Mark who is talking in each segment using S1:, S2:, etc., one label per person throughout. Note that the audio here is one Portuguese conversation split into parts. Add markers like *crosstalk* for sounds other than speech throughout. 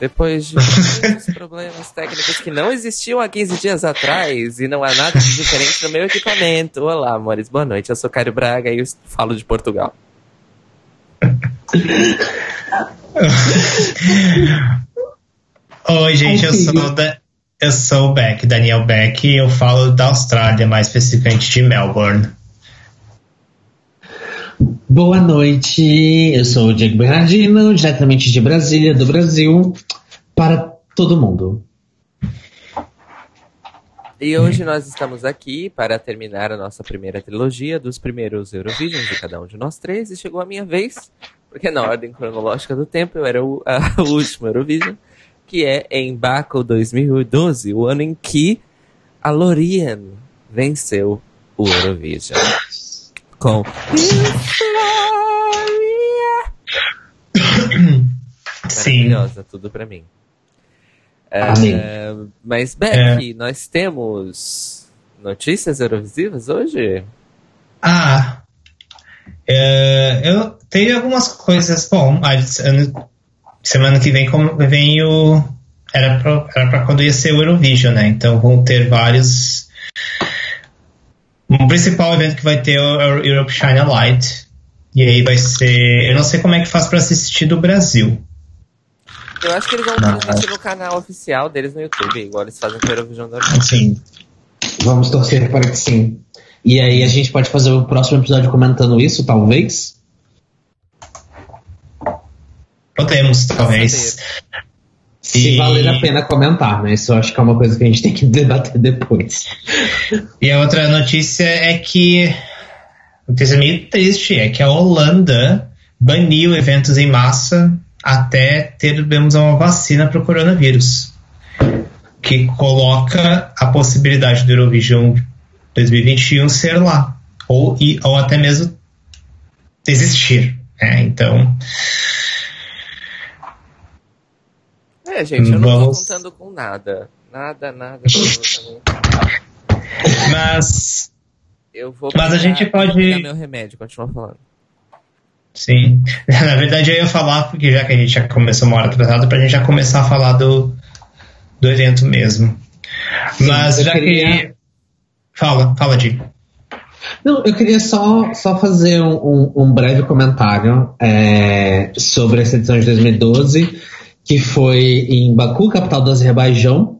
S1: Depois de muitos *laughs* problemas técnicos que não existiam há 15 dias atrás e não há nada de diferente no meu equipamento. Olá, amores, boa noite. Eu sou Cário Braga e eu falo de Portugal. *laughs*
S2: Oi, gente, eu sou, da, eu sou o Beck, Daniel Beck, e eu falo da Austrália, mais especificamente de Melbourne.
S3: Boa noite, eu sou o Diego Bernardino, diretamente de Brasília, do Brasil, para todo mundo.
S1: E hoje nós estamos aqui para terminar a nossa primeira trilogia dos primeiros Eurovisions de cada um de nós três, e chegou a minha vez, porque na ordem cronológica do tempo eu era o, a, *laughs* último Eurovision, que é em Baku 2012, o ano em que a Lorien venceu o Eurovision. Com *coughs*
S2: Sim.
S1: Maravilhosa, tudo pra mim. É, mas, Beck, nós temos notícias eurovisivas hoje?
S2: Ah, é, eu tenho algumas coisas. Bom, semana que vem como- vem o. Era pra, era pra quando ia ser o Eurovision, né? Então vão ter vários. O principal evento que vai ter é o Euro- Europe Shine a Light. E aí vai ser. Eu não sei como é que faz pra assistir do Brasil.
S1: Eu acho que eles vão transmitir no canal oficial deles no YouTube, igual eles fazem com o Eurovision normal.
S2: Sim.
S3: Vamos torcer para que sim. E aí a gente pode fazer o próximo episódio comentando isso, talvez?
S2: Podemos, talvez.
S3: Se
S2: E-
S3: valer a pena comentar, né? Isso eu acho que é uma coisa que a gente tem que *laughs* debater depois.
S2: E a outra notícia é que. Notícia meio triste, é que a Holanda baniu eventos em massa até termos uma vacina para o coronavírus. Que coloca a possibilidade do Eurovision 2021 ser lá. Ou, e- ou até mesmo existir. né? Então.
S1: É, gente, eu não tô
S2: Vamos-
S1: contando com nada. Nada, nada.
S2: Mas.
S1: Eu vou
S2: Mas a
S1: pegar-
S2: gente pode-
S1: meu remédio, continua falando.
S2: Sim. *laughs* Na verdade, eu ia falar, porque já que a gente já começou uma hora atrasada, pra gente já começar a falar do, do evento mesmo. Mas
S3: eu
S2: já
S3: queria-
S2: que. Fala, fala, Di.
S3: Não, eu queria só, só fazer um, um- um breve comentário é, sobre essa edição de 2012, que foi em Baku, capital do Azerbaijão,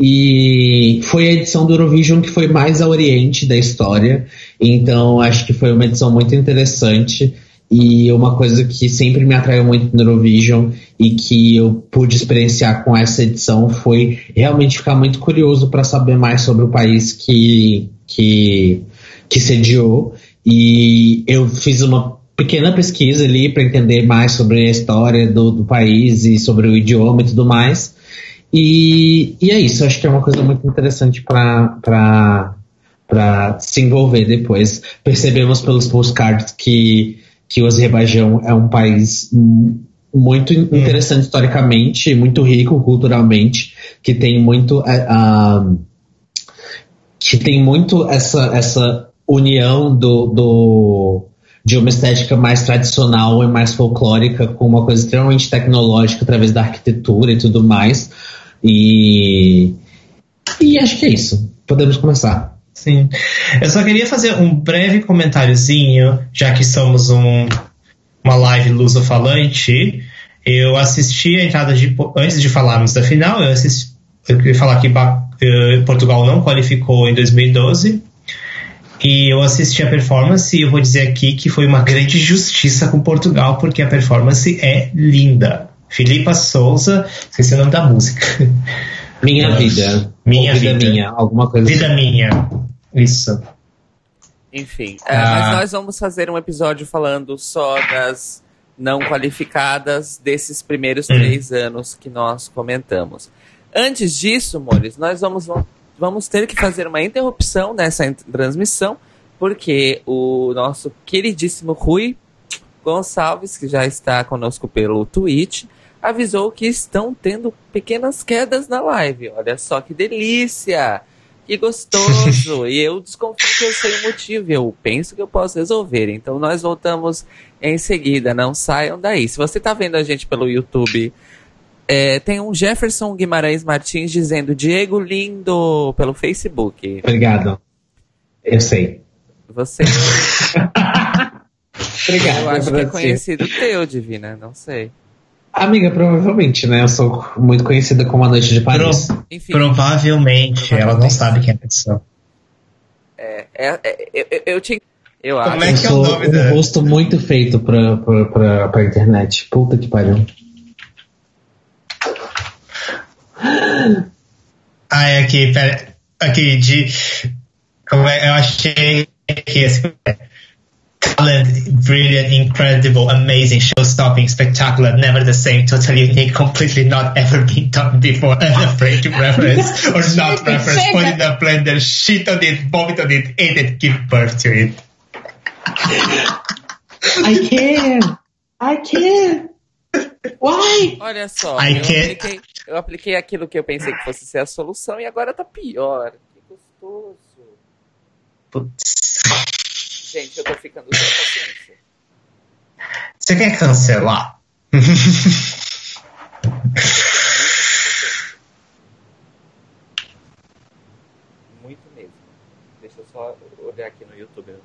S3: e foi a edição do Eurovision que foi mais a oriente da história, então acho que foi uma edição muito interessante e uma coisa que sempre me atraiu muito no Eurovision e que eu pude experienciar com essa edição foi realmente ficar muito curioso para saber mais sobre o país que, que que sediou. E eu fiz uma pequena pesquisa ali para entender mais sobre a história do, do país e sobre o idioma e tudo mais. E, e é isso, acho que é uma coisa muito interessante para se envolver depois. Percebemos pelos postcards que, que o Azerbaijão é um país muito interessante historicamente, muito rico culturalmente, que tem muito. ah, que tem muito essa, essa união do, do, de uma estética mais tradicional e mais folclórica com uma coisa extremamente tecnológica através da arquitetura e tudo mais. E, e acho que é isso. Podemos começar.
S2: Sim. Eu só queria fazer um breve comentáriozinho, já que somos um, uma live luso-falante. Eu assisti a entrada de. Antes de falarmos da final, eu assisti. Eu queria falar que eh, Portugal não qualificou em 2012. E eu assisti a performance e eu vou dizer aqui que foi uma grande justiça com Portugal, porque a performance é linda. Filipa Souza, esqueci o nome da música.
S3: Minha vida.
S2: Minha
S3: vida,
S2: vida.
S3: minha, alguma coisa
S2: Vida
S3: assim.
S2: minha. Isso.
S1: Enfim, é,
S2: Ah.
S1: mas nós vamos fazer um episódio falando só das não qualificadas desses primeiros
S2: Hum.
S1: três anos que nós comentamos. Antes disso, Mores, nós vamos, vamos ter que fazer uma interrupção nessa transmissão, porque o nosso queridíssimo Rui Gonçalves, que já está conosco pelo Twitch, avisou que estão tendo pequenas quedas na live. Olha só que delícia! Que gostoso! *laughs* e eu desconfio que eu sei o motivo. Eu penso que eu posso resolver. Então nós voltamos em seguida. Não saiam daí. Se você está vendo a gente pelo YouTube, é, tem um Jefferson Guimarães Martins dizendo Diego lindo pelo Facebook.
S3: Obrigado. Eu sei.
S1: Você. *laughs*
S3: Obrigado.
S1: Eu acho que é conhecido teu, Divina. Não sei.
S3: Amiga, provavelmente, né? Eu sou muito conhecida como a Noite de Paris.
S2: Pro, Enfim, provavelmente, provavelmente, ela não sabe quem é a pessoa.
S1: É, é, é eu, eu tinha. Eu
S3: Como acho. é que é o nome um dela? rosto muito feito pra, pra, pra, pra internet. Puta que pariu.
S2: Ah, é aqui, pera. Aqui, de. Como é? Eu achei que esse. Talent, brilliant, incredible, amazing, show-stopping, spectacular, never the same, totally unique, completely not ever been done before, *laughs* unafraid to reference or not *laughs* reference, put in a blender, shit on it, vomit on it, eat it, give birth to it.
S3: I can! I can! Why?
S1: Olha só,
S2: I
S1: eu,
S2: can...
S1: apliquei, eu apliquei aquilo que eu pensei que fosse ser a solução e agora tá pior. Que gostoso.
S2: Putz.
S1: Gente, eu tô ficando sem paciência.
S2: Você quer cancelar?
S1: Muito mesmo. Deixa eu só olhar aqui no YouTube tablet.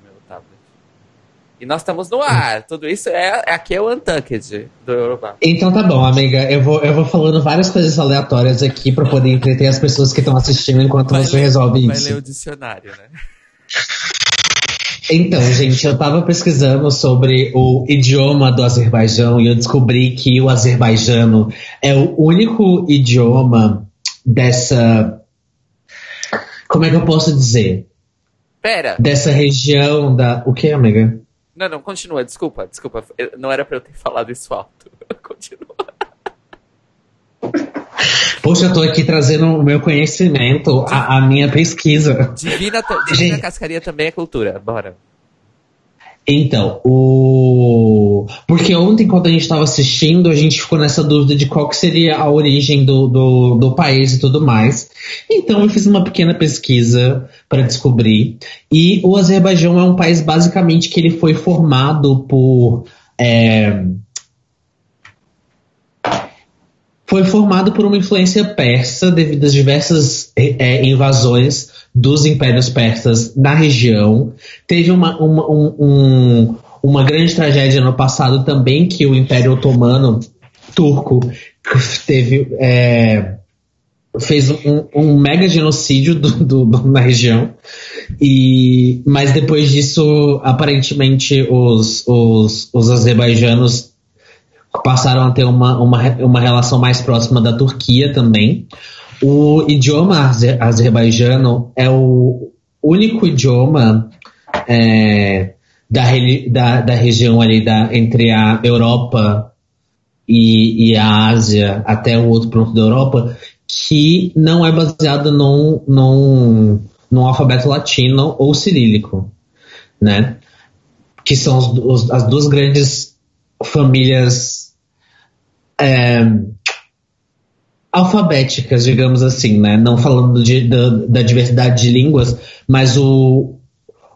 S1: E nós estamos no ar. Tudo isso é aqui é o Untucked do Europa.
S3: Então tá bom, amiga. Eu vou, eu vou falando várias coisas aleatórias aqui para poder entreter as pessoas que estão assistindo enquanto vai você ler, resolve
S1: vai
S3: isso.
S1: Vai ler o dicionário, né?
S3: Então, gente, eu estava pesquisando sobre o idioma do Azerbaijão e eu descobri que o azerbaijano é o único idioma dessa. Como é que eu posso dizer?
S1: Pera.
S3: Dessa região da. O que, amiga?
S1: Não, não, continua, desculpa, desculpa. Não era pra eu ter falado isso alto. *laughs* Continua.
S3: Poxa, eu tô aqui trazendo o meu conhecimento, a, a minha pesquisa.
S1: Divina, Divina Cascaria também é cultura, bora.
S3: Então, o. Porque ontem, quando a gente estava assistindo, a gente ficou nessa dúvida de qual que seria a origem do, do, do país e tudo mais. Então, eu fiz uma pequena pesquisa para descobrir. E o Azerbaijão é um país, basicamente, que ele foi formado por. É... Foi formado por uma influência persa devido às diversas é, invasões dos impérios persas na região. Teve uma, uma, um, um, uma grande tragédia no passado também, que o Império Otomano turco teve. É, fez um, um, mega genocídio do, do, do, na região. E, mas depois disso, aparentemente, os, os, os azerbaijanos passaram a ter uma, uma, uma relação mais próxima da Turquia também. O idioma azer, azerbaijano é o único idioma é, da, da, da, região ali da, entre a Europa e, e, a Ásia até o outro ponto da Europa que não é baseado num, num, num alfabeto latino ou cirílico, né? Que são os, os, as duas grandes famílias é, alfabéticas, digamos assim, né? Não falando de, da, da, diversidade de línguas, mas o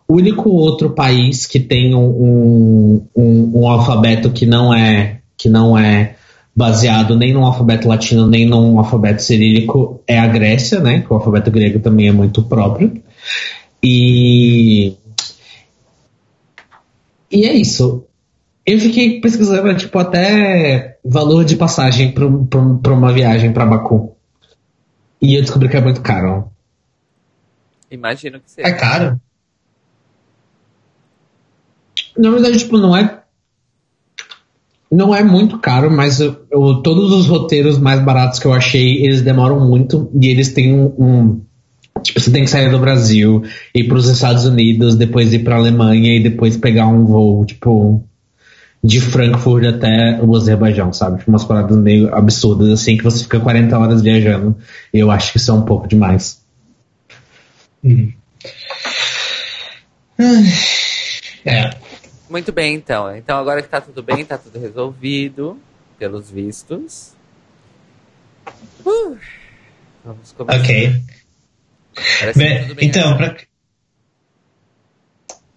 S3: único outro país que tem um, um, um, alfabeto que não é que não é baseado nem no alfabeto latino nem no alfabeto cirílico é a Grécia, né? Que o alfabeto grego também é muito próprio. E e é isso. Eu fiquei pesquisando, tipo, até valor de passagem para uma viagem para Baku. E eu descobri que é muito caro.
S1: Imagino que seja.
S2: É caro?
S3: Na verdade, tipo, não é. Não é muito caro, mas eu, eu, todos os roteiros mais baratos que eu achei, eles demoram muito e eles têm um, um Tipo, você tem que sair do Brasil, ir para os Estados Unidos, depois ir para Alemanha e depois pegar um voo, tipo, de Frankfurt até o Azerbaijão, sabe? Tipo, umas paradas meio absurdas, assim, que você fica 40 horas viajando. Eu acho que isso é um pouco demais.
S2: Hum. É.
S1: Muito bem, então. Então, agora que tá tudo bem, tá tudo resolvido, pelos vistos. Uh, vamos começar.
S2: Ok.
S1: Parece
S2: Bem,
S1: tudo bem
S2: então, pra...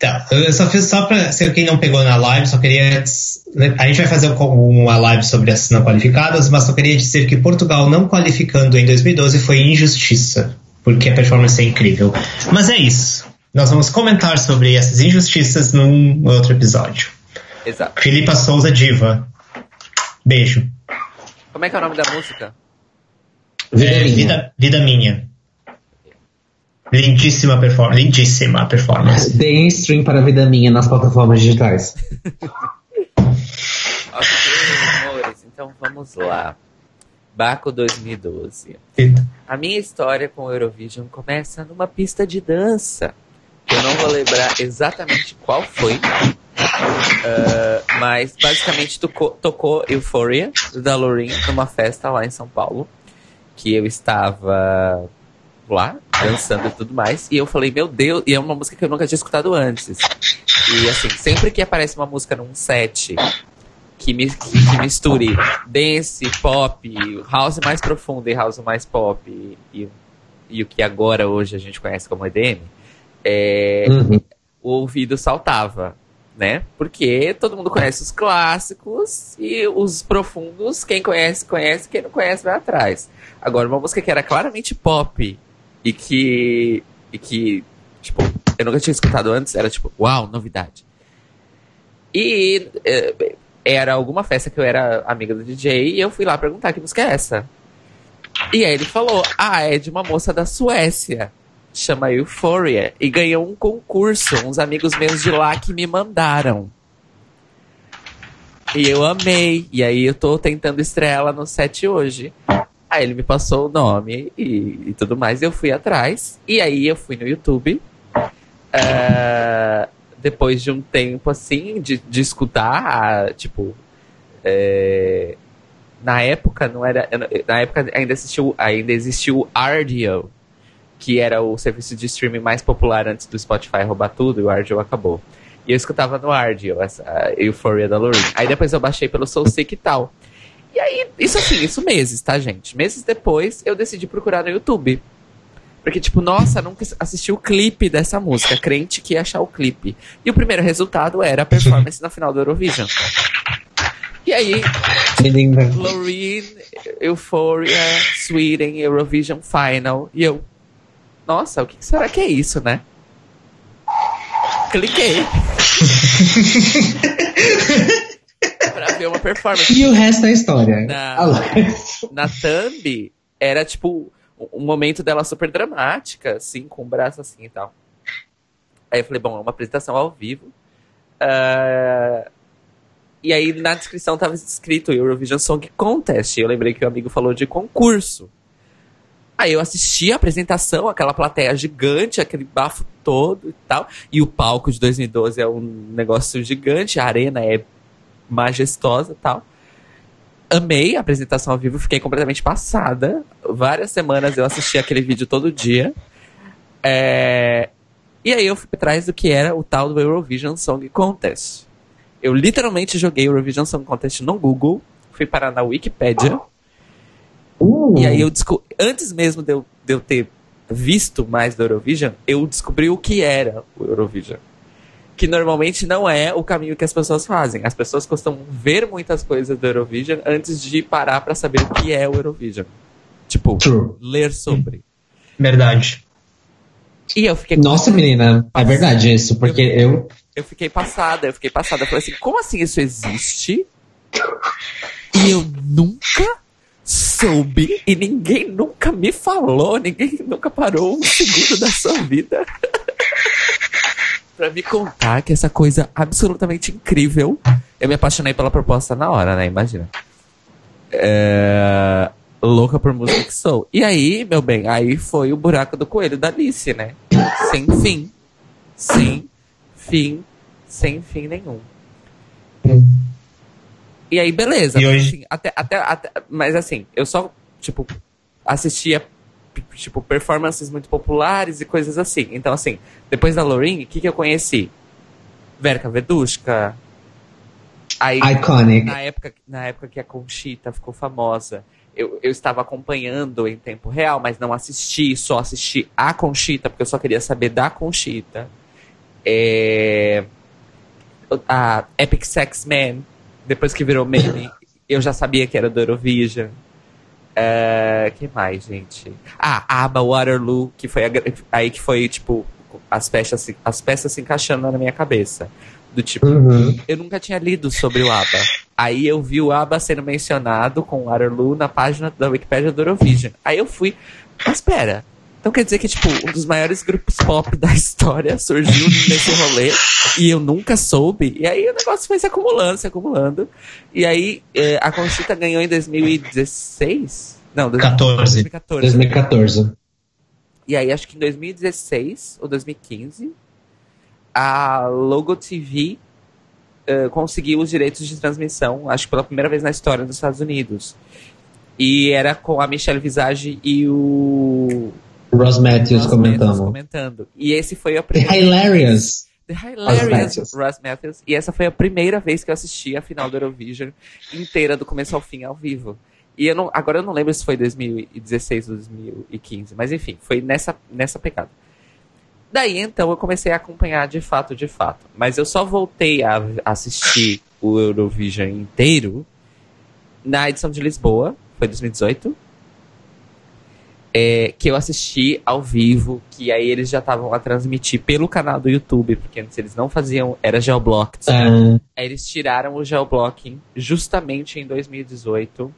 S2: Tá, eu só fiz só pra. Se quem não pegou na live, só queria. A gente vai fazer uma live sobre as não qualificadas, mas só queria dizer que Portugal não qualificando em 2012 foi injustiça, porque a performance é incrível. Mas é isso. Nós vamos comentar sobre essas injustiças num outro episódio.
S1: Exato.
S2: Filipa Souza Diva. Beijo.
S1: Como é que é o nome da música?
S3: Vida
S2: É,
S3: minha.
S2: vida, vida minha. Lindíssima performance. Lindíssima *laughs* performance.
S3: Deem stream para a vida minha nas plataformas digitais. *laughs*
S1: Ok, amores, então vamos lá. Baco 2012. A minha história com o Eurovision começa numa pista de dança. que Eu não vou lembrar exatamente qual foi. ah, mas basicamente tocou, tocou Euphoria da Loreen numa festa lá em São Paulo. Que eu estava lá, dançando e tudo mais. E eu falei, meu Deus, e é uma música que eu nunca tinha escutado antes. E assim, sempre que aparece uma música num set que, que- que misture dance, pop, house mais profundo e house mais pop, e, e, e o que agora hoje a gente conhece como EDM, é,
S3: Uhum.
S1: o ouvido saltava, né? Porque todo mundo conhece os clássicos e os profundos, quem conhece, conhece, quem não conhece vai atrás. Agora, uma música que era claramente pop e que, e que tipo, eu nunca tinha escutado antes, era tipo, uau, novidade. E eh, era alguma festa que eu era amiga do DJ e eu fui lá perguntar que música é essa. E aí ele falou, ah, é de uma moça da Suécia chama Euphoria, e ganhou um concurso, uns amigos meus de lá que me mandaram. E eu amei, e aí eu tô tentando estrear ela no set hoje. Aí ele me passou o nome e, e tudo mais, eu fui atrás, e aí eu fui no YouTube. eh, depois de um tempo assim, de, de escutar, tipo, é, na época não era. Na época ainda existiu, ainda existiu o RDO, que era o serviço de streaming mais popular antes do Spotify roubar tudo, e o RDO acabou. E eu escutava no RDO, essa a Euphoria da Loreen. Aí depois eu baixei pelo Soulseek e tal. E aí, isso assim, isso meses, tá, gente? Meses depois, eu decidi procurar no YouTube. Porque, tipo, nossa, nunca assisti o clipe dessa música. Crente que ia achar o clipe. E o primeiro resultado era a performance na final do Eurovision. E aí. Loreen, Euphoria, Sweden, Eurovision Final. E eu, nossa, o que será que é isso, né? Cliquei. *laughs* pra ver uma performance.
S3: E o resto é história. Lá.
S1: Na thumb, era tipo um momento dela super dramática, assim, com o braço assim e tal. Aí eu falei, bom, é uma apresentação ao vivo. Ah, E aí na descrição tava escrito Eurovision Song Contest. Eu lembrei que o amigo falou de concurso. Aí eu assisti a apresentação, aquela plateia gigante, aquele bafo todo e tal. E o palco de 2012 é um negócio gigante, a arena é majestosa e tal. Amei a apresentação ao vivo, fiquei completamente passada. Várias semanas eu assisti aquele vídeo todo dia. É, E aí eu fui atrás do que era o tal do Eurovision Song Contest. Eu literalmente joguei Eurovision Song Contest no Google, fui parar na Wikipédia.
S3: Uh,
S1: E aí eu descobri, antes mesmo de eu, de eu ter visto mais do Eurovision, eu descobri o que era o Eurovision. Que normalmente não é o caminho que as pessoas fazem. As pessoas costumam ver muitas coisas do Eurovision antes de parar pra saber o que é o Eurovision. Tipo,
S3: True.
S1: ler sobre.
S2: Verdade.
S1: E eu fiquei
S3: Nossa, menina, é verdade isso, porque eu.
S1: eu fiquei passada, eu fiquei passada. Eu falei assim, como assim isso existe? E eu nunca soube e ninguém nunca me falou, ninguém nunca parou um segundo da sua vida *laughs* pra me contar que essa coisa absolutamente incrível. Eu me apaixonei pela proposta na hora, né? Imagina. É... Louca por música que sou. E aí, meu bem, aí foi o buraco do coelho da Alice, né? Sem fim. Sem fim. Sem fim nenhum. E aí, beleza.
S2: E
S1: mas,
S2: hoje-
S1: assim, até, até, até- mas assim, eu só, tipo, assistia, tipo, performances muito populares e coisas assim. Então, assim, depois da Loreen, o que, que eu conheci? Verka Vedushka. Aí,
S3: Iconic.
S1: na época, na época que a Conchita ficou famosa, eu, eu estava acompanhando em tempo real, mas não assisti, só assisti a Conchita, porque eu só queria saber da Conchita. É, a Epic Sex Man, depois que virou meme, eu já sabia que era do Eurovision. É, que mais, gente? Ah, ABBA Waterloo, que foi a, aí que foi, tipo, as peças, as peças se encaixando na minha cabeça. Do tipo, uhum. eu nunca tinha lido sobre o ABBA. Aí eu vi o ABBA sendo mencionado com o Waterloo na página da Wikipedia do Eurovision. Aí eu fui, mas espera, então quer dizer que, tipo, um dos maiores grupos pop da história surgiu *laughs* nesse rolê e eu nunca soube. E aí o negócio foi se acumulando, se acumulando. E aí eh, a Conchita ganhou em 2016? Não,
S3: 2014. 2014. 2014.
S1: E aí acho que em 2016 ou 2015 a Logo TV eh, conseguiu os direitos de transmissão, acho que pela primeira vez na história dos Estados Unidos. E era com a Michelle Visage e o
S3: Ross Matthews comentando.
S1: comentando. E esse foi a primeira.
S3: The Hilarious.
S1: The Hilarious Ross Matthews. Matthews. E essa foi a primeira vez que eu assisti a final do Eurovision inteira, do começo ao fim, ao vivo. E eu não, agora eu não lembro se foi 2016 ou 2015, mas enfim, foi nessa, nessa pegada. Daí então eu comecei a acompanhar de fato, de fato. Mas eu só voltei a assistir o Eurovision inteiro na edição de Lisboa, foi 2018 é, que eu assisti ao vivo, que aí eles já estavam a transmitir pelo canal do YouTube, porque antes eles não faziam, era geoblocked. Uhum. Aí eles tiraram o geoblocking justamente em 2018.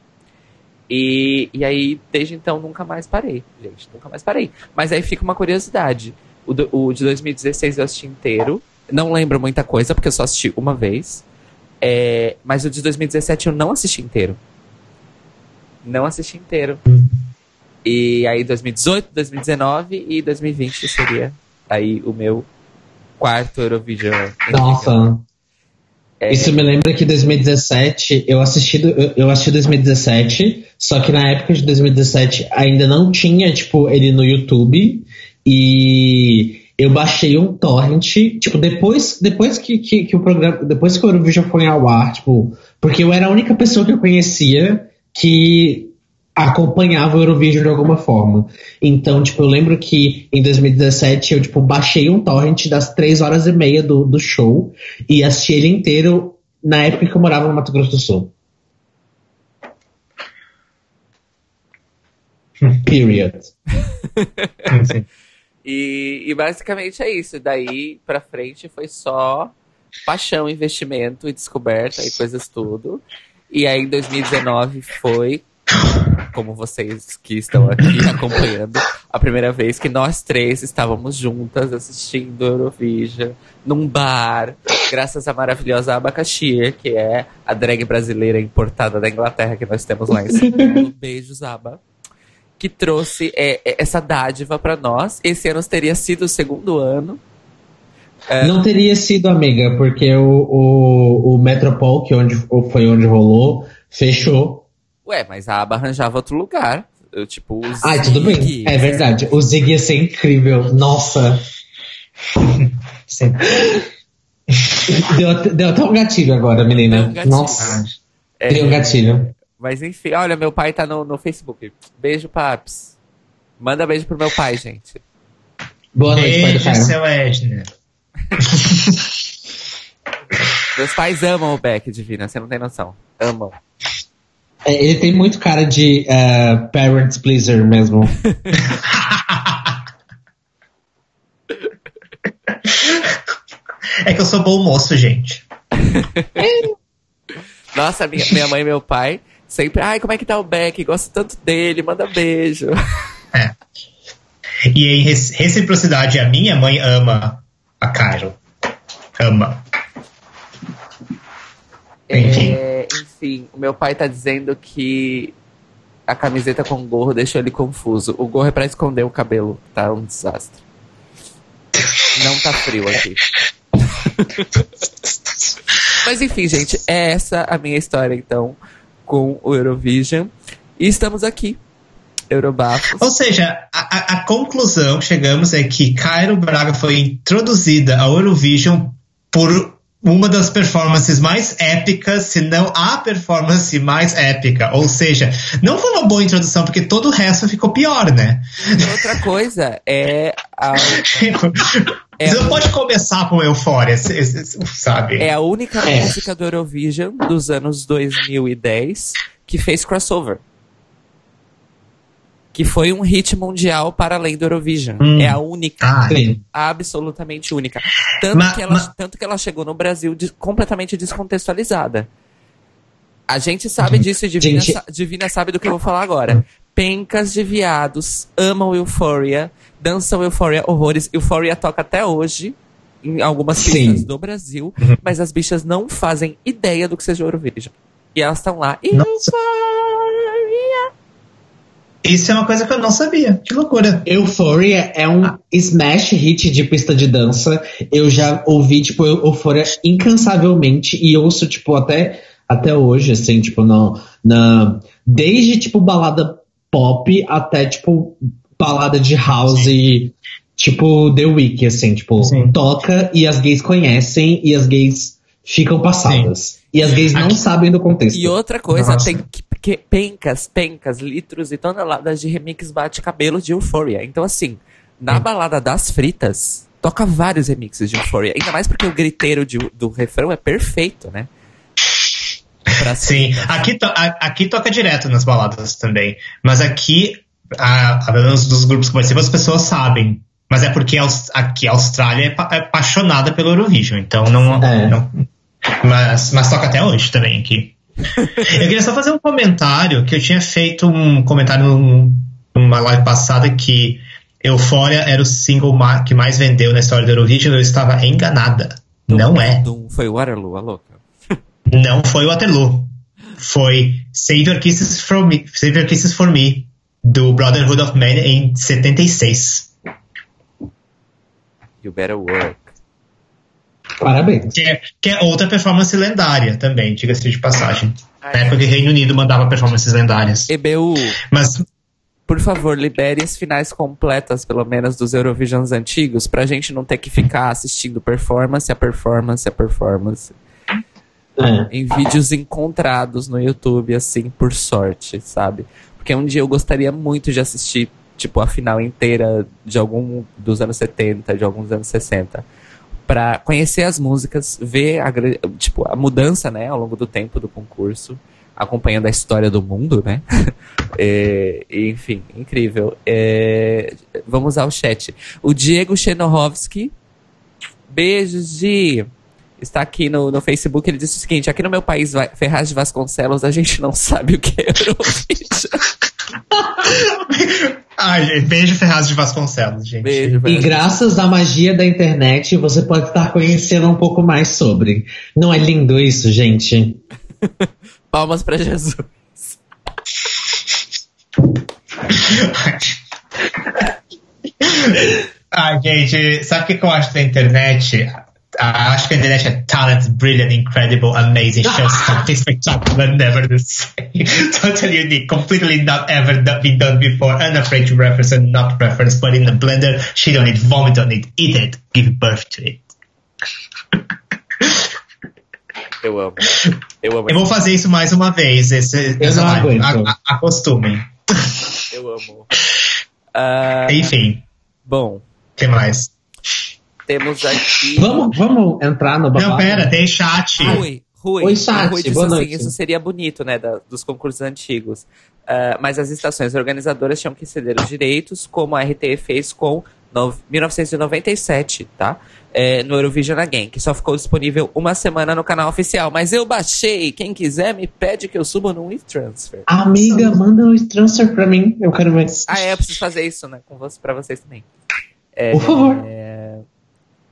S1: E, e aí, desde então, nunca mais parei, gente, nunca mais parei. Mas aí fica uma curiosidade. O, do, o de 2016 eu assisti inteiro. Não lembro muita coisa, porque eu só assisti uma vez. É, mas o de 2017 eu não assisti inteiro. Não assisti inteiro. Uhum. E aí 2018, 2019 e 2020 seria aí o meu quarto Eurovision.
S3: Nossa. É... Isso me lembra que 2017, eu assisti, eu assisti 2017, só que na época de 2017 ainda não tinha, tipo, ele no YouTube. E eu baixei um torrent, tipo, depois, depois que, que, que o programa. Depois que o Eurovision foi ao ar, tipo, porque eu era a única pessoa que eu conhecia que acompanhava o Eurovision de alguma forma. Então, tipo, eu lembro que em 2017 eu, tipo, baixei um torrent das três horas e meia do, do show e assisti ele inteiro na época que eu morava no Mato Grosso do Sul. *laughs* Period. *laughs*
S1: e, e basicamente é isso. Daí pra frente foi só paixão, investimento e descoberta e coisas tudo. E aí em 2019 foi como vocês que estão aqui *coughs* acompanhando, a primeira vez que nós três estávamos juntas assistindo Eurovision num bar, graças à maravilhosa Abacaxi, que é a drag brasileira importada da Inglaterra que nós temos lá em São Paulo. *laughs* Beijos, Aba. Que trouxe é, é essa dádiva para nós. Esse ano teria sido o segundo ano.
S3: É... Não teria sido, amiga, porque o, o, o Metropol, que onde, foi onde rolou, fechou
S1: Ué, mas a aba arranjava outro lugar. Eu, tipo, o
S3: Ai, tudo bem. É verdade. O Zig ia ser incrível. Nossa. deu, deu até um gatilho agora, menina. Um gatilho. Nossa. É, deu um gatilho.
S1: Mas enfim, olha, meu pai tá no, no Facebook. Beijo, Paps. Manda beijo pro meu pai, gente.
S2: Boa noite, beijo, pai do seu Edner. *laughs*
S1: Meus pais amam o Beck, Divina, você não tem noção. Amam.
S3: É, ele tem muito cara de uh, parents pleaser mesmo.
S2: é que eu sou bom moço, gente. *laughs*
S1: Nossa, minha, minha mãe e meu pai sempre. Ai, como é que tá o Beck? Gosto tanto dele, manda beijo. É.
S2: E em reciprocidade, a minha mãe ama a Carol. Ama.
S1: Enfim. É, enfim, o meu pai tá dizendo que a camiseta com gorro deixou ele confuso. O gorro é pra esconder o cabelo, tá um desastre. Não tá frio aqui. Mas enfim, gente, é essa a minha história então com o Eurovision. E estamos aqui. Eurobafos.
S2: Ou seja, a, a, conclusão que chegamos é que Cairo Braga foi introduzida ao Eurovision por uma das performances mais épicas, se não a performance mais épica. Ou seja, não foi uma boa introdução, porque todo o resto ficou pior, né?
S1: Outra coisa é. A,
S2: é Você não pode começar com Euphoria, sabe?
S1: É a única é. música do Eurovision dos anos 2010 que fez crossover que foi um hit mundial para além do Eurovision. Hum. É a única. Ah, absolutamente única. Tanto, ma, que ela, ma... tanto que ela chegou no Brasil de, completamente descontextualizada. A gente sabe disso e Divina, gente... Divina sabe do que eu vou falar agora. Pencas de viados amam Euphoria, dançam Euphoria horrores. Euphoria toca até hoje em algumas pistas do Brasil, uhum. mas as bichas não fazem ideia do que seja Eurovision. E elas estão lá. Nossa.
S2: Isso é uma coisa que eu não sabia. Que loucura.
S3: Euphoria é um smash hit de pista de dança. Eu já ouvi, tipo, Euphoria incansavelmente e ouço, tipo, até, até hoje, assim, tipo, na, desde, tipo, balada pop até, tipo, balada de house Sim. tipo, The Week, assim, tipo, Sim. toca e as gays conhecem e as gays ficam passadas. Sim. E as gays não Aqui. sabem do contexto.
S1: E outra coisa, Nossa. tem que que, pencas, pencas, litros e toneladas de remix bate-cabelo de Euphoria. Então, assim, na hum. balada das fritas, toca vários remixes de Euphoria. Ainda mais porque o griteiro de, do refrão é perfeito, né?
S2: Sim, aqui, to, aqui toca direto nas baladas também. Mas aqui, a, a menos dos grupos que participam, as pessoas sabem. Mas é porque a, aqui a Austrália é, é apaixonada pelo Eurovision, então não, é. não. Mas, mas toca até hoje também aqui. *laughs* eu queria só fazer um comentário, que eu tinha feito um comentário numa live passada que Euphoria era o single que mais vendeu na história do Eurovision, eu estava enganada. Não é.
S1: Foi Waterloo, a louca. *laughs*
S2: Não foi Waterloo. Foi Save Your Kisses for Me, Save Your Kisses for Me do Brotherhood of Man em 76.
S1: You Better Work.
S3: Parabéns.
S2: Que é, que é outra performance lendária também, diga-se de passagem. Ai. Na época que o Reino Unido mandava performances lendárias.
S1: EBU. Mas. Por favor, libere as finais completas, pelo menos, dos Eurovisions antigos, pra gente não ter que ficar assistindo performance a performance a performance. É. Em vídeos encontrados no YouTube, assim, por sorte, sabe? Porque um dia eu gostaria muito de assistir, tipo, a final inteira de algum dos anos 70, de alguns anos 60 para conhecer as músicas, ver a, tipo, a mudança, né, ao longo do tempo do concurso, acompanhando a história do mundo, né? *laughs* é, enfim, incrível. É, vamos ao chat. O Diego Chenohovski, beijos de está aqui no, no Facebook, ele disse o seguinte, aqui no meu país, Ferraz de Vasconcelos, a gente não sabe o que é Eurovision. *laughs*
S2: Ai, beijo Ferraz de Vasconcelos, gente.
S3: Beijo, e graças à magia da internet, você pode estar conhecendo um pouco mais sobre. Não é lindo isso, gente? *laughs*
S1: Palmas para Jesus.
S2: Ai, gente, sabe o que eu acho da internet? Acho que a internet é talent, brilliant, incredible, amazing, shows *laughs* something spectacular, never the same. *laughs* totally unique, completely not ever not been done before, unafraid to reference and not reference, but in the blender, she don't need vomit on it, eat it, give birth to it.
S1: Eu amo. Eu amo.
S2: Eu vou fazer isso mais uma vez. Esse,
S3: eu não aguento.
S2: acostumem.
S1: Eu *laughs* amo. Uh,
S2: Enfim.
S1: Bom.
S2: O que mais?
S1: Temos aqui.
S3: Vamos, vamos entrar no
S2: babado? Não, pera, tem chat.
S1: Rui, Rui.
S3: Oi, chat.
S1: Rui disse assim, isso seria bonito, né, da, dos concursos antigos. Uh, mas as estações organizadoras tinham que ceder os direitos, como a RTE fez com no, 1997, tá? É, no Eurovision Again, que só ficou disponível uma semana no canal oficial. Mas eu baixei. Quem quiser me pede que eu suba no WeTransfer.
S3: Amiga, manda um WeTransfer pra mim. Eu quero ver.
S1: Ah, é, eu preciso fazer isso, né? Com você, pra vocês também.
S3: É, Por favor.
S1: É,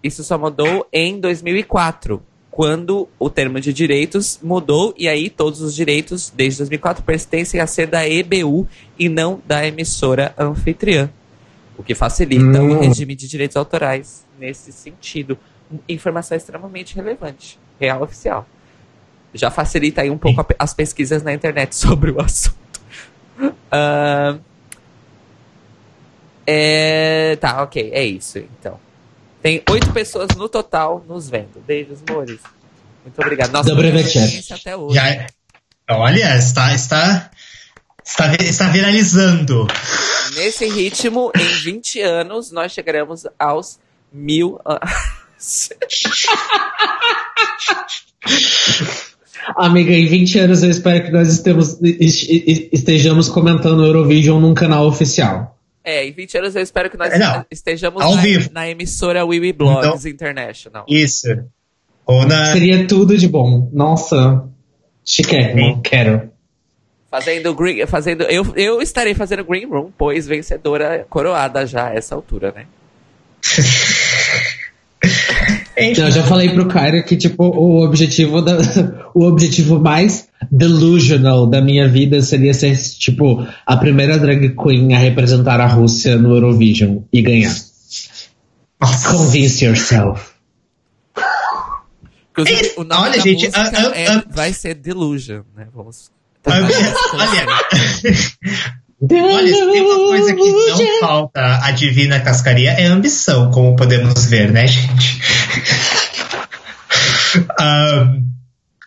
S1: isso só mudou em 2004, quando o termo de direitos mudou e aí todos os direitos desde 2004 pertencem a ser da EBU e não da emissora anfitriã, o que facilita hum. o regime de direitos autorais nesse sentido. Informação extremamente relevante, real oficial. Já facilita aí um pouco as pesquisas na internet *laughs* sobre o assunto. Uh, é, tá, ok, é isso então. Tem oito pessoas no total nos vendo. Beijos, amores. Muito obrigado. Nossa, audiência até hoje.
S2: Já, olha, está, está, está, está viralizando.
S1: Nesse ritmo, em 20 anos, nós chegaremos aos mil. ah, *laughs*
S3: Amiga, em 20 anos eu espero que nós estemos, est- est- estejamos comentando o Eurovision num canal oficial.
S1: É, em 20 anos eu espero que nós
S2: É, não.
S1: estejamos
S2: Ao
S1: na,
S2: vivo.
S1: na emissora Wiwi Blogs International.
S2: Isso. Ou na.
S3: Seria tudo de bom. Nossa, chiquérrimo, quero.
S1: Fazendo green, fazendo, eu, eu estarei fazendo Green Room, pois vencedora coroada já a essa altura, né? *laughs*
S3: Então, Eu já falei pro Cairo que, tipo, o objetivo, da, *laughs* o objetivo mais delusional da minha vida seria ser, tipo, a primeira drag queen a representar a Rússia no Eurovision e ganhar.
S2: nossa.
S3: Convince yourself.
S1: Inclusive, o nome
S2: olha,
S1: da
S2: gente,
S1: música é-
S2: ah.
S1: vai ser Delusion, né? Vamos.
S2: Olha, olha, se tem uma coisa que não falta à Divina Cascaria é ambição, como podemos ver, né, gente? *laughs* Ahn,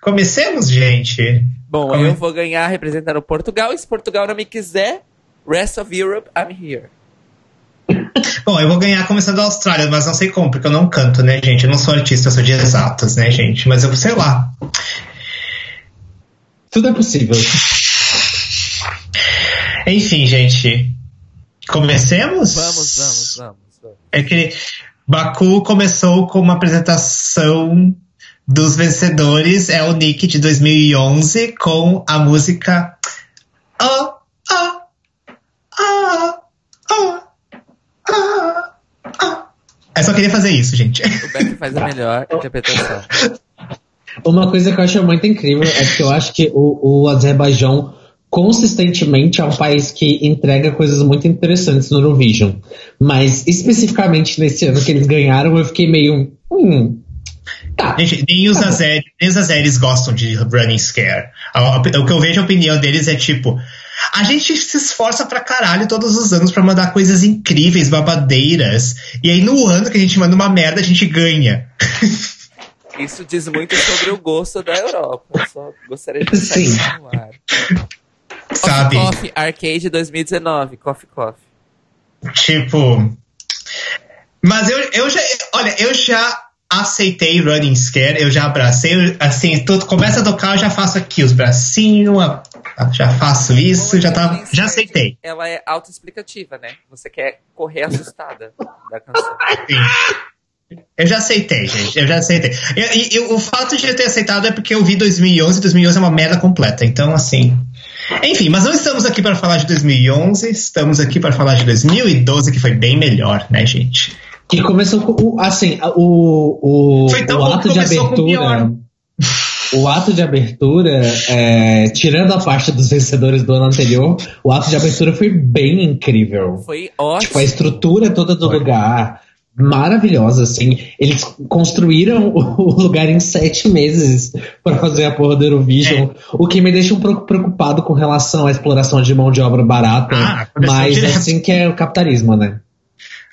S2: comecemos, gente.
S1: Bom,
S2: Como é?
S1: eu vou ganhar representando Portugal, e se Portugal não me quiser, rest of Europe, I'm here.
S2: Bom, eu vou ganhar começando a Austrália, mas não sei como, porque eu não canto, né, gente? Eu não sou artista, eu sou de exatas, né, gente? Mas eu sei lá.
S3: Tudo é possível.
S2: Enfim, gente. Comecemos?
S1: Vamos, vamos, vamos. vamos.
S2: É que Baku começou com uma apresentação dos vencedores, é o Nick de 2011, com a música Oh, oh, oh, oh, oh, oh. Eu só queria fazer isso, gente.
S1: O Beck faz a melhor interpretação.
S3: Uma coisa que eu acho muito incrível é que eu acho que o, o Azerbaijão consistentemente é um país que entrega coisas muito interessantes no Eurovision. Mas especificamente nesse ano que eles ganharam, eu fiquei meio. Hum. Tá.
S2: Gente, nem os, Azeres, nem os Azeres gostam de Running Scare. O que eu vejo a opinião deles é tipo. A gente se esforça pra caralho todos os anos pra mandar coisas incríveis, babadeiras. E aí no ano que a gente manda uma merda, a gente ganha.
S1: Isso diz muito sobre o gosto da Europa. Eu só gostaria de
S3: Sim.
S1: isso no ar.
S2: Sabe?
S1: Coffee Coffee Arcade 2019. Coffee Coffee.
S2: Tipo. Mas eu, eu já. Olha, eu já aceitei Running Scare, eu já abracei, assim, tudo começa a tocar, eu já faço aqui os bracinhos, já faço isso, já tá. Já aceitei.
S1: Ela é autoexplicativa, né? Você quer correr assustada da canção. *laughs*
S2: Eu já aceitei, gente. Eu já aceitei. E, e- e o fato de eu ter aceitado é porque eu vi 2011 e 2011 é uma merda completa. Então, assim. Enfim, mas não estamos aqui para falar de 2011, estamos aqui para falar de 2012, que foi bem melhor, né, gente?
S3: Que começou com. o- Assim, o, o,
S2: Foi tão
S3: o
S2: bom
S3: ato
S2: que
S3: de
S2: começou com o pior.
S3: abertura. O ato de abertura, é, tirando a parte dos vencedores do ano anterior, o ato de abertura foi bem incrível.
S1: Foi ótimo.
S3: Tipo, a estrutura toda do
S2: Foi.
S3: lugar, maravilhosa, assim. Eles construíram o lugar em sete meses para fazer a porra do Eurovision, o que me deixa um pouco preocupado com relação à exploração de mão de obra barata,
S2: Ah,
S3: mas
S2: direto.
S3: assim que é o capitalismo, né?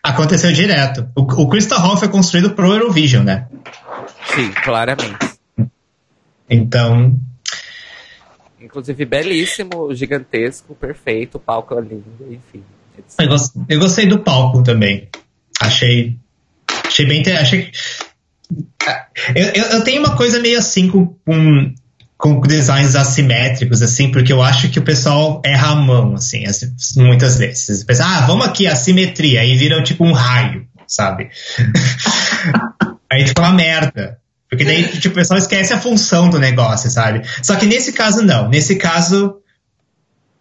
S2: Aconteceu direto. O, o Crystal Hall foi construído pro Eurovision, né?
S1: Sim, claramente.
S2: Então.
S1: Inclusive, belíssimo, gigantesco, perfeito, palco lindo, enfim.
S2: Eu gostei do palco também. Achei. Achei bem. Achei. Eu, eu, eu tenho uma coisa meio assim com, com, com designs assimétricos, assim, porque eu acho que o pessoal erra a mão, assim, assim, muitas vezes. Pensa, ah, vamos aqui, assimetria, aí viram tipo um raio, sabe? *laughs* aí fica uma merda. Porque daí tipo, o pessoal esquece a função do negócio, sabe? Só que nesse caso não. Nesse caso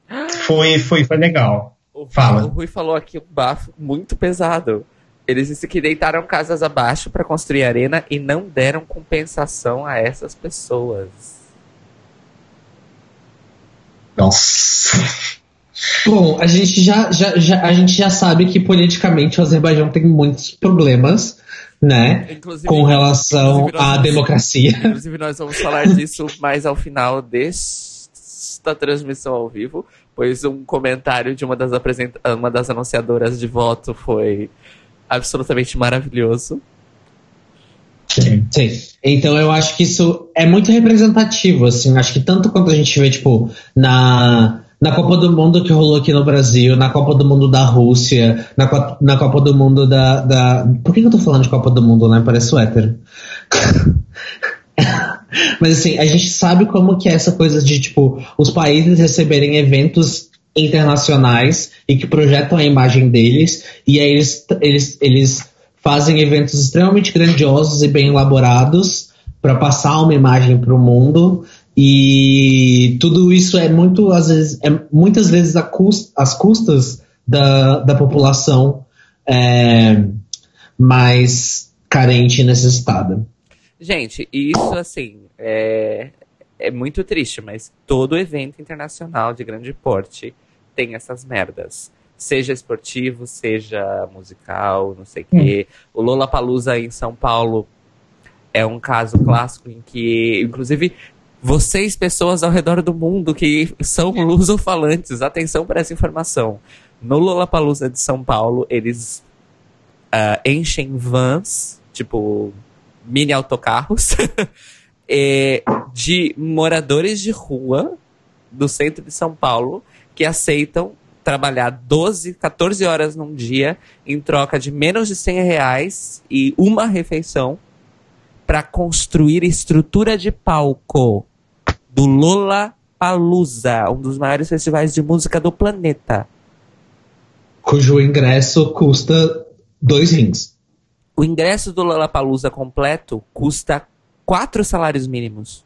S2: *gasps* foi, foi, foi legal.
S1: O,
S2: Fala.
S1: o Rui falou aqui um bafo muito pesado. Eles disse que deitaram casas abaixo para construir arena e não deram compensação a essas pessoas.
S2: Nossa.
S3: Bom, a gente já, já, já- a gente já sabe que politicamente o Azerbaijão tem muitos problemas, né?
S1: Inclusive,
S3: Com relação
S1: nós
S3: à
S1: vamos-
S3: democracia.
S1: Inclusive, nós vamos falar disso mais ao final desta transmissão ao vivo, pois um comentário de uma das, apresenta uma das anunciadoras de voto foi absolutamente maravilhoso.
S3: Sim. Sim. Então eu acho que isso é muito representativo, assim. Acho que tanto quanto a gente vê, tipo, na, na Copa do Mundo que rolou aqui no Brasil, na Copa do Mundo da Rússia, na, na Copa do Mundo da, da. Por que eu tô falando de Copa do Mundo, né? Parece hétero. *laughs* Mas assim, a gente sabe como que é essa coisa de, tipo, os países receberem eventos internacionais e que projetam a imagem deles, e aí eles, eles, eles fazem eventos extremamente grandiosos e bem elaborados para passar uma imagem para o mundo. E tudo isso é muito, às vezes, é muitas vezes às custas da, da população é, mais carente e necessitada.
S1: Gente, isso assim é, é muito triste, mas todo evento internacional de grande porte tem essas merdas seja esportivo, seja musical, não sei o quê. Hum. O Lola Palusa em São Paulo é um caso clássico em que, inclusive, vocês, pessoas ao redor do mundo que são lusofalantes, atenção para essa informação. No Lollapalooza de São Paulo, eles uh, enchem vans, tipo mini autocarros, *laughs* de moradores de rua do centro de São Paulo que aceitam trabalhar 12, 14 horas num dia em troca de menos de 100 reais e uma refeição para construir estrutura de palco do Lola Palusa, um dos maiores festivais de música do planeta.
S3: Cujo ingresso custa dois rins.
S1: O ingresso do Lola Palusa completo custa quatro salários mínimos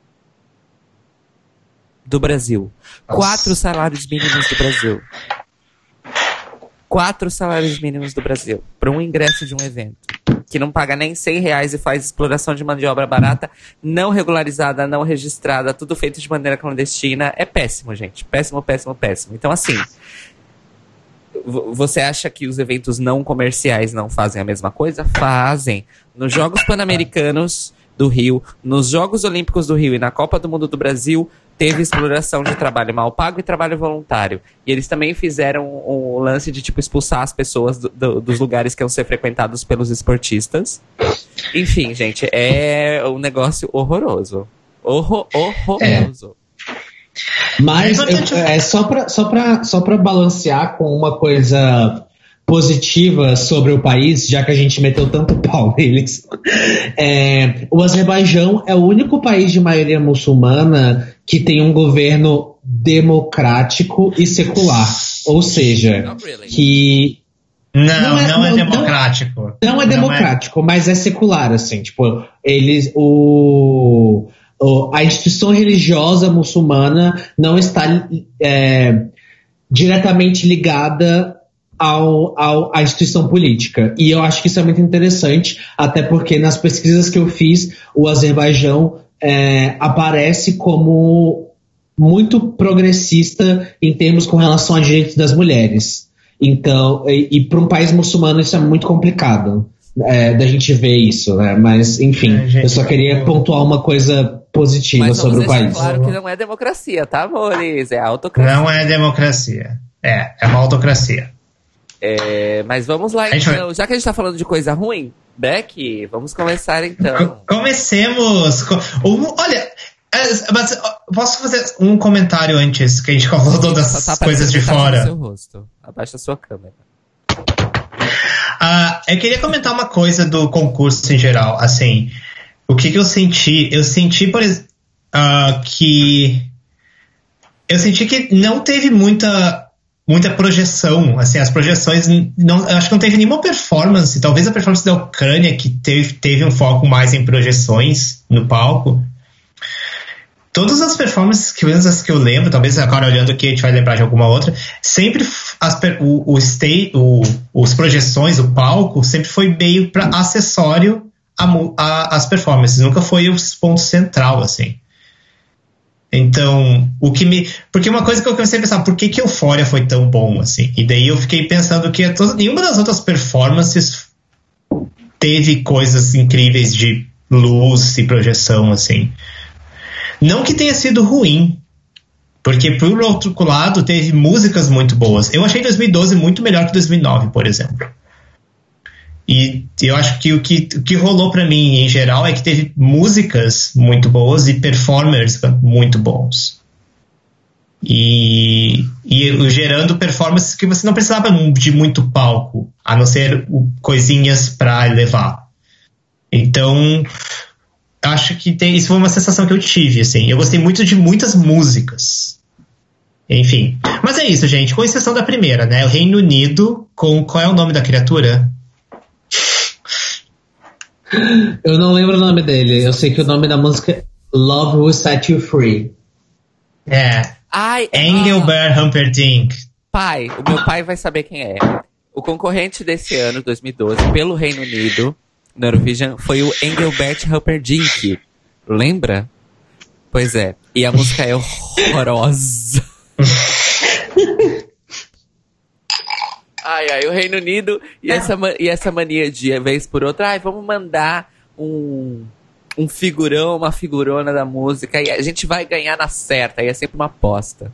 S1: do Brasil. Nossa. Quatro salários mínimos do Brasil quatro salários mínimos do Brasil para um ingresso de um evento que não paga nem 100 reais e faz exploração de mão de obra barata, não regularizada, não registrada, tudo feito de maneira clandestina, é péssimo, gente. Péssimo, péssimo, péssimo. Então, assim, você acha que os eventos não comerciais não fazem a mesma coisa? Fazem. Nos Jogos Pan-Americanos do Rio, nos Jogos Olímpicos do Rio e na Copa do Mundo do Brasil, teve exploração de trabalho mal pago e trabalho voluntário. E eles também fizeram o um lance de tipo expulsar as pessoas do, do, dos lugares que iam ser frequentados pelos esportistas. Enfim, gente, é um negócio horroroso. Horror, horroroso. É.
S3: Mas eu, é só para só pra, só pra balancear com uma coisa positiva sobre o país, já que a gente meteu tanto pau *laughs* neles. É, o Azerbaijão é o único país de maioria muçulmana que tem um governo democrático e secular. Ou seja, que.
S2: Não, não é, não é democrático.
S3: Não, não é democrático, não é... mas é secular, assim. Tipo, eles. O, o a instituição religiosa muçulmana não está é, diretamente ligada ao, ao, à instituição política. E eu acho que isso é muito interessante, até porque nas pesquisas que eu fiz, o Azerbaijão é, aparece como muito progressista em termos com relação a direitos das mulheres. Então, e, e para um país muçulmano isso é muito complicado é, da gente ver isso, né? Mas, enfim, é, eu só queria pontuar uma coisa positiva Mas sobre o país.
S1: Claro que não é democracia, tá, amores? É autocracia.
S2: Não é democracia. É, é uma autocracia.
S1: É, mas vamos lá, então. Já que a gente tá falando de coisa ruim, Beck, vamos começar então.
S2: Comecemos. Com... Olha, é, mas posso fazer um comentário antes que a gente falou todas tá as coisas de fora?
S1: Seu rosto. Abaixa a sua câmera.
S2: Uh, eu queria comentar uma coisa do concurso em geral. Assim, o que, que eu senti? Eu senti, por exemplo, uh, que. Eu senti que não teve muita muita projeção, assim, as projeções, não, acho que não teve nenhuma performance, talvez a performance da Ucrânia, que teve, teve um foco mais em projeções no palco. Todas as performances que, as que eu lembro, talvez agora olhando aqui a gente vai lembrar de alguma outra, sempre as, o, o, stay, o, os projeções, o palco, sempre foi meio para acessório às performances, nunca foi o ponto central, assim. Então, o que me. Porque uma coisa que eu comecei a pensar, por que, que Euphoria foi tão bom, assim? E daí eu fiquei pensando que nenhuma das outras performances teve coisas incríveis de luz e projeção, assim. Não que tenha sido ruim, porque por outro lado teve músicas muito boas. Eu achei 2012 muito melhor que 2009, por exemplo. E eu acho que o que, o que rolou para mim em geral é que teve músicas muito boas e performers muito bons. E, e gerando performances que você não precisava de muito palco, a não ser coisinhas para levar. Então, acho que tem, isso foi uma sensação que eu tive, assim. Eu gostei muito de muitas músicas. Enfim. Mas é isso, gente. Com exceção da primeira, né? O Reino Unido, com. Qual é o nome da criatura?
S3: Eu não lembro o nome dele. Eu sei que o nome da música é Love Will Set You Free.
S2: É.
S1: Ai,
S2: Engelbert ah, Humperdinck.
S1: Pai, o meu pai vai saber quem é. O concorrente desse ano, 2012, pelo Reino Unido, no Eurovision, foi o Engelbert Humperdinck. Lembra? Pois é. E a música é horrorosa. *laughs* ai, ai, o Reino Unido e essa, e essa mania de, vez por outra, ai, vamos mandar um, um figurão, uma figurona da música e a gente vai ganhar na certa. E é sempre uma aposta.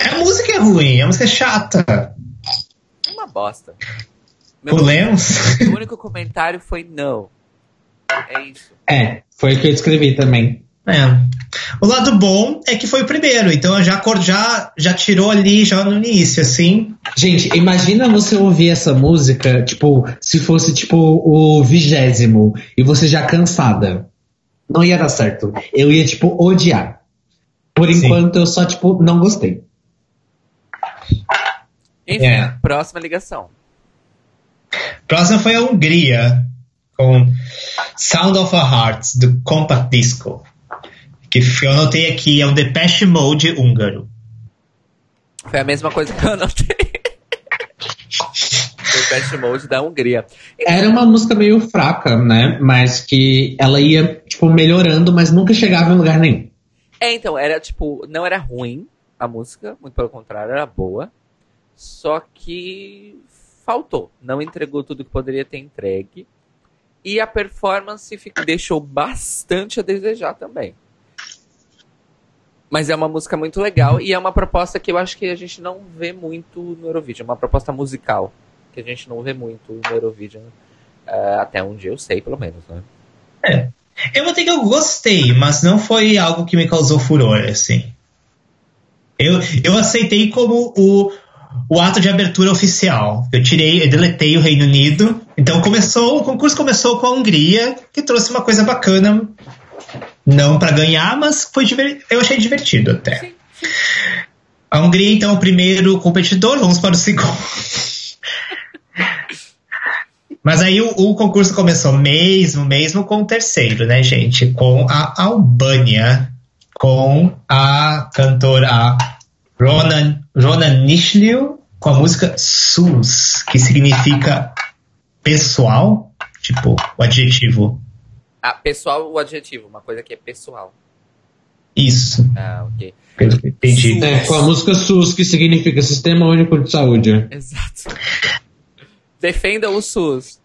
S2: A música é ruim, a música é chata.
S1: Uma bosta.
S2: Meu Podemos?
S1: O único comentário foi não. É isso.
S3: É, foi o que eu escrevi também.
S2: É. O lado bom é que foi o primeiro, então já, já, já tirou ali já no início, assim.
S3: Gente, imagina você ouvir essa música, tipo, se fosse tipo o vigésimo e você já cansada. Não ia dar certo. Eu ia, tipo, odiar. Por Sim. enquanto eu só, tipo, não gostei.
S1: Enfim, é. próxima ligação.
S2: Próxima foi a Hungria, com Sound of a Heart, do Compact Disco que eu anotei aqui, é o Depeche Mode húngaro.
S1: Foi a mesma coisa que eu anotei. *laughs* Depeche Mode da Hungria.
S3: Era uma música meio fraca, né? Mas que ela ia, tipo, melhorando, mas nunca chegava em lugar nenhum.
S1: É, então, era, tipo, não era ruim a música, muito pelo contrário, era boa. Só que faltou. Não entregou tudo que poderia ter entregue. E a performance deixou bastante a desejar também. Mas é uma música muito legal e é uma proposta que eu acho que a gente não vê muito no Eurovision. Uma proposta musical que a gente não vê muito no Eurovision. Uh, até onde eu sei, pelo menos, né?
S2: É. Eu vou ter que eu gostei, mas não foi algo que me causou furor, assim. Eu, eu aceitei como o, o ato de abertura oficial. Eu tirei, eu deletei o Reino Unido. Então começou, o concurso começou com a Hungria, que trouxe uma coisa bacana não para ganhar, mas foi eu achei divertido até. A Hungria, então, é o primeiro competidor, vamos para o segundo. *laughs* Mas aí o, o, concurso começou mesmo, mesmo com o terceiro, né, gente? Com a Albânia, com a cantora Ronan, Ronan Nishliu, com a música Sus, que significa pessoal, tipo, o adjetivo
S1: ah, pessoal, o adjetivo, uma coisa que é pessoal.
S2: Isso.
S1: Ah, ok.
S2: Entendi.
S3: É, com a música SUS, que significa Sistema Único de Saúde.
S1: Exato. Defenda o SUS.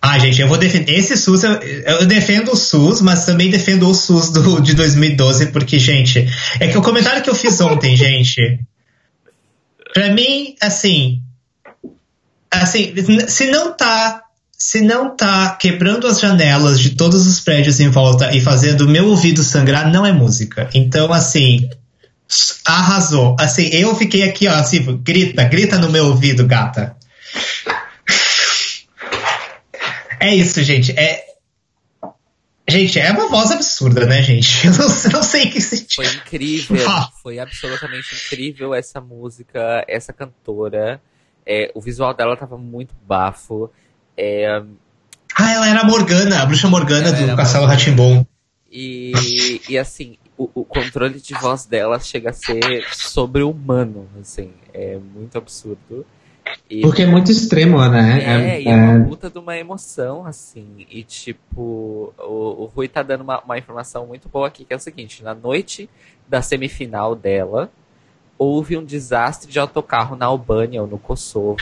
S2: Ah, gente, eu vou defender. Esse SUS, eu, eu, defendo o SUS, mas também defendo o SUS do, de 2012, porque, gente, é que o comentário que eu fiz ontem, *laughs* gente, pra mim, assim, assim, se não tá se não tá quebrando as janelas de todos os prédios em volta e fazendo o meu ouvido sangrar, não é música. Então, assim, arrasou. Assim, eu fiquei aqui, ó, assim, grita, grita no meu ouvido, gata. É isso, gente. É, Gente, é uma voz absurda, né, gente? *laughs* Eu não, não sei o que sentir.
S1: Foi incrível. Ah. Foi absolutamente incrível essa música, essa cantora. É, o visual dela tava muito bafo. É...
S2: Ah, ela era a Morgana, a bruxa Morgana ela do Castelo Ratimbom.
S1: E, e assim, o, o, controle de voz dela chega a ser sobre-humano, assim, é muito absurdo.
S3: E, Porque é muito extremo, né?
S1: É, é, e é uma puta de uma emoção, assim. E tipo, o, o Rui tá dando uma, uma informação muito boa aqui, que é o seguinte, na noite da semifinal dela, houve um desastre de autocarro na Albânia ou no Kosovo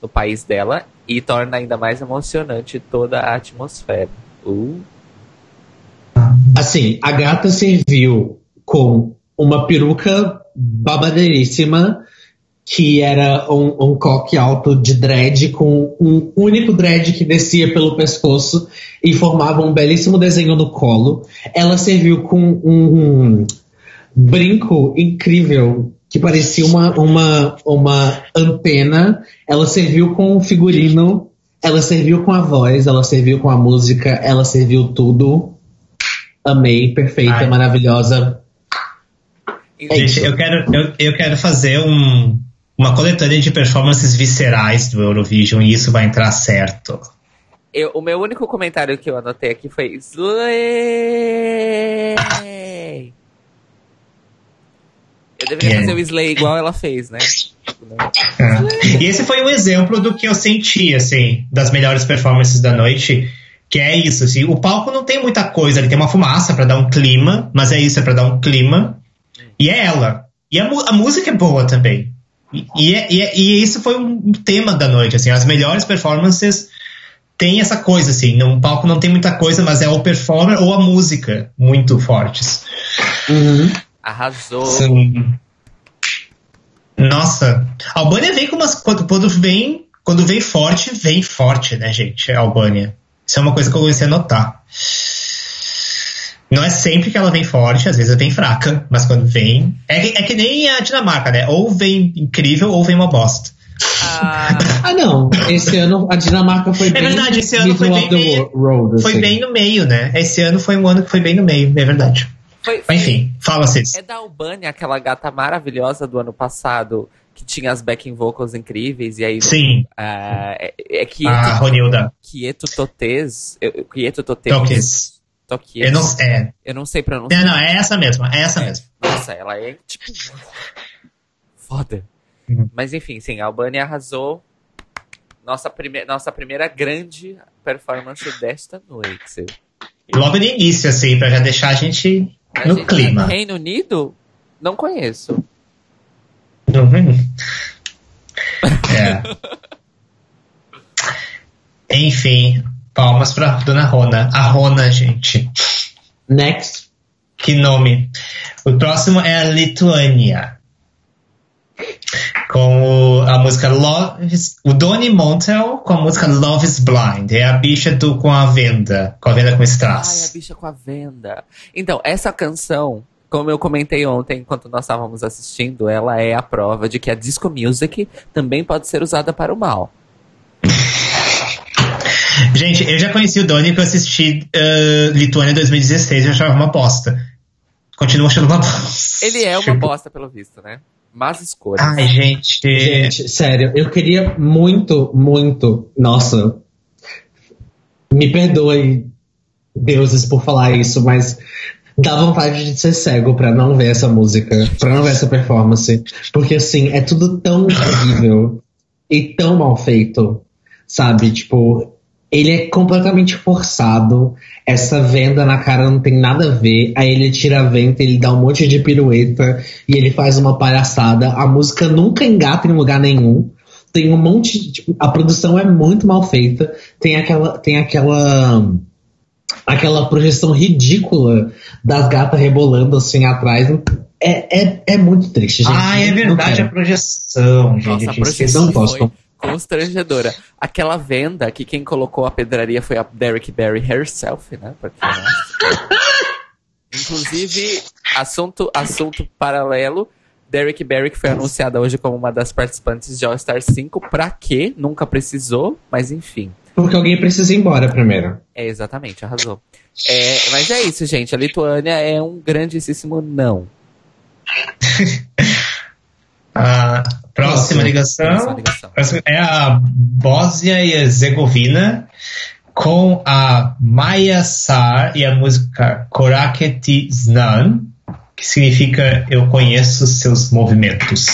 S1: no país dela e torna ainda mais emocionante toda a atmosfera. Uh.
S3: Assim, a gata serviu com uma peruca babadeiríssima que era um, um coque alto de dread com um único dread que descia pelo pescoço e formava um belíssimo desenho no colo. Ela serviu com um brinco incrível que parecia uma, uma, uma antena. Ela serviu com um figurino, ela serviu com a voz, ela serviu com a música, ela serviu tudo. Amei, perfeita,
S2: Ai.
S3: maravilhosa. É
S2: Gente, eu quero, eu, eu quero fazer um, uma coletânea de performances viscerais do Eurovision e isso vai entrar certo.
S1: Eu- o meu único comentário que eu anotei aqui foi Slay. Eu deveria
S2: Yeah.
S1: fazer o Slay igual ela fez, né?
S2: É. E esse foi um exemplo do que eu senti, assim, das melhores performances da noite. Que é isso, assim, o palco não tem muita coisa, ele tem uma fumaça pra dar um clima, mas é isso, é pra dar um clima. E é ela. E a, a música é boa também. E, e, é- e é- e isso foi um tema da noite, assim, as melhores performances têm essa coisa, assim, no palco não tem muita coisa, mas é o performer ou a música muito fortes.
S3: Uhum.
S1: Arrasou.
S2: Sim. Nossa, a Albânia vem com umas. Quando, quando vem. Quando vem forte, vem forte, né, gente? A Albânia. Isso é uma coisa que eu comecei a notar. Não é sempre que ela vem forte, às vezes ela vem fraca, mas quando vem. É que, é que nem a Dinamarca, né? Ou vem incrível ou vem uma bosta.
S1: Ah, *laughs*
S3: Ah, não. Esse ano a Dinamarca foi bem.
S2: verdade, esse ano foi bem meio-
S3: road,
S2: Foi
S3: assim.
S2: bem no meio, né? Esse ano foi um ano que foi bem no meio, é verdade.
S1: Foi, foi-
S2: enfim, fala vocês.
S1: É da Albânia, aquela gata maravilhosa do ano passado, que tinha as backing vocals incríveis, e aí.
S2: Sim,
S1: ah, é, é Quieto,
S2: a Ronilda.
S1: Quieto Totes. Quieto Totes.
S2: Toques.
S1: Toques.
S2: Eu não, é,
S1: Eu não sei pronunciar.
S2: é, não, é essa mesmo, é essa mesmo.
S1: Nossa, ela é tipo. Foda.
S2: Uhum.
S1: Mas enfim, sim, a Albânia arrasou. Nossa, prime nossa primeira grande performance desta noite.
S2: Logo no início, assim, pra já deixar a gente No clima.
S1: Reino Unido? Não conheço.
S2: Uhum. É. *laughs* Enfim, palmas pra Dona Rona. A Rona, gente.
S3: Next.
S2: Que nome. O próximo é a Lituânia. Com o- a música Love O Donny Montel com a música Love is Blind. É a bicha do, com a venda. Com a venda com
S1: Ai, a
S2: strass.
S1: bicha com a venda. Então, essa canção, como eu comentei ontem, enquanto nós estávamos assistindo, ela é a prova de que a disco music também pode ser usada para o mal.
S2: Gente, eu já conheci o Donny porque eu assisti uh, Lituânia 2016 e achava uma bosta. Continuo achando uma bosta.
S1: Ele é uma
S2: Tipo,
S1: bosta, pelo visto, né? Mas escolhas.
S2: Ai, gente.
S3: Gente, sério, eu queria muito, muito. Nossa. Me perdoe, deuses, por falar isso, mas dá vontade de ser cego pra não ver essa música, pra não ver essa performance. Porque, assim, é tudo tão horrível e tão mal feito, sabe? Tipo, ele é completamente forçado. Essa venda na cara não tem nada a ver. Aí ele tira a venda, ele dá um monte de pirueta e ele faz uma palhaçada. A música nunca engata em lugar nenhum. Tem um monte de. Tipo, a produção é muito mal feita. Tem aquela. Tem aquela. Aquela projeção ridícula das gatas rebolando assim atrás. É, é, é muito triste, gente.
S2: Ai, é verdade a projeção, gente.
S1: Nossa, a projeção
S2: esquecido.
S3: não gostam.
S1: foi constrangedora. Aquela venda que quem colocou a pedraria foi a Derek Barry herself, né? Não acha. Inclusive, assunto, assunto paralelo. Derek Barry, que foi anunciada hoje como uma das participantes de All Star 5. Pra quê? Nunca precisou, mas enfim.
S3: Porque alguém precisa ir embora primeiro.
S1: É, exatamente, arrasou. É, mas é isso, gente. A Lituânia é um grandíssimo não.
S2: A *laughs* próxima ligação
S1: Próxima ligação.
S2: é a Bósnia e Herzegovina com a Maja Sar e a música Koraketi Znan, que significa Eu conheço seus movimentos.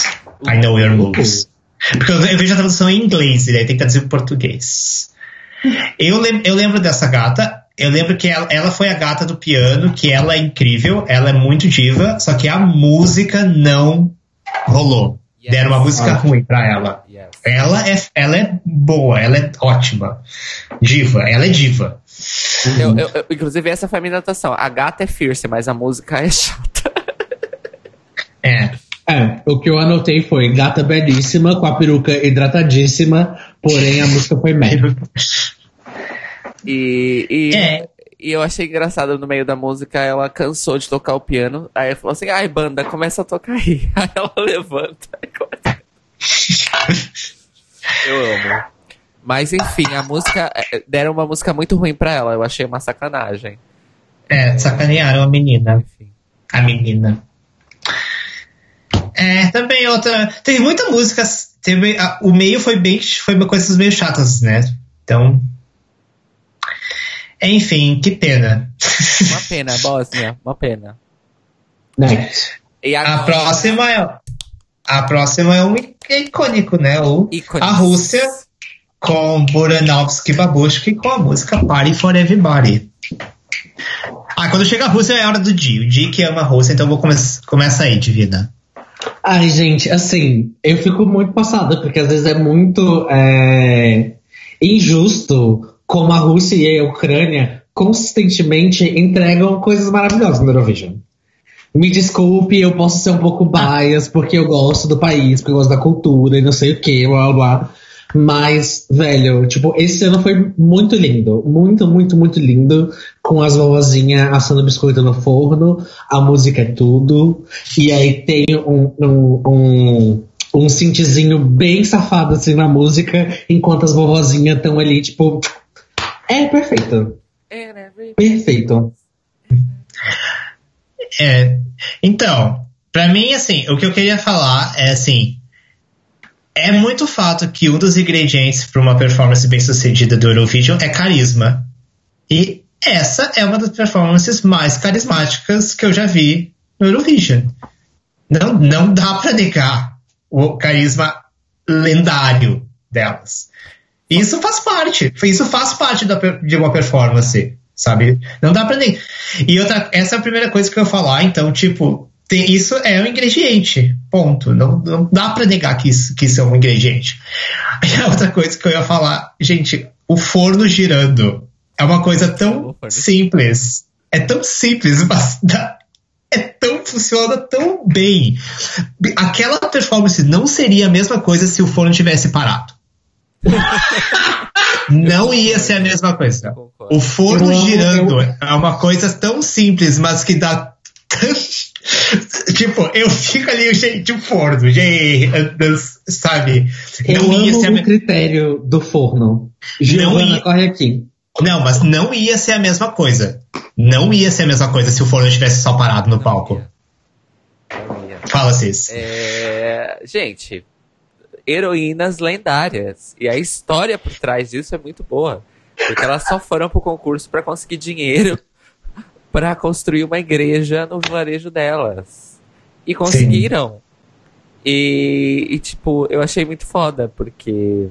S2: I know your moves. Porque eu eu vejo a tradução em inglês, e daí tem que traduzir em português. Eu, lem- eu lembro dessa gata. Eu lembro que ela, ela foi a gata do piano, que ela é incrível, ela é muito diva, só que a música não rolou.
S1: Yes.
S2: Deram uma música
S3: Ah.
S2: ruim pra ela.
S1: Yes.
S2: Ela é, ela é boa, ela é ótima. Diva, ela é diva.
S1: Eu- eu- eu- inclusive, essa foi a minha anotação. A gata é fierce, mas a música é chata. *laughs*
S2: É.
S3: É, o que eu anotei foi gata belíssima, com a peruca hidratadíssima, porém a música foi merda.
S1: E, e,
S2: É.
S1: e eu achei engraçado no meio da música, ela cansou de tocar o piano. Aí ela falou assim: ai, banda, começa a tocar aí. *laughs* Aí ela levanta e começa. Eu amo. Mas enfim, a música. é, Deram uma música muito ruim pra ela, eu achei uma sacanagem.
S2: É, sacanearam a menina.
S1: Enfim.
S2: A menina. É, também outra. Teve muita música. Teve, a- o meio foi bem. Foi coisas meio chatas, né? Então. Enfim, que pena.
S1: Uma pena, Bósnia, uma pena.
S3: Next.
S1: E
S2: A
S1: agora-
S2: próxima é. A próxima é um icônico, né? O, a Rússia com Buranovsky Babushki com a música Party for Everybody. Ah, quando chega a Rússia é a hora do Di. O Di que ama a Rússia, então vou come começa aí, Divina.
S3: Ai, gente, assim, eu fico muito passada, porque às vezes é muito é, injusto como a Rússia e a Ucrânia consistentemente entregam coisas maravilhosas no Eurovision. Me desculpe, eu posso ser um pouco bias, porque eu gosto do país, porque eu gosto da cultura e não sei o que, blá blá. Mas, velho, tipo, esse ano foi muito lindo. Muito, muito, muito lindo. Com as vovozinhas assando biscoito no forno. A música é tudo. E aí tem um, um, um, um synthzinho bem safado assim na música, enquanto as vovozinhas estão ali, tipo. É perfeito. Perfeito.
S2: É, então, pra mim, assim, o que eu queria falar é assim. É muito fato que um dos ingredientes para uma performance bem sucedida do Eurovision é carisma. E essa é uma das performances mais carismáticas que eu já vi no Eurovision. Não, não dá para negar o carisma lendário delas. Isso faz parte. Isso faz parte da de uma performance, sabe? Não dá pra negar. E outra, essa é a primeira coisa que eu ia falar. Então, tipo, tem- isso é um ingrediente. Ponto. Não, não dá pra negar que isso, que isso é um ingrediente. *laughs* E a outra coisa que eu ia falar, gente, o forno girando é uma coisa tão simples. É tão simples, *laughs* mas dá- é tão funciona tão bem. Aquela performance não seria a mesma coisa se o forno tivesse parado. Não ia ser a mesma coisa. O forno girando é uma coisa tão simples, mas que dá. *laughs* tipo, eu fico ali, gente, o forno, gente, sabe?
S3: Eu
S2: Não ia
S3: amo
S2: ser a
S3: o critério do forno. Giovana,
S2: ia-
S3: corre aqui.
S2: Não, mas não ia ser a mesma coisa. Não ia ser a mesma coisa se o forno estivesse só parado no palco.
S1: Não.
S2: Fala, Cis.
S1: É, gente, heroínas lendárias. E a história por trás disso é muito boa. Porque elas só foram pro concurso para conseguir dinheiro *laughs* para construir uma igreja no vilarejo delas. E conseguiram. E, e, tipo, eu achei muito foda, porque.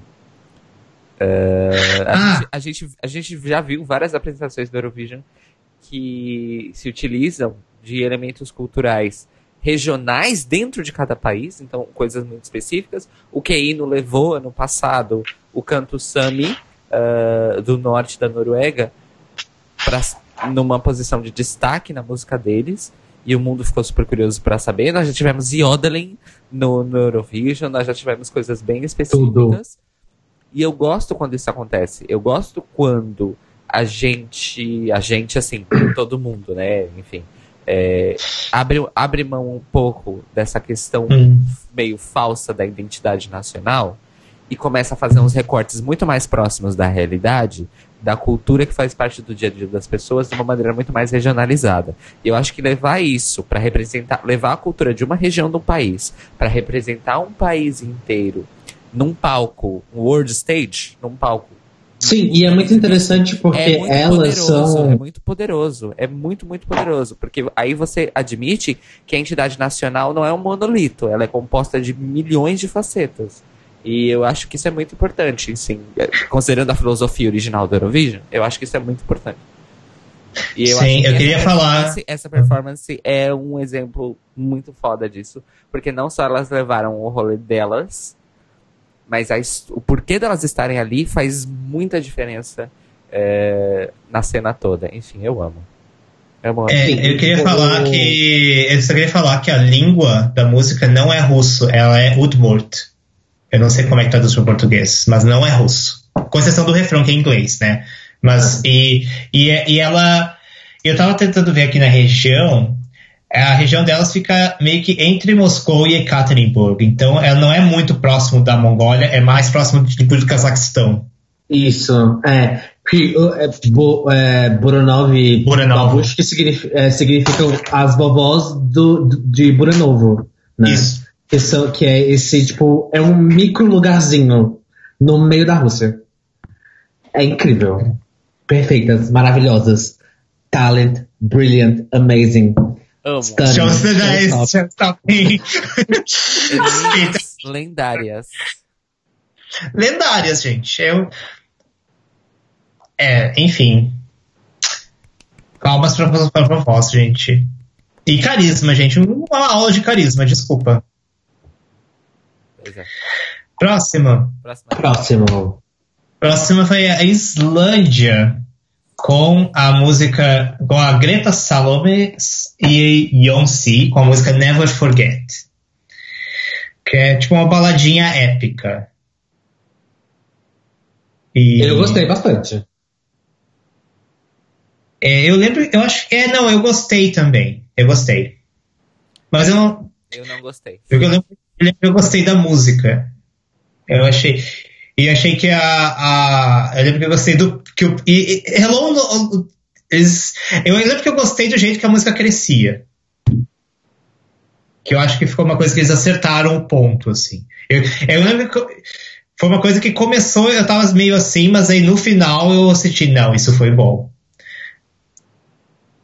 S1: eh, a,
S2: Ah.
S1: gente, a, gente, a gente já viu várias apresentações do Eurovision que se utilizam de elementos culturais regionais dentro de cada país, então coisas muito específicas. O Keino levou ano passado o canto Sami ah, do norte da Noruega pra, numa posição de destaque na música deles. E o mundo ficou super curioso para saber. Nós já tivemos Yodeling no, no Eurovision, nós já tivemos coisas bem específicas. E eu gosto quando isso acontece. Eu gosto quando a gente, a gente assim, todo mundo, né? Enfim, é, abre, abre mão um pouco dessa questão
S2: Hum.
S1: meio falsa da identidade nacional e começa a fazer uns recortes muito mais próximos da realidade, da cultura que faz parte do dia a dia das pessoas de uma maneira muito mais regionalizada. E eu acho que levar isso para representar, levar a cultura de uma região do país para representar um país inteiro num palco, um world stage, num palco
S3: Sim, e é muito interessante porque
S1: é muito
S3: elas
S1: poderoso,
S3: são.
S1: É muito poderoso. É muito, muito poderoso. Porque aí você admite que a entidade nacional não é um monolito. Ela é composta de milhões de facetas. E eu acho que isso é muito importante, sim. É, Considerando a filosofia original do Eurovision, eu acho que isso é muito importante. E
S2: Sim,
S1: acho que
S2: eu
S1: essa
S2: queria falar-
S1: Essa performance é um exemplo muito foda disso. Porque não só elas levaram o rolê delas, mas a o porquê delas estarem ali faz muita diferença é, na cena toda. Enfim, eu amo. É uma...
S2: É, eu queria falar que. Eu só queria falar que a língua da música não é russo, ela é Udmurt. Eu não sei como é que traduz para português, mas não é russo. Com exceção do refrão, que é inglês, né? Mas, e, e, é- e ela. Eu tava tentando ver aqui na região. A região delas fica meio que entre Moscou e Ekaterinburg. Então, ela não é muito próximo da Mongólia, é mais próximo tipo, do Cazaquistão.
S3: Isso, é. É, Bo, é, Buranov e
S2: Buranov.
S3: Babush, que signifi- é, significam as vovós do, do- de Buranovo. Né?
S2: Isso.
S3: Que, são, que é esse, tipo, é um micro lugarzinho no meio da Rússia. É incrível. Perfeitas, maravilhosas. Talent, brilliant, amazing.
S1: Amo.
S2: Dice,
S3: Showstopper.
S2: just talking.
S1: Elites lendárias.
S2: lendárias, gente. Eu... É, enfim. Palmas pra, pra, voz, gente. E carisma, gente. Uma aula de carisma, desculpa.
S1: É.
S2: Próxima.
S1: Próxima.
S3: Próximo.
S2: Próxima foi a Islândia. Com a música. Com a Greta Salome e Beyoncé. Com a música Never Forget. Que é tipo uma baladinha épica. E...
S3: Eu gostei bastante.
S2: É, eu lembro, eu acho que. É, não, eu gostei também. Eu gostei. Mas eu não.
S1: Eu não gostei.
S2: Eu, lembro, eu lembro que eu gostei da música. Eu achei. E achei que a. a eu lembro que eu gostei do. Que o, e, e, Hello. eles, eu lembro que eu gostei do jeito que a música crescia. Que eu acho que ficou uma coisa que eles acertaram o ponto, assim. Eu, eu lembro que. Foi uma coisa que começou, eu tava meio assim, mas aí no final eu senti, não, isso foi bom.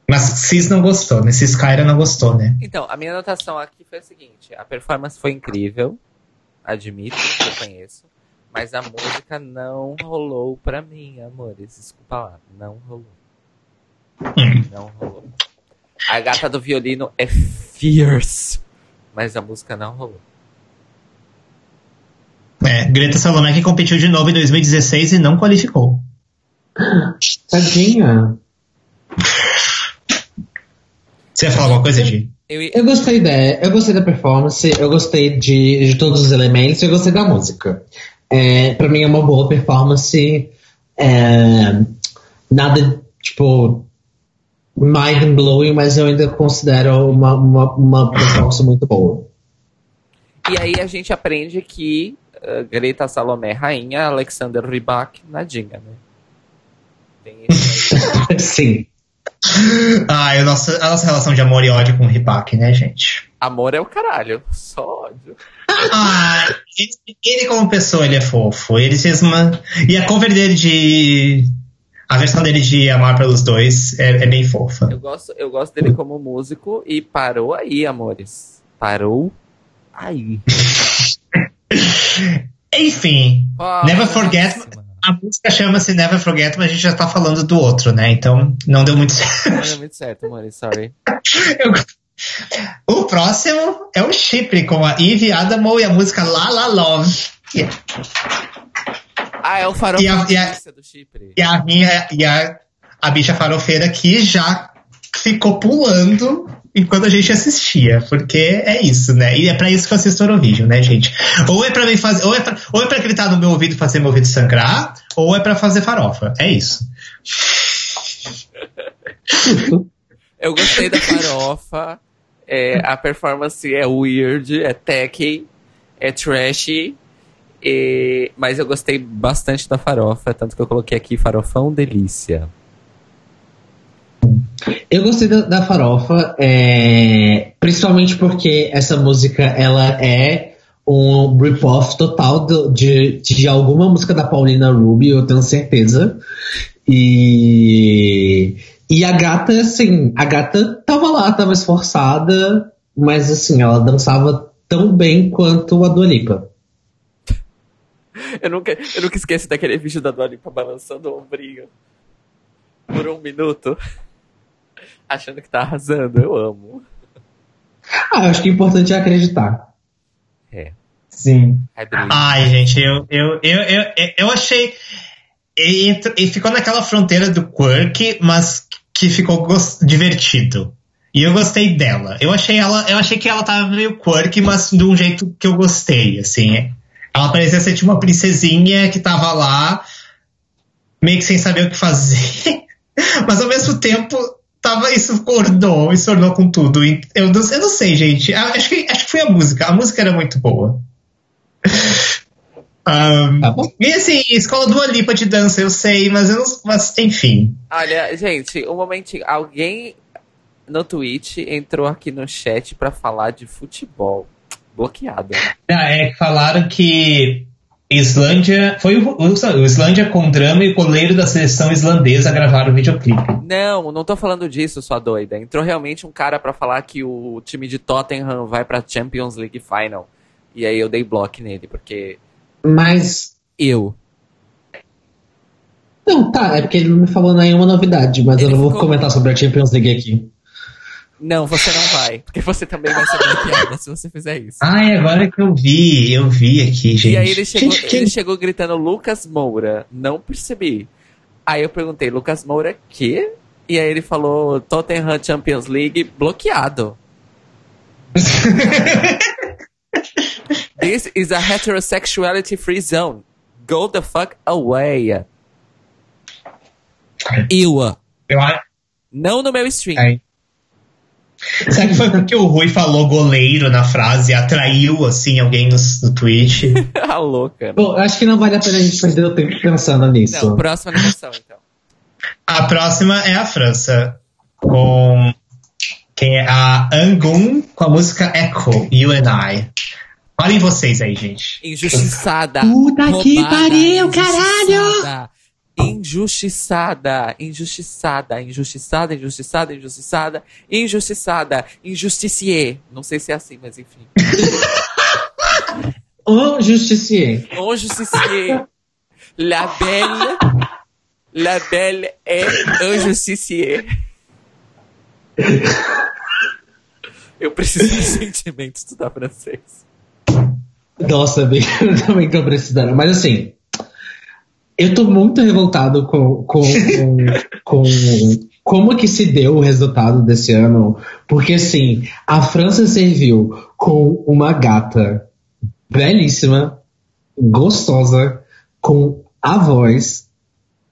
S2: Mas Cis não gostou, né? Cis Kyra não gostou, né?
S1: Então, a minha anotação aqui foi a seguinte: a performance foi incrível, admito eu conheço, mas a música não rolou pra mim, amores. Desculpa lá, não rolou.
S2: Hum.
S1: Não rolou. A gata do violino é fierce, mas a música não rolou.
S2: É, Greta Salomé que competiu de novo em 2016 e não qualificou.
S3: Tadinha.
S2: Você ia falar alguma coisa, Gi?
S1: Eu,
S3: Eu gostei da, eu gostei da performance, eu gostei de, de todos os elementos, eu gostei da música. É, pra mim é uma boa performance. é, nada, tipo, mind blowing, mas eu ainda considero uma, uma, uma performance muito boa.
S1: E aí a gente aprende que uh, Greta Salomé rainha, Alexander Rybak nadinha, né? *laughs*
S3: Sim.
S2: Ah, a nossa, a nossa relação de amor e ódio com o Ripak, né, gente?
S1: Amor é o caralho, só ódio.
S2: Ah, ele, ele como pessoa, ele é fofo. Ele fez uma... E a cover dele de... A versão dele de Amar pelos Dois é, é bem fofa.
S1: Eu gosto, eu gosto dele como músico e parou aí, amores. Parou aí. *laughs*
S2: Enfim,
S1: Oh,
S2: Never Forget- a música chama-se Never Forget, mas a gente já tá falando do outro, né? Então não deu muito certo.
S1: Não deu muito certo, amores, sorry.
S2: O próximo é o Chipre com a Eve Adamo e a música La La Love. E-
S1: Ah, é o farol
S2: E a- e a-
S1: do Chipre.
S2: E a minha e a, a bicha farofeira aqui já ficou pulando enquanto a gente assistia, porque é isso, né? E é pra isso que eu assisto Eurovision, né, gente? Ou é pra mim fazer, ou é pra, ou é pra gritar no meu ouvido e fazer meu ouvido sangrar, ou é pra fazer farofa. É isso.
S1: Eu gostei da farofa. é, a performance é weird, é techy, é trashy. e- mas eu gostei bastante da farofa, tanto que eu coloquei aqui farofão delícia.
S3: Eu gostei da, da farofa, é, principalmente porque essa música ela é um rip-off total do- de, de alguma música da Paulina Rubio, eu tenho certeza. E, e a gata, assim, a gata tava lá, tava esforçada, mas assim, ela dançava tão bem quanto a Dua Lipa.
S1: Eu nunca, eu nunca esqueço daquele vídeo da Dua Lipa balançando o ombrinho por um minuto, achando que tá arrasando. Eu amo.
S3: Ah, eu acho que o importante é acreditar.
S1: É.
S2: Sim. Ai, gente, eu, eu, eu, eu, eu achei. E, e ficou naquela fronteira do quirk, mas que ficou divertido. E eu gostei dela. Eu achei ela, eu achei que ela tava meio quirky, mas de um jeito que eu gostei, assim. Ela parecia ser tipo uma princesinha que tava lá, meio que sem saber o que fazer. *laughs* mas ao mesmo tempo, tava, isso ornou, isso ornou com tudo. Eu não, eu não sei, gente. Acho que, acho que foi a música. A música era muito boa. *laughs* Um, tá e assim, escola do Alipa de dança, eu sei, mas eu não. Mas, enfim.
S1: Olha, gente, um momentinho. Alguém no Twitch entrou aqui no chat para falar de futebol. Bloqueado.
S2: Ah, é que falaram que Islândia. Foi o, o, o Islândia com drama e o goleiro da seleção islandesa gravaram o videoclipe.
S1: Não, não tô falando disso, sua doida. Entrou realmente um cara para falar que o time de Tottenham vai pra Champions League Final. E aí eu dei bloco nele, porque.
S3: Mas.
S1: Eu.
S3: Não, tá, é porque ele não me falou nenhuma novidade, mas ele eu não vou comentar sobre a Champions League aqui.
S1: Não, você não vai. Porque você também vai ser bloqueada se você fizer isso.
S2: Ai, agora que eu vi, eu vi aqui, gente.
S1: E aí ele chegou, gente, ele chegou gritando Lucas Moura. Não percebi. Aí eu perguntei, Lucas Moura, quê? E aí ele falou Tottenham Champions League bloqueado. *laughs* This is a heterosexuality free zone. Go the fuck away. Iwa.
S2: Eu acho.
S1: Não no meu stream.
S2: Será que foi porque o Rui falou goleiro na frase e atraiu, assim, alguém no, no Twitch? *laughs*
S1: a ah, louca.
S3: Bom, acho que não vale a pena a gente perder o tempo pensando nisso.
S1: Não, próxima animação, então.
S2: A próxima é a França, com quem é a Angun com a música Echo, You and I. Olhem vocês aí, gente.
S1: Injustiçada.
S3: Puta roubada, que pariu, caralho!
S1: Injustiçada, injustiçada, injustiçada, injustiçada, injustiçada, injustiçada, injusticier. Não sei se é assim, mas enfim. *laughs*
S3: O justicier.
S1: Justicier. La belle, la belle é un justicier. Eu preciso de sentimento estudar francês.
S3: Nossa, *laughs* eu também tô precisando. Mas assim, eu tô muito revoltado com, com, *laughs* com, com como que se deu o resultado desse ano, porque assim, a França serviu com uma gata belíssima, gostosa, com a voz,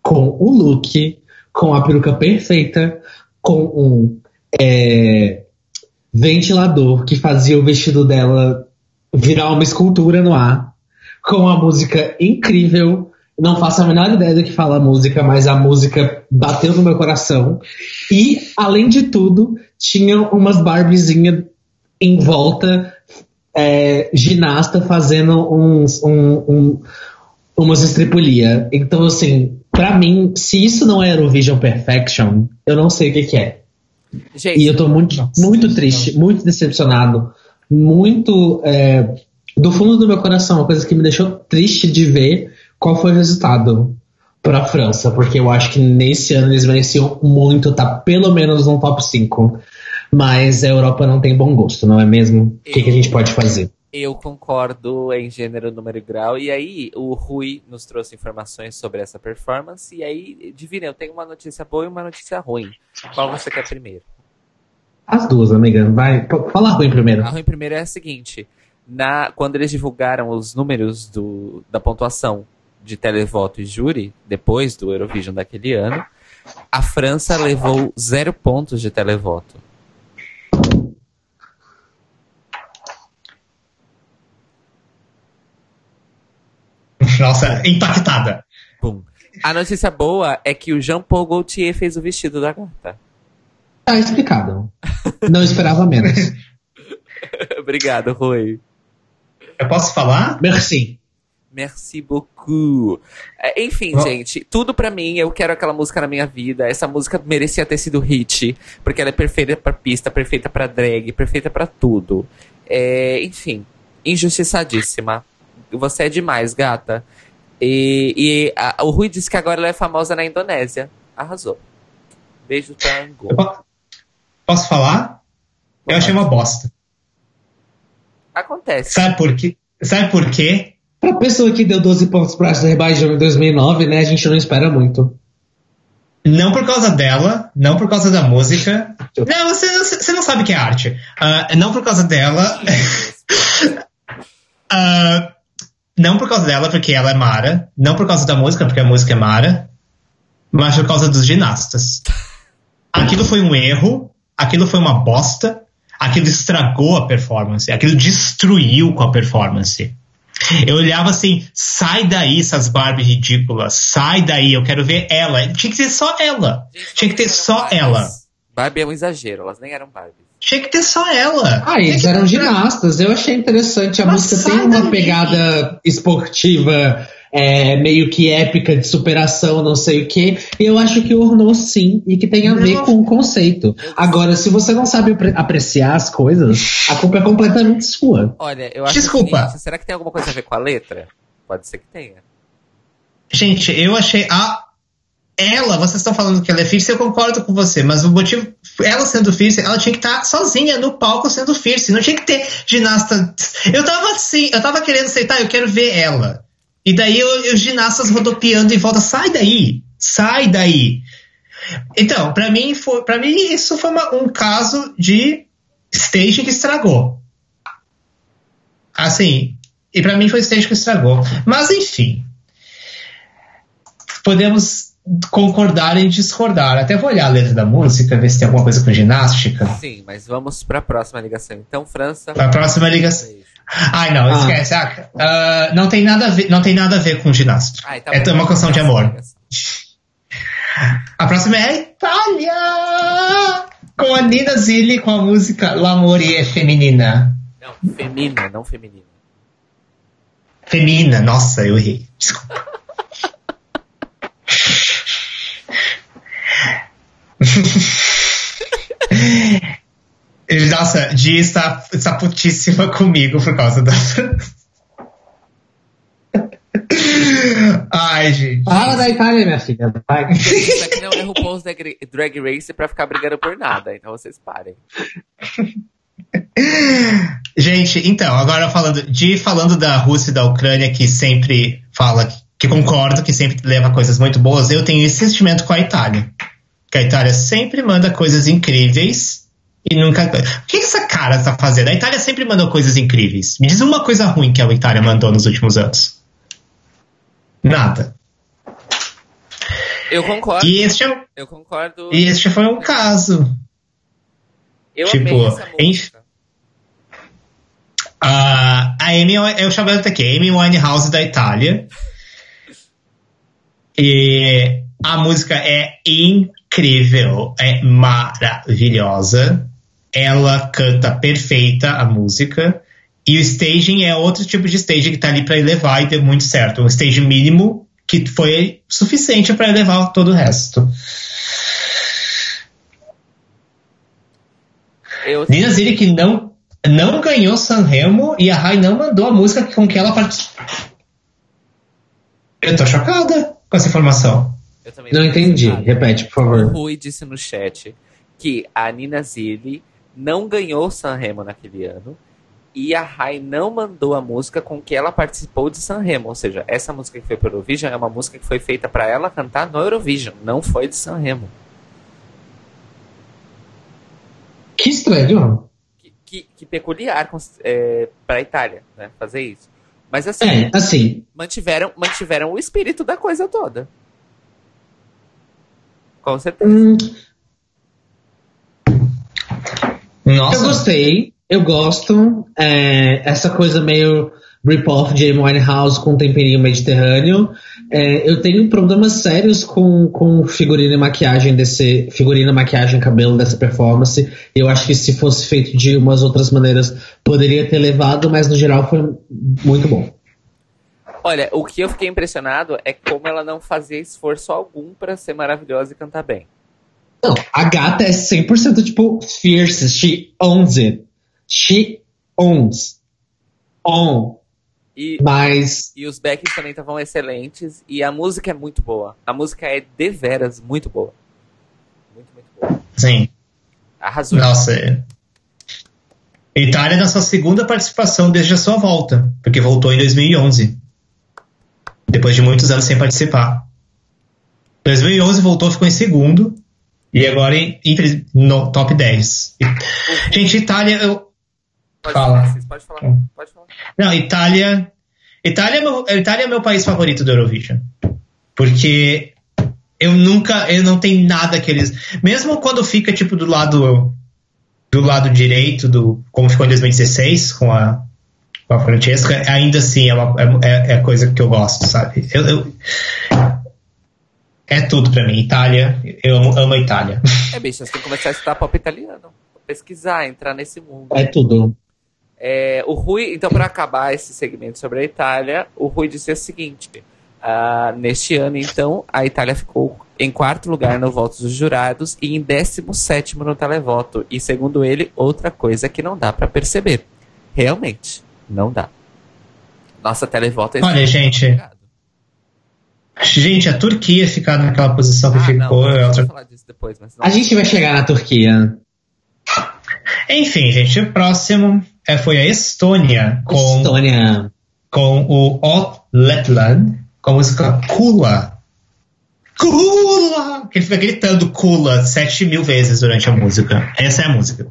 S3: com o look, com a peruca perfeita, com um é, ventilador que fazia o vestido dela virar uma escultura no ar, com a música incrível não faço a menor ideia do que fala a música, mas a música bateu no meu coração. E, além de tudo, tinha umas Barbiezinhas em volta, é, ginasta, fazendo uns, um, um, umas estripulia. Então, assim, para mim, se isso não era o Vision Perfection, eu não sei o que, que é. Gente, e eu tô muito, muito triste, muito decepcionado, muito é, do fundo do meu coração, uma coisa que me deixou triste de ver qual foi o resultado para a França? Porque eu acho que nesse ano eles mereciam muito estar tá pelo menos no top 5. Mas a Europa não tem bom gosto, não é mesmo? O que, que, a gente pode fazer?
S1: Eu concordo em gênero, número e grau. E aí, o Rui nos trouxe informações sobre essa performance. E aí, Divina, eu tenho uma notícia boa e uma notícia ruim. Qual você quer primeiro?
S3: As duas, amiga. Vai, fala ruim primeiro.
S1: A ruim primeiro é a seguinte: na, quando eles divulgaram os números do, da pontuação de televoto e júri, depois do Eurovision daquele ano, a França levou zero pontos de televoto.
S2: Nossa, impactada.
S1: Bum. A notícia boa é que o Jean-Paul Gaultier fez o vestido da gata.
S3: Tá explicado. Não esperava menos. *laughs*
S1: Obrigado, Rui.
S2: Eu posso falar?
S3: Merci.
S1: Merci beaucoup. É, enfim, oh. gente, tudo para mim, eu quero aquela música na minha vida. Essa música merecia ter sido hit, porque ela é perfeita pra pista, perfeita pra drag, perfeita para tudo. É, enfim, injustiçadíssima. Você é demais, gata. E, e a, o Rui disse que agora ela é famosa na Indonésia. Arrasou. Beijo pra Angola.
S2: Posso falar? Eu achei uma bosta.
S1: Acontece.
S2: Sabe por quê? Sabe por quê?
S3: Pra pessoa que deu 12 pontos pra Azerbaijan em 2009, né, a gente não espera muito.
S2: Não por causa dela, não por causa da música. Não, você, você não sabe que é arte. Uh, não por causa dela. uh, *laughs* não por causa dela, porque ela é Mara. Não por causa da música, porque a música é Mara. Mas por causa dos ginastas. Aquilo foi um erro. Aquilo foi uma bosta. Aquilo estragou a performance. Aquilo destruiu com a performance. Eu olhava assim, sai daí essas Barbie ridículas, sai daí, eu quero ver ela. Tinha que ter só ela. Gente, Tinha que ter só Barbies. ela.
S1: Barbie é um exagero, elas nem eram Barbie.
S2: Tinha que ter só ela.
S3: Ah, eles eram ginastas. Eu achei interessante. A Mas música tem uma daí. pegada esportiva é, meio que épica de superação, não sei o que. Eu acho que ornou sim e que tem a ver com o conceito. Agora, se você não sabe apreciar as coisas, a culpa é completamente sua.
S1: Olha, eu acho
S2: Desculpa.
S1: Seguinte, será que tem alguma coisa a ver com a letra? Pode ser que tenha.
S2: Gente, eu achei a ela, vocês estão falando que ela é Fierce, eu concordo com você, mas o motivo, ela sendo Fierce, ela tinha que estar tá sozinha no palco sendo Fierce, não tinha que ter ginasta. Eu tava assim, eu tava querendo aceitar, eu quero ver ela. E daí os ginastas rodopiando em volta, sai daí, sai daí. Então, para mim, foi, para mim isso foi uma, um caso de stage que estragou. Assim, e para mim foi stage que estragou. Mas enfim, podemos concordar e discordar. Até vou olhar a letra da música, ver se tem alguma coisa com ginástica.
S1: Sim, mas vamos para a próxima ligação. Então, França.
S2: Para a próxima ligação. Ai, não, ah. esquece. Ah, uh, não, tem nada a ver, não tem nada a ver com ginástica. Ai, tá é uma canção de amor. A próxima é a Itália! Com a Nina Zilli com a música L'amore é feminina.
S1: Não, femina, não feminina.
S2: Femina, nossa, eu errei. Desculpa. *laughs* Nossa, Di está, está putíssima comigo por causa da. Ai, gente.
S3: Fala da Itália, minha filha. Vai.
S1: Isso aqui não é RuPaul's Drag Race pra ficar brigando por nada, então vocês parem.
S2: Gente, então, agora falando de falando da Rússia e da Ucrânia, que sempre fala que concordo, que sempre leva coisas muito boas, eu tenho esse sentimento com a Itália. Que a Itália sempre manda coisas incríveis e nunca. O que essa cara está fazendo? A Itália sempre mandou coisas incríveis. Me diz uma coisa ruim que a Itália mandou nos últimos anos. Nada.
S1: Eu concordo.
S2: E este é,
S1: eu concordo.
S2: E este foi um caso.
S1: Eu tipo, amei essa música.
S2: Uh, a Amy, eu chamo ela aqui, Amy Winehouse da Itália. E a música é incrível, é maravilhosa. Ela canta perfeita a música. E o staging é outro tipo de staging que tá ali para elevar e deu muito certo. Um stage mínimo que foi suficiente para elevar todo o resto. Eu... Nina Zilli que não, não ganhou Sanremo e a Rai não mandou a música com que ela participou. Eu tô chocada com essa informação.
S3: não entendi. Repete, por favor.
S1: O Rui disse no chat que a Nina Zilli não ganhou Sanremo naquele ano e a Rai não mandou a música com que ela participou de Sanremo. Ou seja, essa música que foi para o Eurovision é uma música que foi feita para ela cantar no Eurovision, não foi de Sanremo.
S3: Que estranho.
S1: Que, que, que peculiar é, para a Itália, né? Fazer isso. Mas assim,
S3: é, assim.
S1: Mantiveram, mantiveram o espírito da coisa toda. Com certeza.
S3: Hum. Nossa. Eu gostei, eu gosto. É, essa coisa meio rip-off de Amy Winehouse com temperinho mediterrâneo. É, eu tenho problemas sérios com, com figurino e maquiagem desse. Figurino, maquiagem, cabelo dessa performance. Eu acho que se fosse feito de umas outras maneiras, poderia ter levado, mas no geral foi muito bom.
S1: Olha, o que eu fiquei impressionado é como ela não fazia esforço algum para ser maravilhosa e cantar bem.
S3: Não, a gata é 100% tipo fierce. She owns it. She owns. On.
S1: E,
S3: Mas.
S1: E os backs também estavam excelentes. E a música é muito boa. A música é deveras muito boa. Muito, muito boa.
S2: Sim.
S1: Arrasou.
S2: Nossa, é. Itália na sua segunda participação desde a sua volta, porque voltou em 2011. Depois de muitos anos sem participar. 2011 voltou, ficou em segundo. E agora em- no top 10. Gente, Itália, eu.
S1: Pode
S2: Fala.
S1: falar, Cis, pode falar. Pode falar.
S2: Não, Itália. Itália é, meu, Itália é meu país favorito do Eurovision. Porque eu nunca. Eu não tenho nada que eles. Mesmo quando fica, tipo, do lado. Do lado direito, do como ficou em 2016, com a, com a Francesca, ainda assim é, uma, é, é coisa que eu gosto, sabe? Eu, eu- é tudo pra mim. Itália, eu amo, amo a Itália.
S1: É, bicho, você tem que começar a estudar pop italiano. Pesquisar, entrar nesse mundo.
S3: É tudo.
S1: É, o Rui, então, para acabar esse segmento sobre a Itália, o Rui disse o seguinte: ah, neste ano, então, a Itália ficou em quarto lugar no voto dos jurados e em 17 no televoto. E segundo ele, outra coisa que não dá para perceber. Realmente, não dá. Nossa televoto é
S2: Olha, gente, Gente, a Turquia ficar naquela posição que
S1: Ah, não,
S2: ficou é
S1: eu
S2: outra
S1: vou falar disso depois, mas não.
S3: A gente vai chegar na Turquia.
S2: Enfim, gente, o próximo é, foi a Estônia com,
S3: Estônia.
S2: com o Ot Letland com a música Kula. Kula! Que ele fica gritando Kula sete mil vezes durante a música. Essa é a música.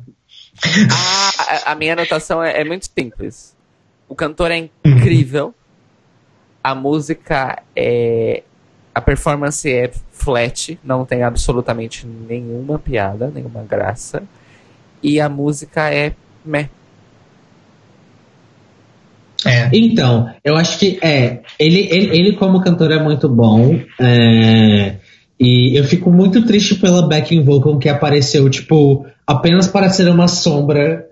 S1: Ah, a, minha anotação é, é muito simples. O cantor é incrível. A música é. A performance é flat, não tem absolutamente nenhuma piada, nenhuma graça. E a música é meh.
S2: É.
S3: Então, eu acho que é. Ele, ele, ele como cantor é muito bom. é, e eu fico muito triste pela backing vocal que apareceu, tipo, apenas para ser uma sombra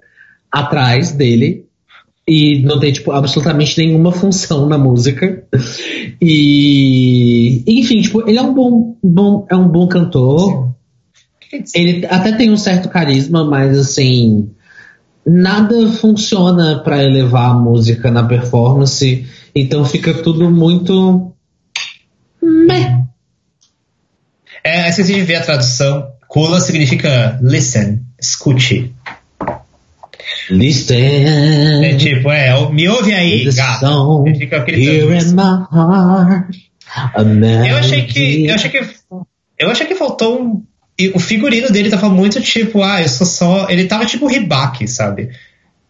S3: atrás dele. E não tem, tipo, absolutamente nenhuma função na música. E. Enfim, tipo, ele é um bom, bom, é um bom cantor. Ele até tem um certo carisma, mas assim. Nada funciona para elevar a música na performance, então fica tudo muito. Meh.
S2: É, esqueci de ver a tradução. Kula significa listen, escute. É
S3: Listen.
S2: tipo, é, me ouve aí, gato. Ele fica gritando isso. Eu achei que. Eu achei que. Eu achei que faltou um. o figurino dele tava muito tipo, ah, eu sou só. Ele tava tipo ribaque, sabe?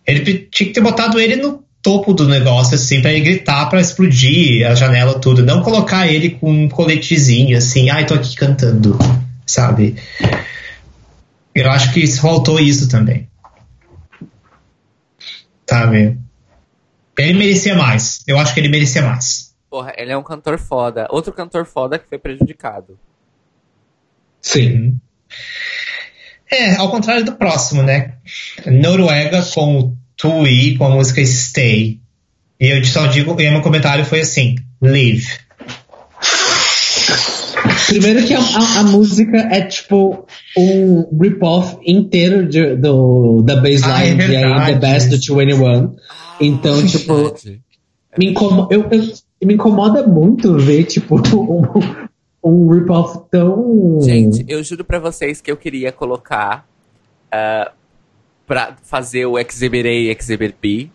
S2: Ele tinha que ter botado ele no topo do negócio, assim, pra ele gritar, pra explodir a janela, tudo. Não colocar ele com um coletezinho, assim, ai, tô aqui cantando, sabe? Eu acho que faltou isso também. Sabe? Ele merecia mais. Eu acho que ele merecia mais.
S1: Porra, ele é um cantor foda. Outro cantor foda que foi prejudicado.
S3: Sim.
S2: É, ao contrário do próximo, né? Noruega com o Tui, com a música Stay. E eu só digo, e meu comentário foi assim, Live.
S3: Primeiro que a, a- a música é tipo um rip-off inteiro de- do, da
S2: Ah, é
S3: baseline de I Am The. Best do 21. Então, tipo,
S1: Verdade.
S3: me incomoda, eu, eu- me incomoda muito ver, tipo, *laughs* um, um rip-off tão.
S1: Gente, eu juro pra vocês que eu queria colocar ah, pra fazer o Exhibit A e Exhibit B,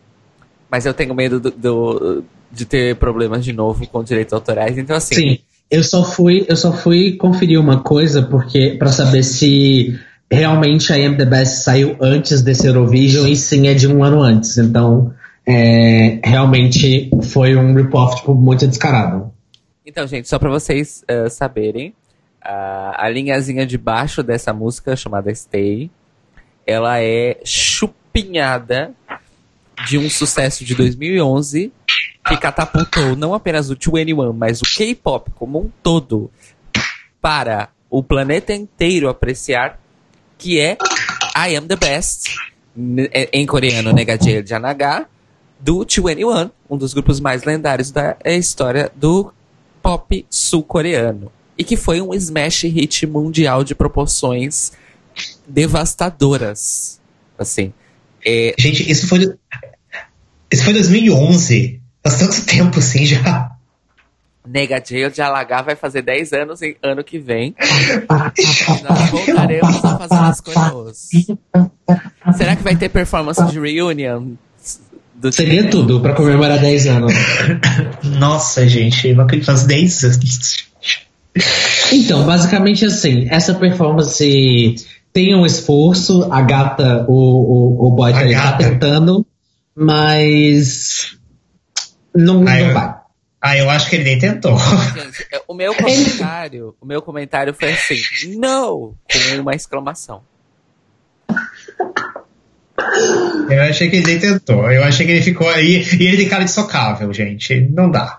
S1: mas eu tenho medo do, do- de ter problemas de novo com direitos autorais, então assim.
S3: Sim, eu só fui, eu só fui conferir uma coisa porque para saber se realmente a Am The Best saiu antes desse Eurovision e sim é de um ano antes. Então, é, realmente foi um rip-off tipo, muito descarado.
S1: Então, gente, só pra vocês ah, saberem, ah, a linhazinha de baixo dessa música, chamada Stay, ela é chupinhada de um sucesso de 2011 que catapultou não apenas o 21, mas o K-pop como um todo para o planeta inteiro apreciar, que é I Am The Best, n- em coreano Negaje Janaga, do 21, um dos grupos mais lendários da história do pop sul-coreano. E que foi um smash hit mundial de proporções devastadoras. Assim. É,
S2: Gente, isso foi. Isso foi 2011. Faz tanto tempo assim já.
S1: Nega Jail de Alagar vai fazer 10 anos em ano que vem. Nós voltaremos a fazer as coisas. Será que vai ter performance de reunion? Do
S3: Seria tudo pra comemorar 10 anos. *laughs*
S2: Nossa, gente, eu não acredito faz 10 anos.
S3: Então, basicamente assim, essa performance tem um esforço, a gata, o, o, o boy tá, tá tentando, mas não, não
S2: eu,
S3: vai.
S2: Ah, eu acho que ele nem tentou.
S1: Gente, é, o meu comentário, o meu comentário foi assim, não, com uma exclamação.
S2: Eu achei que ele nem tentou. Eu achei que ele ficou aí. E ele tem cara de socável, gente. Não dá.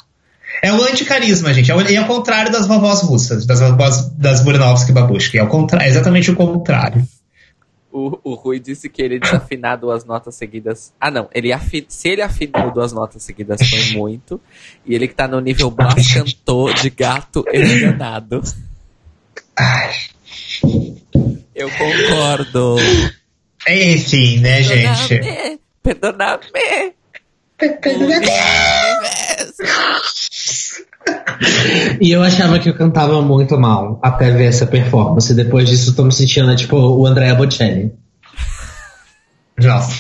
S2: É o anticarisma, gente. É, é o contrário das vovós russas, das vovós das Buranovsky e Babushki. É, o contra... é exatamente o contrário.
S1: O, o Rui disse que ele desafinar duas notas seguidas. Ah, não. Ele afi... Se ele afinou duas notas seguidas foi *laughs* muito. E ele que tá no nível Blas cantou de gato enganado. Eu concordo.
S2: Enfim, né, gente?
S1: Perdona-me.
S2: Perdona-me.
S3: E eu achava que eu cantava muito mal até ver essa performance. Depois disso, eu tô me sentindo tipo o Andrea Bocelli.
S2: Nossa.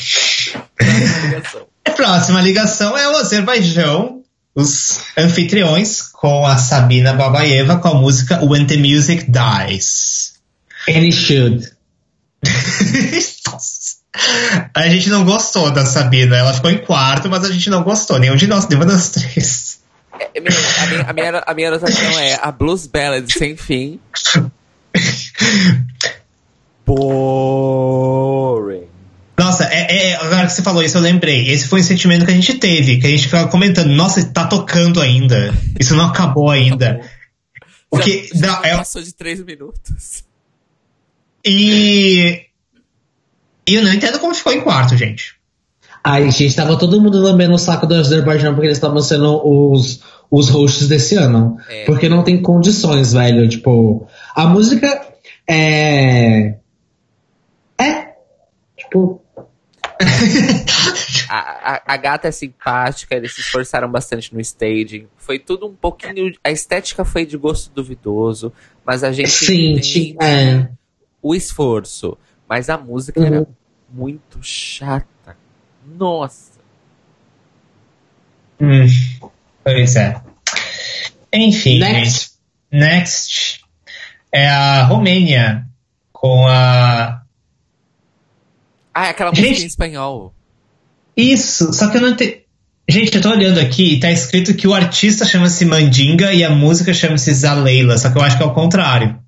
S2: A próxima ligação é o Azerbaijão, os anfitriões, com a Sabina Babaeva com a música When the Music Dies.
S3: And it should. *laughs*
S2: a gente não gostou da Sabina. Ela ficou em quarto, mas a gente não gostou. Nenhum de nós, nenhuma das três.
S1: É, a, minha, a, minha, a minha anotação é a Blues Ballad sem fim. Boring.
S2: Nossa, é, é, agora que você falou isso, eu lembrei. Esse foi um sentimento que a gente teve, que a gente ficava comentando. Nossa, tá tocando ainda. Isso não acabou ainda.
S1: O que já, já é... passou de três minutos.
S2: E. E eu não entendo como ficou em quarto, gente.
S3: Ai, gente, tava todo mundo lambendo o saco do Azerbaijão porque eles estavam sendo os, os hosts desse ano. É. Porque não tem condições, velho. Tipo, a música é. É. Tipo. *laughs*
S1: a, a, a, gata é simpática, eles se esforçaram bastante no staging. Foi tudo um pouquinho. A estética foi de gosto duvidoso, mas a gente.
S3: Sim, sim é.
S1: O esforço. Mas a música uhum. era muito chata. Nossa.
S2: Hum, pois é. Enfim.
S3: Next.
S2: Next. É a Romênia com a.
S1: Ah, é aquela música Gente, em espanhol.
S2: Isso, só que eu não entendi. Gente, eu tô olhando aqui e tá escrito que o artista chama-se Mandinga e a música chama-se Zaleila, só que eu acho que é o contrário.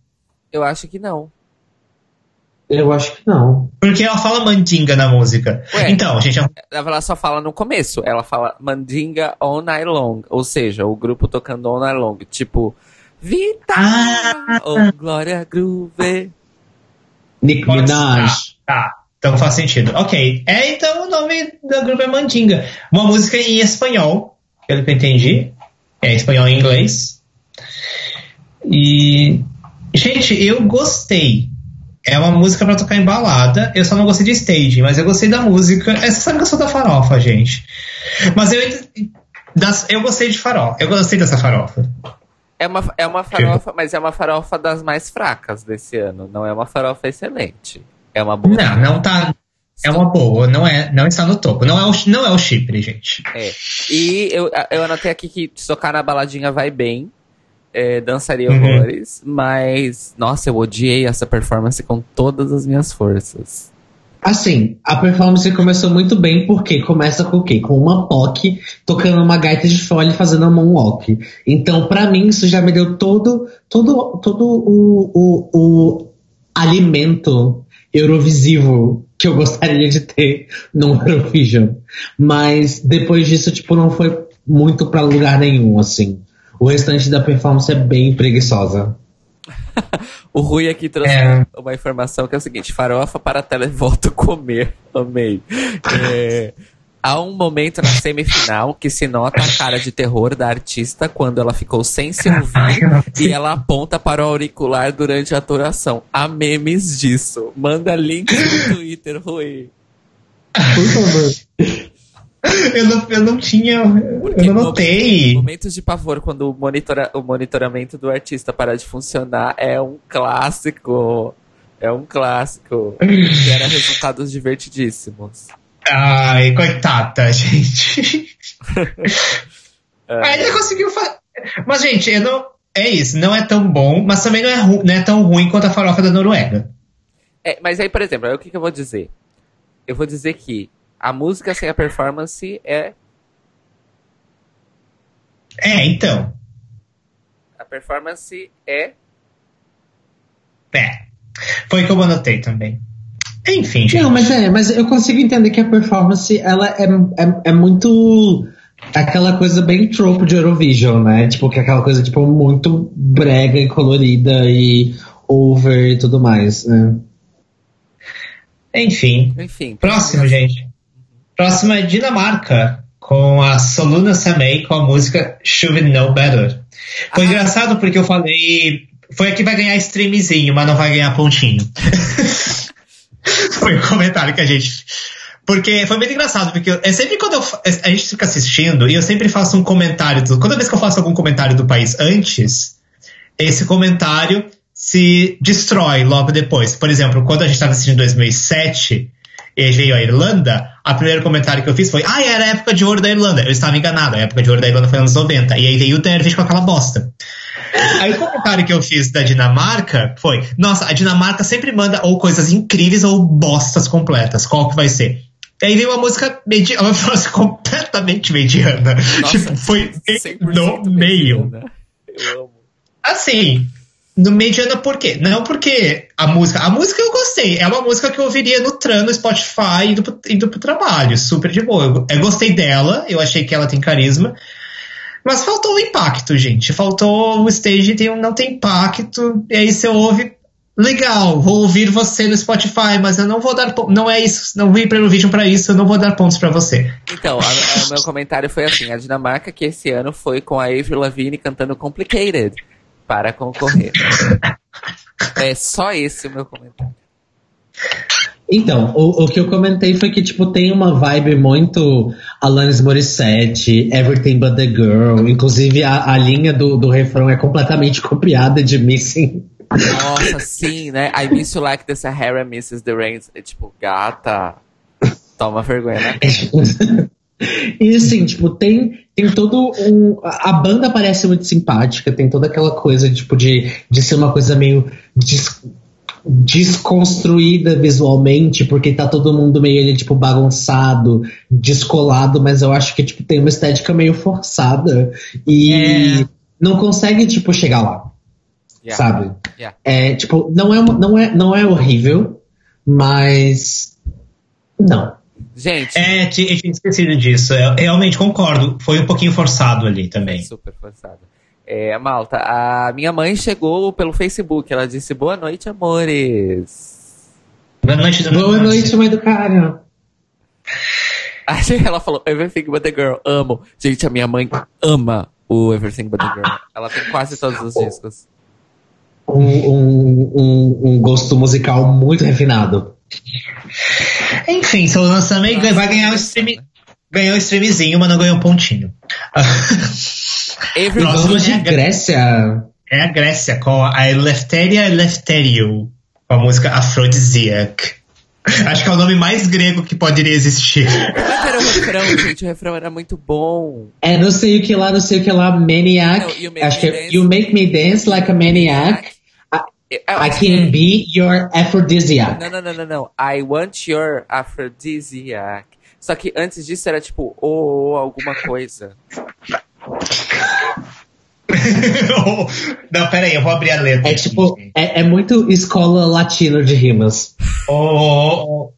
S1: Eu acho que não.
S3: Eu acho que não.
S2: Porque ela fala mandinga na música. Ué, então, gente.
S1: Ela só fala no começo. Ela fala mandinga all night long. Ou seja, o grupo tocando all night long. Tipo, Vita! Ah. Oh, Glória Groove.
S3: Nick Minaj.
S2: Tá, então faz sentido. Ok. É, então o nome do grupo é Mandinga. Uma música em espanhol, pelo que eu entendi. É espanhol e inglês. E. Gente, eu gostei é uma música para tocar em balada. Eu só não gostei de staging, mas eu gostei da música. Essa sabe que eu sou da farofa, gente. Mas eu, das, eu gostei de farofa. Eu gostei dessa farofa.
S1: É uma, é uma farofa, mas é uma farofa das mais fracas desse ano. Não é uma farofa excelente. É uma boa.
S2: Não, não tá. É uma boa, não é, não está no topo. Não é o, não é o Chipre, gente.
S1: É. E eu, eu anotei aqui que tocar na baladinha vai bem é, dançaria uhum. horrores, mas nossa, eu odiei essa performance com todas as minhas forças.
S3: Assim, a performance começou muito bem porque começa com o quê? Com uma POC tocando uma gaita de fole fazendo a moonwalk. Então, para mim, isso já me deu todo, todo, todo o, o, o alimento eurovisivo que eu gostaria de ter no Eurovision. Mas depois disso, tipo, não foi muito para lugar nenhum, assim. O restante da performance é bem preguiçosa. *laughs*
S1: o Rui aqui trouxe é. uma informação que é o seguinte: farofa para televoto comer. *laughs* Amei. É, há um momento na semifinal que se nota a cara de terror da artista quando ela ficou sem se ouvir *laughs* e ela aponta para o auricular durante a atuação. Há memes disso. Manda link no Twitter, Rui.
S3: Por favor.
S2: Eu não, eu não tinha. Porque eu não notei.
S1: Momentos de pavor, quando o, monitora, o monitoramento do artista para de funcionar, é um clássico. É um clássico. Gera resultados divertidíssimos.
S2: Ai, coitada, *laughs* gente. *laughs* é. Ainda conseguiu fazer. Mas, gente, eu não. é isso, não é tão bom, mas também não é, não é tão ruim quanto a farofa da Noruega.
S1: É, mas aí, por exemplo, aí o que, que eu vou dizer? Eu vou dizer que a música sem a performance é.
S2: É, então.
S1: A performance é.
S2: É. Foi o que eu anotei também. Enfim, gente.
S3: Não, mas é, mas eu consigo entender que a performance ela é, é, é muito aquela coisa bem trope de Eurovision, né? Tipo, que é aquela coisa tipo muito brega e colorida e over e tudo mais, né?
S2: Enfim.
S1: Enfim.
S2: Próximo, gente. Próximo é Dinamarca, com a Soluna Samei com a música Should Know Better. Foi ah. engraçado porque eu falei. Foi aqui vai ganhar streamzinho, mas não vai ganhar pontinho. *laughs* foi o comentário que a gente. Porque foi muito engraçado, porque é sempre quando eu, a gente fica assistindo e eu sempre faço um comentário. Do, toda vez que eu faço algum comentário do país antes, esse comentário se destrói logo depois. Por exemplo, quando a gente estava assistindo em 2007 e veio a Irlanda, o primeiro comentário que eu fiz foi: Ah, era a época de ouro da Irlanda. Eu estava enganado, a época de ouro da Irlanda foi nos anos 90. E aí veio o Dervish com aquela bosta. Aí o comentário que eu fiz da Dinamarca foi: Nossa, a Dinamarca sempre manda ou coisas incríveis ou bostas completas. Qual que vai ser? E aí veio uma música mediana, uma música *laughs* completamente mediana. Nossa, tipo, foi no meio. Eu amo. Assim, no mediana por quê? Não porque a música. A música eu gostei. É uma música que eu ouviria no tram, no Spotify, indo pro, indo pro trabalho. Super de boa. Eu, eu gostei dela, eu achei que ela tem carisma. Mas faltou o impacto, gente. Faltou o stage tem, não tem impacto. E aí você ouve, legal, vou ouvir você no Spotify, mas eu não vou dar não é isso, não vim para o vídeo para isso, eu não vou dar pontos para você.
S1: Então, o meu comentário foi assim: a Dinamarca que esse ano foi com a Avril Lavigne cantando Complicated para concorrer. *laughs* é só esse o meu comentário.
S3: Então, o, o que eu comentei foi que, tipo, tem uma vibe muito Alanis Morissette, Everything But The Girl. Inclusive, a, a linha do, do refrão é completamente *laughs* copiada de Missing
S1: nossa, sim, né? I miss you like the Sahara misses the rain. É tipo, gata, toma vergonha, né? *laughs*
S3: E assim, tipo, tem, tem todo um. A banda parece muito simpática, tem toda aquela coisa, tipo, de, de ser uma coisa meio des, desconstruída visualmente, porque tá todo mundo meio, tipo, bagunçado, descolado, mas eu acho que, tipo, tem uma estética meio forçada e é. não consegue, tipo, chegar lá. Yeah. Sabe? Yeah. É, tipo, não é, não, é, não é horrível, mas. Não.
S1: Gente.
S2: É, eu tinha esquecido disso. Eu realmente concordo. Foi um pouquinho forçado ali também.
S1: Super forçado. É, Malta, a minha mãe chegou pelo Facebook. Ela disse: Boa noite, amores.
S2: Boa noite,
S3: Boa noite, mãe do cara. *laughs*
S1: Ela falou: Everything but the girl. Amo. Gente, a minha mãe ama o Everything but the girl. Ela tem quase todos os discos
S3: um, um, um, gosto musical muito refinado.
S2: Enfim, seu lançamento Nossa, vai ganhar o stream. Ganhou o streamzinho, mas não ganhou um pontinho. *laughs*
S3: Próximo de Grécia.
S2: É a Grécia, com a Eleftheria Eleftherio, com a música Aphrodisiac. Acho que é o nome mais grego que poderia existir.
S1: É que era o refrão, gente? O refrão era muito bom.
S3: É não sei o que lá, não sei o que lá, Maniac. Não, Acho que é You Make Me Dance Like a Maniac. I can be your aphrodisiac.
S1: Não, não, não, não, não. I want your aphrodisiac. Só que antes disso era tipo, ou oh, alguma coisa. *laughs*
S2: não, pera aí, eu vou abrir a letra.
S3: É tipo, é, é muito escola latina de rimas.
S2: Oh, oh, oh.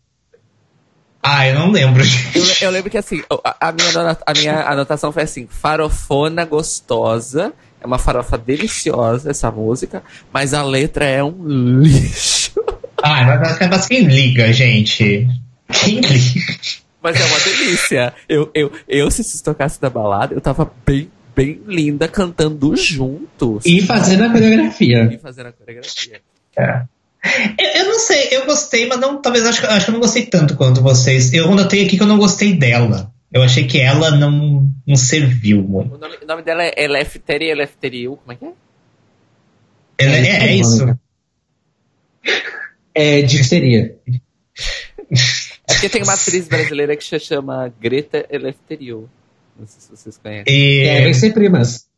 S2: Ah, eu não lembro.
S1: Eu, eu lembro que assim, a, a, minha, a minha anotação foi assim: farofona gostosa é uma farofa deliciosa essa música, mas a letra é um lixo. *laughs*
S2: Ah, mas quem liga, gente? Quem liga?
S1: Mas é uma delícia. Eu, eu, eu se se tocasse da balada, eu tava bem, bem linda cantando juntos.
S3: E fazendo a coreografia.
S1: E fazendo a coreografia.
S2: É. Eu, eu, não sei, eu gostei, mas não, talvez acho, acho que eu não gostei tanto quanto vocês. Eu notei aqui que eu não gostei dela. Eu achei que ela não, não serviu muito.
S1: O nome, o nome dela é Elefteri Elefteriu, como é que é?
S2: Ela, é, é, é isso.
S3: É difteria.
S1: É porque tem uma atriz brasileira que se chama Greta Elefteriu. Não sei se vocês conhecem. E...
S3: Devem ser primas.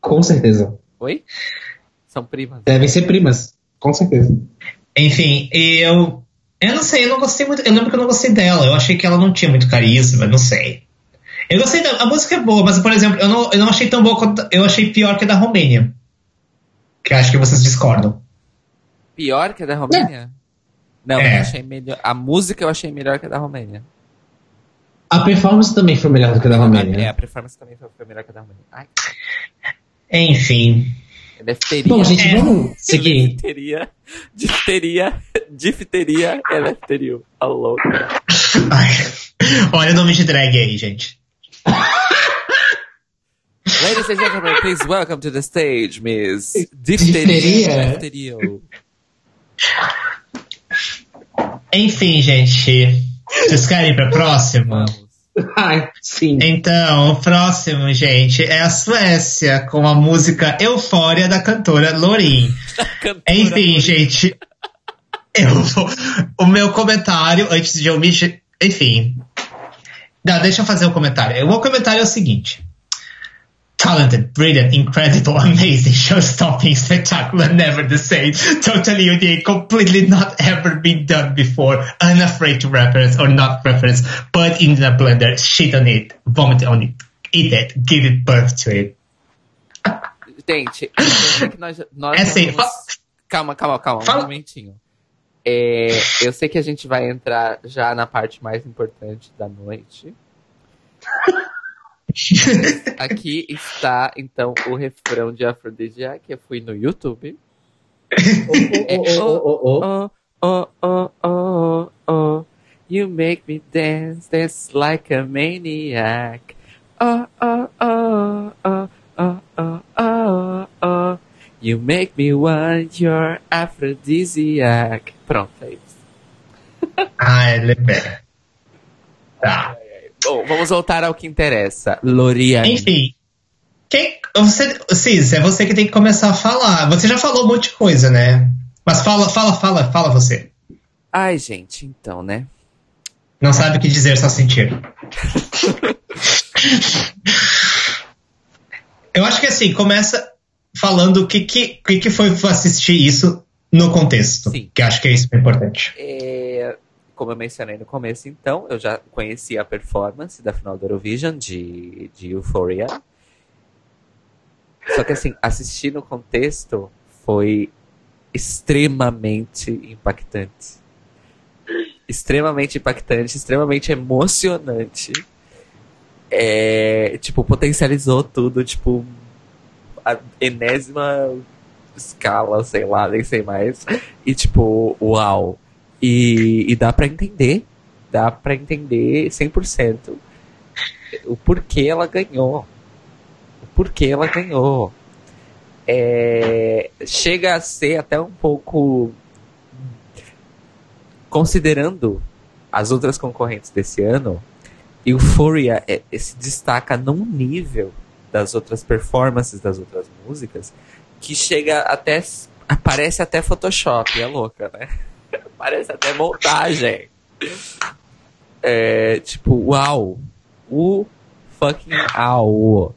S3: Com certeza.
S1: Oi? São primas.
S3: Devem ser primas, com certeza.
S2: Enfim, eu. Eu não sei, eu não gostei muito. Eu lembro que eu não gostei dela. Eu achei que ela não tinha muito carisma, não sei. Eu gostei da. A música é boa, mas, por exemplo, eu não, eu não achei tão boa quanto. Eu achei pior que a da Romênia. Que eu acho que vocês discordam.
S1: Pior que a da Romênia? Não,
S2: É.
S1: eu achei melhor. A música eu achei melhor que a da Romênia.
S3: A performance também foi melhor do que a da
S1: É,
S3: Romênia.
S1: a performance também foi, foi melhor que a da Romênia. Ai,
S2: Enfim.
S1: Elefteria.
S3: Bom, gente,
S2: É.
S3: vamos seguir.
S1: Difteria, difteria, difteria, elefterio. A louca.
S2: Ai. Olha o nome de drag aí, gente.
S1: Ladies and gentlemen, please welcome to the stage, Miss
S3: Difteria.
S1: Difteria.
S2: Enfim, gente. Vocês querem ir pra próxima?
S1: Vamos. *laughs*
S3: Ai, sim.
S2: Então, o próximo, gente, é a Suécia, com a música Eufória da cantora Lorin. *laughs* Enfim, gente, eu vou, o meu comentário, antes de eu me. Enfim. Não, deixa eu fazer o comentário. O meu comentário é o seguinte. Talented, brilliant, incredible, amazing, show-stopping, spectacular, never the same, totally unique, completely not ever been done before, unafraid to reference or not reference, put in a blender, shit on it, vomit on it, eat it, give it birth to it.
S1: Gente, eu sei que nós, nós
S2: É assim,
S1: vamos- Calma, calma, calma,
S2: Fala.
S1: um momentinho. É, eu sei que a gente vai entrar já na parte mais importante da noite. Aqui está, então, o refrão de Aphrodisiac, que eu fui no YouTube. É, *laughs*
S3: Oh, oh, oh, oh.
S1: Oh. You make me dance, dance like a maniac. Oh, oh, oh, oh, oh, oh, oh, oh. You make me want your aphrodisiac. Pronto, é isso.
S2: Ah, é lembrei. Tá.
S1: Bom, vamos voltar ao que interessa. Loriane.
S2: Enfim. Quem, você, Cis, é você que tem que começar a falar. Você já falou um monte de coisa, né? Mas fala, fala, fala, fala você.
S1: Ai, gente, então, né?
S2: Não sabe o que dizer, só sentir. Eu acho que assim, começa falando o que, que, que, que foi assistir isso no contexto.
S1: Sim.
S2: Que acho que é isso que é importante.
S1: É, como eu mencionei no começo, então, eu já conheci a performance da final do Eurovision de, de Euphoria. Só que, assim, assistir no contexto foi extremamente impactante. Extremamente impactante, extremamente emocionante. É, tipo, potencializou tudo, tipo, a enésima escala, sei lá, nem sei mais. E tipo, uau. E, e dá pra entender, dá pra entender 100% o porquê ela ganhou. O porquê ela ganhou. É, chega a ser até um pouco. Considerando as outras concorrentes desse ano, Euphoria é, é, se destaca num nível das outras performances das outras músicas que chega até. Parece até Photoshop, é louca, né? Parece até montagem. É, tipo, uau. O fucking au.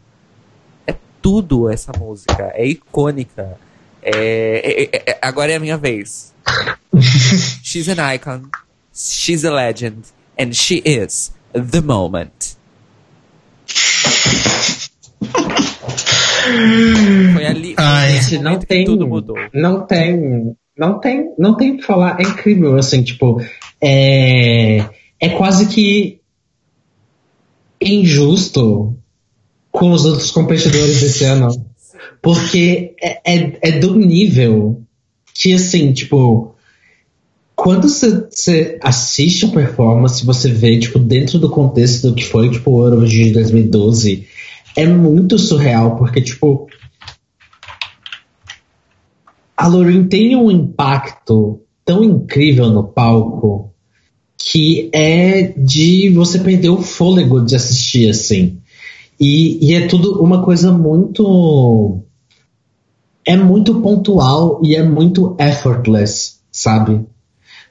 S1: É tudo essa música. É icônica. É, é- é- é- agora é a minha vez. *laughs* She's an icon. She's a legend. And she is the moment. *laughs* Foi ali.
S2: Ai.
S3: Gente, não tem,
S1: tudo mudou.
S3: não tem, não tem, não tem o que falar. É incrível, assim, tipo, é, é quase que injusto com os outros competidores desse ano, porque é, é, é do nível que, assim, tipo, quando você- assiste a performance, você vê, tipo, dentro do contexto do que foi, tipo, o Eurovision de 2012, é muito surreal, porque, tipo, a Lauren tem um impacto tão incrível no palco que é de você perder o fôlego de assistir assim. E, e é tudo uma coisa muito. É muito pontual e é muito effortless, sabe?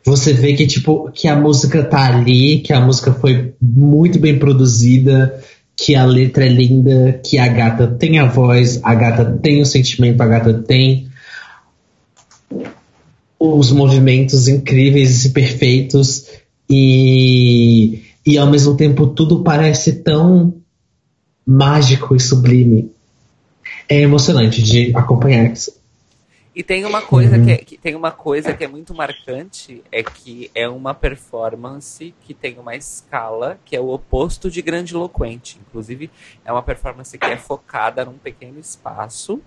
S3: Você vê que, tipo, que a música tá ali, que a música foi muito bem produzida, que a letra é linda, que a gata tem a voz, a gata tem o sentimento, a gata tem os movimentos incríveis e perfeitos e, e ao mesmo tempo tudo parece tão mágico e sublime. É emocionante de acompanhar isso.
S1: E tem uma coisa uhum. que, é, que, tem uma coisa que é muito marcante, é que é uma performance que tem uma escala que é o oposto de grandiloquente. Inclusive, é uma performance que é focada num pequeno espaço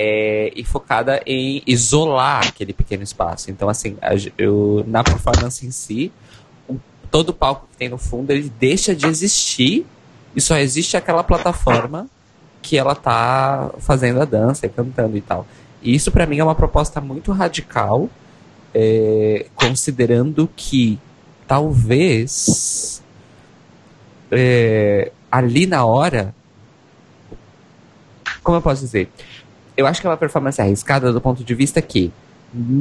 S1: é, e focada em isolar aquele pequeno espaço. Então, assim, eu, na performance em si, todo o palco que tem no fundo, ele deixa de existir e só existe aquela plataforma que ela tá fazendo a dança e cantando e tal. E isso para mim é uma proposta muito radical, é, considerando que talvez é, ali na hora, como eu posso dizer, eu acho que é uma performance arriscada do ponto de vista que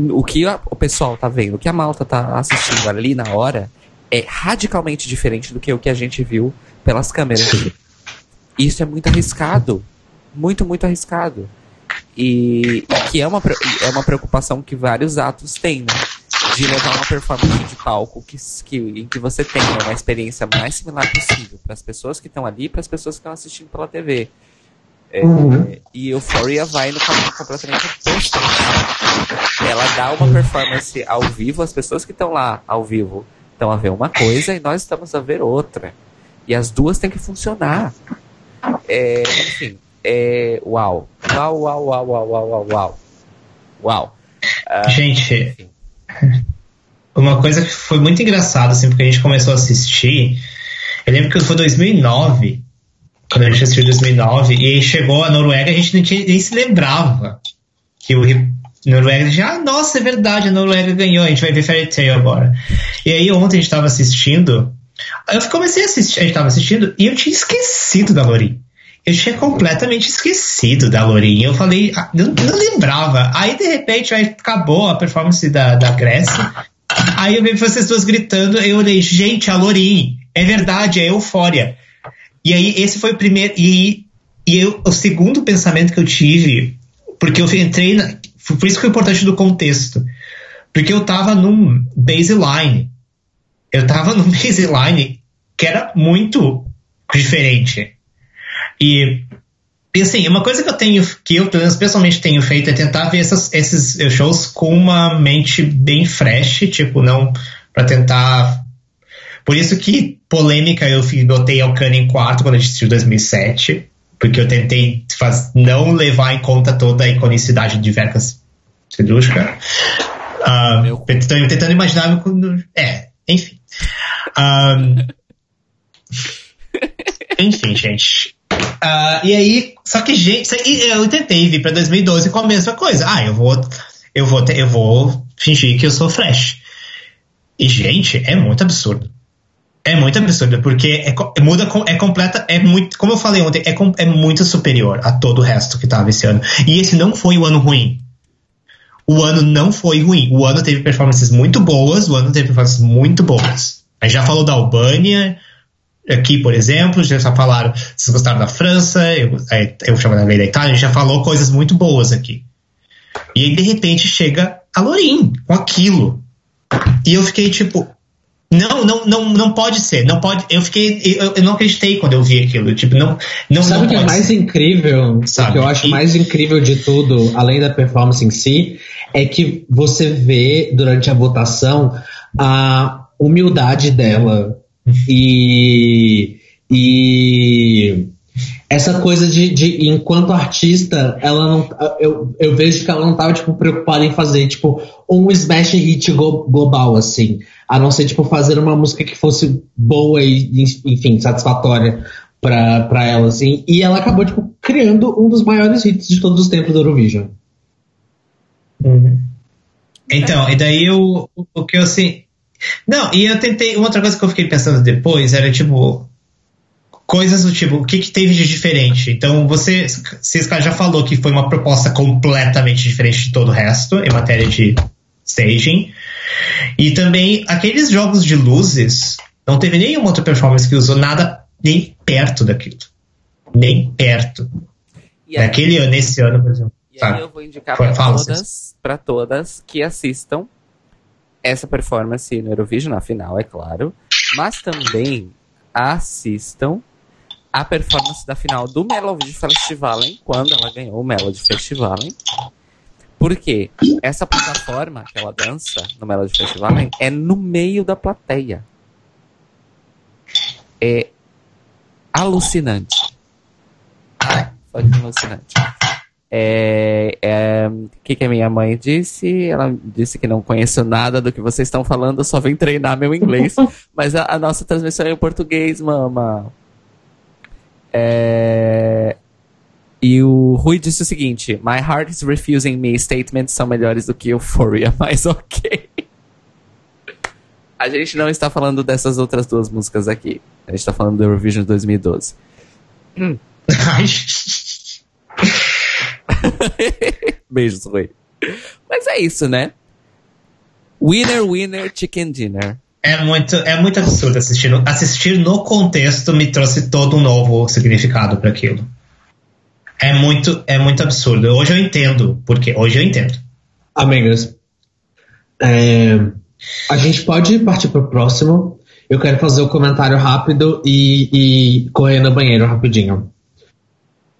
S1: o que a, o pessoal tá vendo, o que a malta tá assistindo ali na hora é radicalmente diferente do que o que a gente viu pelas câmeras. Isso é muito arriscado. Muito, muito arriscado. E que é uma, é uma preocupação que vários atos têm, né? De levar uma performance de palco que, que, em que você tenha uma experiência mais similar possível para as pessoas que estão ali e para as pessoas que estão assistindo pela TV. É, uhum. E Euphoria vai no caminho completamente oposto. Ela dá uma performance ao vivo, as pessoas que estão lá ao vivo estão a ver uma coisa e nós estamos a ver outra. E as duas têm que funcionar. É, enfim, é, uau. Uau, uau, uau, uau, uau, uau, uau. Uau.
S2: Uh, gente, uma coisa que foi muito engraçada, assim, porque a gente começou a assistir. Eu lembro que foi 2009, quando a gente assistiu 2009, e chegou a Noruega, a gente nem, tinha, nem se lembrava que o Noruega já, ah, nossa, é verdade, a Noruega ganhou, a gente vai ver Fairy Tail agora. E aí ontem a gente estava assistindo, eu comecei a assistir, a gente estava assistindo, e eu tinha esquecido da Lori. Eu tinha completamente esquecido da Lourinha. Eu falei, ah, não, não lembrava. Aí, de repente, aí acabou a performance da, da Grécia. Aí eu vi vocês duas gritando, eu olhei, gente, a Lourinha, é verdade, é eufória. E aí, esse foi o primeiro. E, e eu, o segundo pensamento que eu tive, porque eu entrei. Na, por isso que foi importante do contexto. Porque eu tava num baseline. Eu tava num *laughs* baseline que era muito diferente. E, e assim, uma coisa que eu tenho, que eu pessoalmente tenho feito é tentar ver essas, esses shows com uma mente bem fresh, tipo, não para tentar. Por isso que polêmica eu botei Alcântara em quarto quando a gente assistiu 2007, porque eu tentei faz, não levar em conta toda a iconicidade de Verkas Sedrushka. Uh, tentando, tentando imaginar. É, enfim. Um, *laughs* enfim, gente. Uh, e aí, só que, gente, eu tentei vir pra 2012 com a mesma coisa. Ah, eu vou, eu vou, eu vou fingir que eu sou Flash. E, gente, é muito absurdo. É muito absurdo, porque é, é muda, é completa, é muito, como eu falei ontem, é, é muito superior a todo o resto que tava esse ano. E esse não foi o ano ruim. O ano não foi ruim. O ano teve performances muito boas, o ano teve performances muito boas. A gente já falou da Albânia, aqui, por exemplo, já falaram, vocês gostaram da França, eu, é, eu chamo da lei da Itália, a gente já falou coisas muito boas aqui. E aí, de repente, chega a Lorin com aquilo. E eu fiquei tipo, não, não, não, não pode ser. Não pode. Eu fiquei. Eu, eu não acreditei quando eu vi aquilo. Tipo, não. não
S3: Sabe
S2: o
S3: que é mais
S2: ser.
S3: incrível? Sabe? O que eu acho e... mais incrível de tudo, além da performance em si, é que você vê durante a votação a humildade dela e, e essa coisa de, de, enquanto artista, ela não, eu, eu vejo que ela não estava tipo, preocupada em fazer tipo um smash hit global, assim. A não ser tipo, fazer uma música que fosse boa e, enfim, satisfatória para ela, assim. E ela acabou tipo, criando um dos maiores hits de todos os tempos do Eurovision.
S2: Uhum. Então, e daí o, o que eu assim. Não, e eu tentei. Uma outra coisa que eu fiquei pensando depois era tipo. Coisas do tipo, o que, que teve de diferente? Então, você, Cisca já falou que foi uma proposta completamente diferente de todo o resto em matéria de staging. E também, aqueles jogos de luzes, não teve nenhuma outra performance que usou nada nem perto daquilo. Nem perto. E Naquele ano, nesse ano, por exemplo.
S1: E aí eu vou indicar para todas, pra todas que assistam essa performance no Eurovision, na final, é claro. Mas também assistam a performance da final do Melody Festival, quando ela ganhou o Melody Festival. Porque essa plataforma que ela dança no Melody Festival é no meio da plateia. É alucinante. Ah, de alucinante. É, é, o que, que a minha mãe disse? Ela disse que não conheço nada do que vocês estão falando, só vem treinar meu inglês. *laughs* Mas a, a nossa transmissão é em português, mama. É, e o Rui disse o seguinte: My heart is refusing me. Statements são melhores do que Euphoria, *laughs* mas ok. A gente não está falando dessas outras duas músicas aqui. A gente está falando do Eurovision 2012. Hum. *laughs* Beijos, Rui. Mas é isso, né? Winner, winner, chicken dinner.
S2: É muito, é muito absurdo assistir. Assistir no contexto me trouxe todo um novo significado para aquilo. É muito, é muito absurdo. Hoje eu entendo, porque hoje eu entendo.
S3: Amigas, é, a gente pode partir para o próximo. Eu quero fazer o um comentário rápido e, e correr no banheiro rapidinho.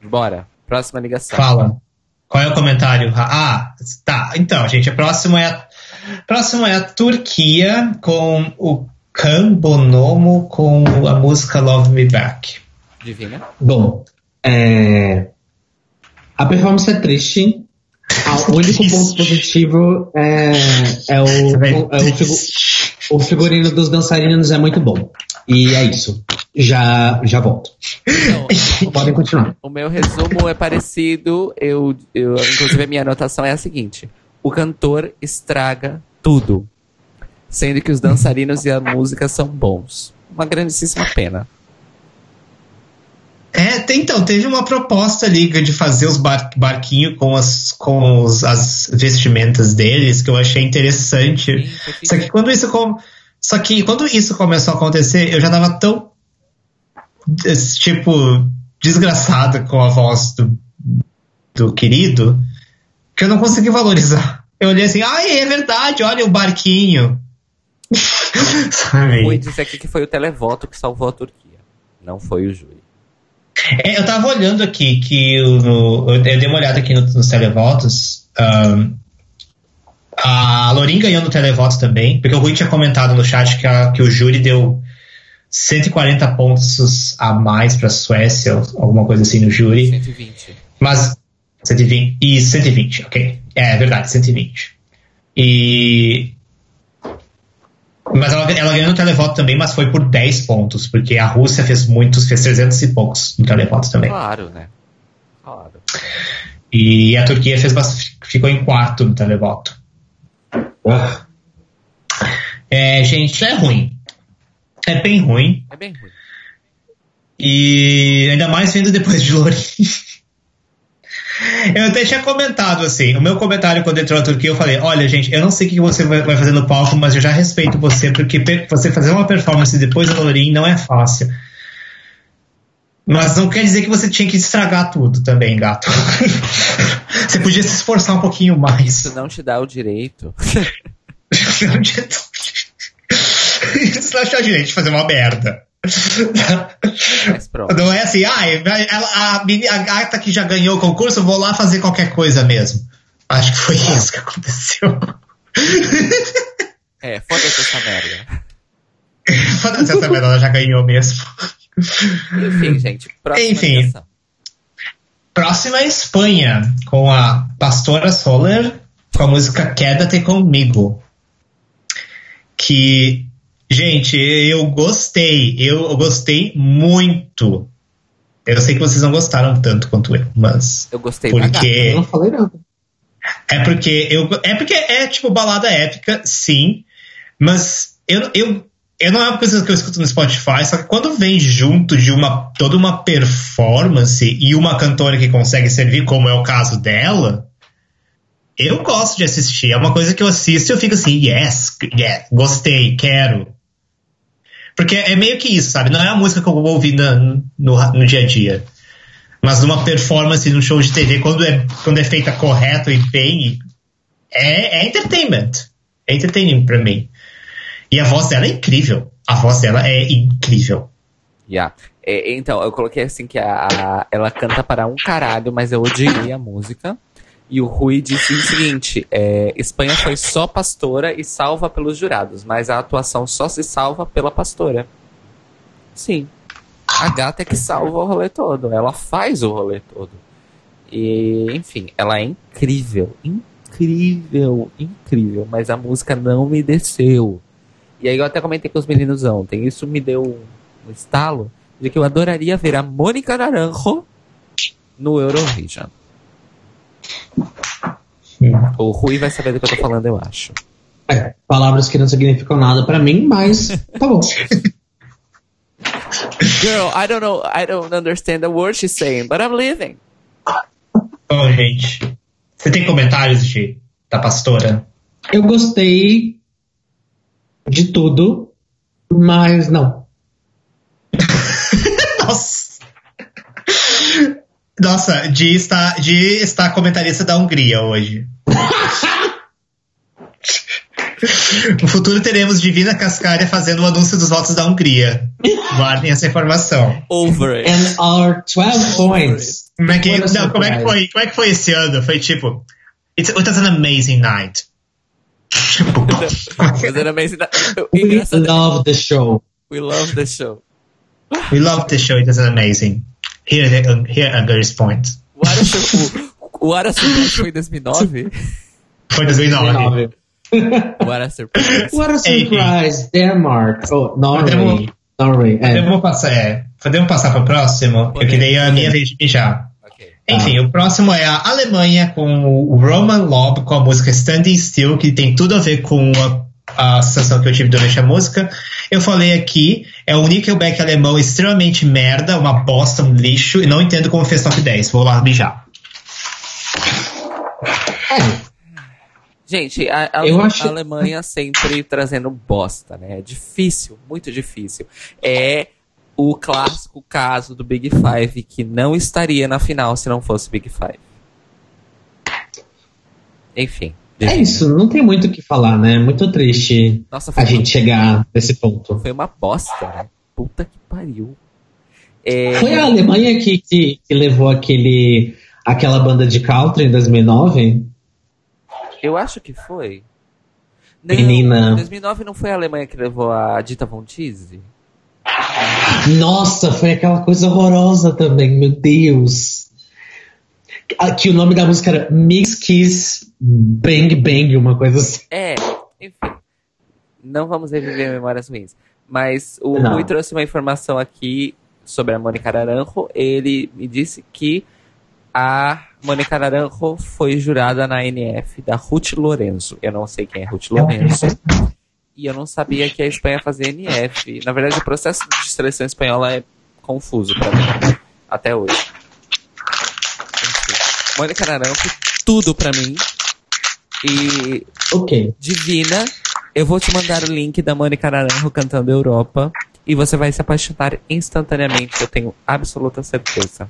S1: Bora. Próxima ligação.
S2: Fala. Qual é o comentário? Ah, tá. Então, gente, a próxima é a, próxima é a Turquia com o Can Bonomo com a música Love Me Back.
S1: Divina.
S3: Bom, é, a performance é triste. O *laughs* único ponto positivo é, é, o, *laughs* é o, figu, o figurino dos dançarinos é muito bom. E é isso. Já, já volto. Então, Podem continuar.
S1: O meu resumo é parecido. Eu, eu, inclusive, a minha anotação é a seguinte: o cantor estraga tudo, sendo que os dançarinos e a música são bons. Uma grandíssima pena.
S2: É, tem, então, teve uma proposta ali de fazer os bar, barquinhos com, as, com os, as vestimentas deles que eu achei interessante. Sim, Só que quando isso só que quando isso começou a acontecer, eu já tava tão tipo desgraçada com a voz do, do querido que eu não consegui valorizar. Eu olhei assim, ai, é verdade, olha o barquinho. *laughs*
S1: Vou dizer aqui que foi o televoto que salvou a Turquia, não foi o júri.
S2: É, eu tava olhando aqui que no, eu dei uma olhada aqui no, nos televotos. Um, a Lorin ganhou no televoto também, porque o Rui tinha comentado no chat que, a, que o júri deu 140 pontos a mais para a Suécia, alguma coisa assim no júri.
S1: 120.
S2: Mas 120 e 120, ok. É verdade, 120. E mas ela, ela ganhou no televoto também, mas foi por 10 pontos, porque a Rússia fez muitos, fez 300 e poucos no televoto também.
S1: Claro, né? Claro.
S2: E a Turquia fez, ficou em quarto no televoto. Ah. É, gente, é ruim. É bem ruim.
S1: É bem ruim.
S2: E ainda mais vendo depois de Lourinho. *laughs* Eu até tinha comentado assim, o meu comentário quando entrou na Turquia, eu falei, olha gente, eu não sei o que você vai fazer no palco, mas eu já respeito você, porque você fazer uma performance depois do Lourinho não é fácil. Mas não quer dizer que você tinha que estragar tudo também, gato. *laughs* você podia se esforçar um pouquinho mais.
S1: Isso não te dá o direito. *laughs* *laughs*
S2: Isso não te dá o direito de fazer uma merda. Não é assim, ah, a, a, gata que já ganhou o concurso, vou lá fazer qualquer coisa mesmo. Acho que foi isso que aconteceu.
S1: É, foda-se essa merda. *laughs*
S2: foda-se essa merda, ela já ganhou mesmo.
S1: Enfim, gente. Próxima
S2: Enfim. Ligação. Próxima é Espanha, com a Pastora Soler, com a música Quédate Comigo. Que Gente, eu gostei. Eu gostei muito. Eu sei que vocês não gostaram tanto quanto eu, mas.
S1: Eu gostei
S2: porque.
S3: Eu não falei nada.
S2: É porque eu. É porque é tipo balada épica, sim. Mas eu, eu, eu não é uma coisa que eu escuto no Spotify, só que quando vem junto de uma toda uma performance e uma cantora que consegue servir, como é o caso dela, eu gosto de assistir. É uma coisa que eu assisto e eu fico assim, yes, yes, gostei, quero. Porque é meio que isso, sabe? Não é a música que eu vou ouvir no, no, no dia a dia. Mas numa performance, num show de TV, quando é, quando é feita correto e bem, é, é entertainment. É entertainment pra mim. E a voz dela é incrível. A voz dela é incrível.
S1: Yeah. É, então, eu coloquei assim que a, a, ela canta para um caralho, mas eu odiei a música. E o Rui disse o seguinte: é, Espanha foi só pastora e salva pelos jurados, mas a atuação só se salva pela pastora. Sim. A gata é que salva o rolê todo. Ela faz o rolê todo. E, enfim, ela é incrível. Incrível, incrível. Mas a música não me desceu. E aí eu até comentei com os meninos ontem. Isso me deu um estalo de que eu adoraria ver a Mônica Naranjo no Eurovision. O Rui vai saber do que eu tô falando, eu acho.
S3: É, palavras que não significam nada pra mim, mas tá bom.
S1: Girl, I don't know, I don't understand the word she's saying, but I'm leaving.
S2: Oh, gente. Você tem comentários de, da pastora?
S3: Eu gostei de tudo, mas não.
S2: Nossa, Di está, Di está comentarista da Hungria hoje. *laughs* No futuro teremos Divina Cascaria fazendo o anúncio dos votos da Hungria. Guardem essa informação.
S1: Over it.
S3: And our 12 points.
S2: Como é que, não, como é que foi? Como é que foi esse ano? Foi tipo. It, it was an amazing night. *laughs* Tipo,
S1: Was it amazing?
S3: We
S1: Engraçado,
S3: love the show.
S1: we love the show.
S2: we love the show, it was amazing. Here, the- here are Gary's points.
S1: O Ara, o, foi em 2009?
S2: Foi 2009.
S1: O Ara Surprise.
S3: What a
S2: Ei,
S3: surprise! Denmark. Oh, Norway.
S2: Podemos-
S3: Norway. É.
S2: Podemos passar, é, podemos passar para o próximo?
S1: Podemos,
S2: Eu queria a minha vez de mijar.
S1: Ok.
S2: Enfim, o próximo é a Alemanha com o Roman Lob com a música Standing Still, que tem tudo a ver com a, a sensação que eu tive durante a música. Eu falei aqui, é o Nickelback alemão extremamente merda, uma bosta, um lixo, e não entendo como fez top 10. Vou lá mijar.
S1: Gente, a, a-
S3: Eu acho-
S1: a Alemanha sempre trazendo bosta, né? É difícil, muito difícil. É o clássico caso do Big Five, que não estaria na final se não fosse Big Five. Enfim.
S3: É isso, não tem muito o que falar, né? Muito triste
S1: Nossa,
S3: a gente chegar nesse ponto.
S1: foi uma bosta, né? Puta que pariu. É,
S3: Foi a Alemanha que, que, que levou aquele, aquela banda de country em 2009?
S1: Eu acho que foi. Não,
S3: Menina.
S1: Em 2009 não foi a Alemanha que levou a Dita Von Teese?
S3: Nossa, foi aquela coisa horrorosa também, meu Deus. Que o nome da música era Mix Kiss Bang Bang, uma coisa assim.
S1: É, enfim. Não vamos reviver memórias ruins. Mas o. Rui trouxe uma informação aqui sobre a Mônica Naranjo. Ele me disse que a Mônica Naranjo foi jurada na NF da Ruth Lorenzo. Eu não sei quem é Ruth Lorenzo. E eu não sabia que a Espanha fazia NF. Na verdade, o processo de seleção espanhola é confuso pra mim. Até hoje. Mônica Naranjo, tudo pra mim. E
S3: Ok.
S1: divina. Eu vou te mandar o link da Mônica Naranjo cantando Europa. E você vai se apaixonar instantaneamente, eu tenho absoluta certeza.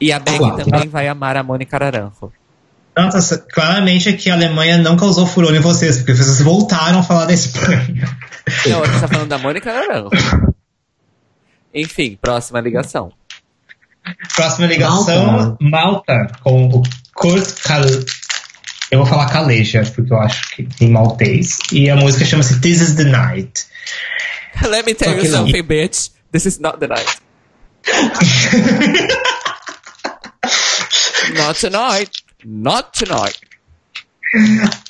S1: E a Beck
S3: Claro.
S1: também vai amar a Mônica Naranjo.
S2: Nossa, claramente é que a Alemanha não causou furor em vocês, porque vocês voltaram a falar da Espanha.
S1: Não, a gente tá falando da Mônica Naranjo. Enfim, próxima ligação.
S2: Próxima ligação, Malta, com o Kurt. Eu vou falar Kaleja, porque eu acho que em maltês. E a música chama-se This is the Night.
S1: Let me tell
S3: Só
S1: you
S3: não.
S1: something, bitch. This is not the night. *laughs* not tonight. Not tonight.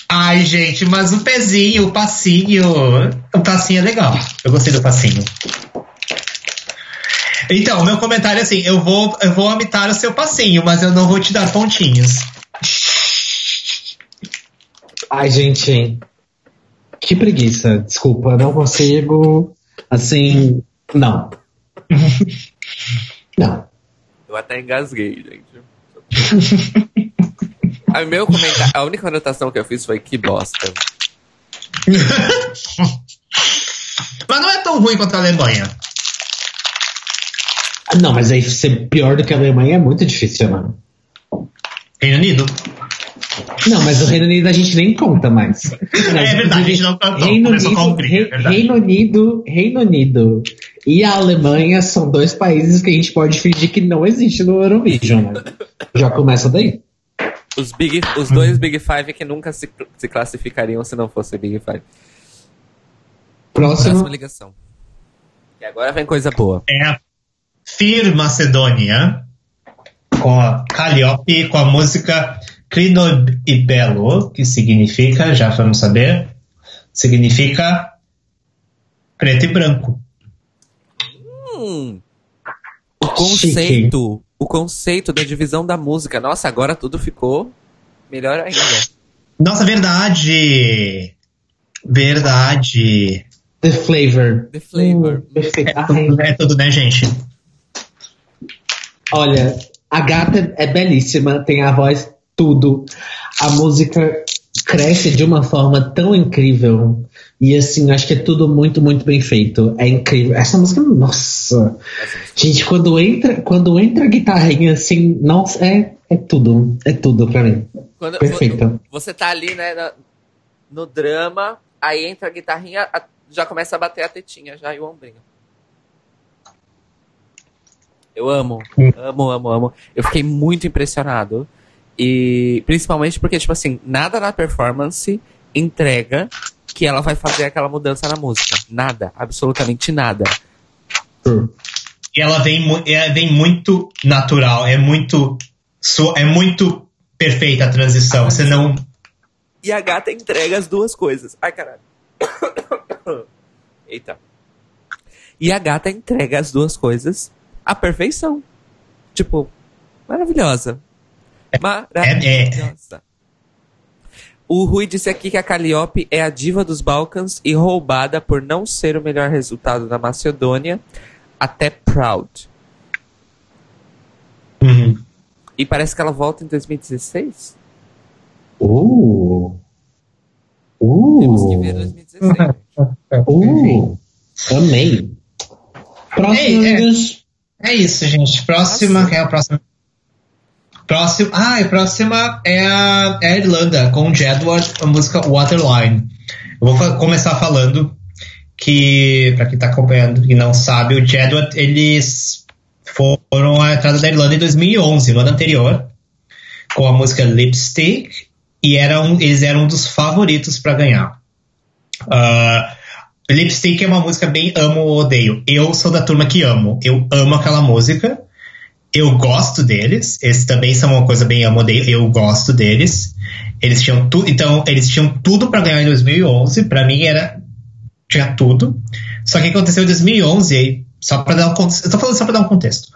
S2: Ai, gente, mas o pezinho, o passinho. O passinho é legal. Eu gostei do passinho. Então, meu comentário é assim: eu vou, eu vou imitar o seu passinho, mas eu não vou te dar pontinhos.
S3: Ai, gente. Que preguiça. Desculpa, não consigo. Assim, não. *laughs* Não.
S1: Eu até engasguei, gente. *laughs* a, meu comentário, a única anotação que eu fiz foi que bosta. *laughs*
S2: Mas não é tão ruim quanto a Alemanha.
S3: Não, mas aí ser pior do que a Alemanha é muito difícil, mano.
S2: Reino Unido?
S3: Não, mas o Reino Unido a gente nem conta mais. *laughs*
S2: é verdade, a gente não contou.
S3: Reino Unido, com Hungria, é Reino Unido, Reino Unido e a Alemanha são dois países que a gente pode fingir que não existe no Eurovision, né? Já começa daí.
S1: Os, big, os dois Big Five que nunca se, se classificariam se não fosse Big Five.
S3: Próximo. Próxima
S1: ligação. E agora vem coisa boa.
S2: É a Fir Macedônia com a Calliope com a música Crino e Belo, que significa, já vamos saber, significa preto e branco.
S1: Hum, o conceito, Chique. o conceito da divisão da música. Nossa, agora tudo ficou melhor ainda.
S2: Nossa, verdade. Verdade.
S3: The flavor.
S1: The flavor.
S2: Hum, é, é tudo, né, gente?
S3: Olha, a gata é belíssima, tem a voz tudo. A música cresce de uma forma tão incrível. E assim, acho que é tudo muito, muito bem feito. É incrível. Essa música, nossa. Gente, quando entra, quando entra a guitarrinha assim, nossa, é, é tudo. É tudo pra mim. Quando, Perfeito.
S1: Você tá ali, né, no, no drama, aí entra a guitarrinha, já começa a bater a tetinha já e o ombrinho. Eu amo, amo, amo, amo. Eu fiquei muito impressionado. E principalmente porque, tipo assim, nada na performance entrega que ela vai fazer aquela mudança na música. Nada, absolutamente nada.
S2: E ela vem, ela vem muito natural, é muito. É muito perfeita a transição. Você não.
S1: E a gata entrega as duas coisas. Ai, caralho. *coughs* Eita. E a gata entrega as duas coisas à perfeição. Tipo, maravilhosa. Maravilhosa. O Rui disse aqui que a Calliope é a diva dos Balcãs e roubada por não ser o melhor resultado da Macedônia, até Proud.
S2: Uhum.
S1: E parece que ela volta em 2016.
S3: Uh. Uh.
S1: Temos que ver 2016. *laughs*
S3: Uh. Amei.
S2: Próximo. É, é, isso, gente. Próxima. Quem é a próxima? Próximo, ah, a próxima é a, é a Irlanda, com o Jedward, a música Waterline. Eu vou começar falando que, para quem está acompanhando e não sabe, o Jedward, eles foram a entrada da Irlanda em 2011, no ano anterior, com a música Lipstick, e eram, eles eram um dos favoritos para ganhar. Uh, Lipstick é uma música bem amo ou odeio. Eu sou da turma que amo. Eu amo aquela música eu gosto deles. Eles também são uma coisa bem amo Eu gosto deles. Eles tinham tudo. Então, eles tinham tudo para ganhar em 2011. Para mim era. Tinha tudo. Só que aconteceu em 2011, só para dar um contexto. Eu tô falando só para dar um contexto.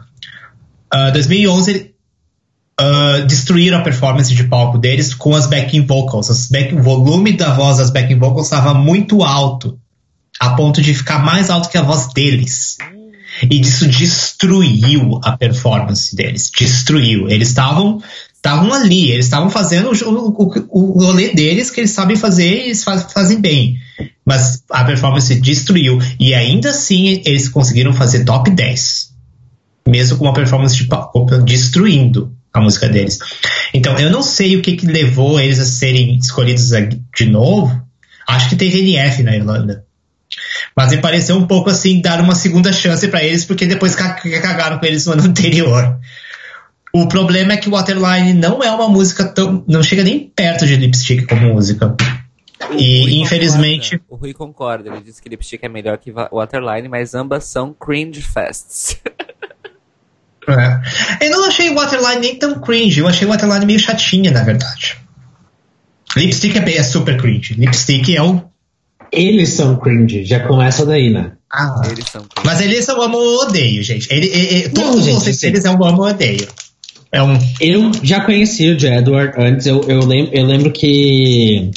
S2: Uh, 2011, uh, destruíram a performance de palco deles com as backing vocals. As back, o volume da voz das backing vocals estava muito alto, a ponto de ficar mais alto que a voz deles. E isso destruiu a performance deles. Destruiu. Eles estavam estavam ali, eles estavam fazendo o, o, o rolê deles que eles sabem fazer e eles faz, fazem bem. Mas a performance destruiu. E ainda assim eles conseguiram fazer top 10. Mesmo com uma performance de, destruindo a música deles. Então eu não sei o que, que levou eles a serem escolhidos de novo. Acho que teve NF na Irlanda. Mas me pareceu um pouco assim dar uma segunda chance para eles, porque depois cagaram com eles no ano *laughs* anterior. O problema é que Waterline não é uma música tão. não chega nem perto de Lipstick como música. O e infelizmente.
S1: Concorda. O Rui concorda, ele disse que Lipstick é melhor que Waterline, mas ambas são cringe fests. *laughs*
S2: É. Eu não achei Waterline nem tão cringe, eu achei Waterline meio chatinha, na verdade. Lipstick é, é super cringe. Lipstick é um
S3: eles são cringe, já começa daí, né?
S2: Ah, eles são cringe. Mas eles são amo ou odeio, gente. Ele, ele, todos vocês eles é um amo ou odeio. É um...
S3: Eu já conheci o Jedward antes, eu, eu, lembro, eu lembro que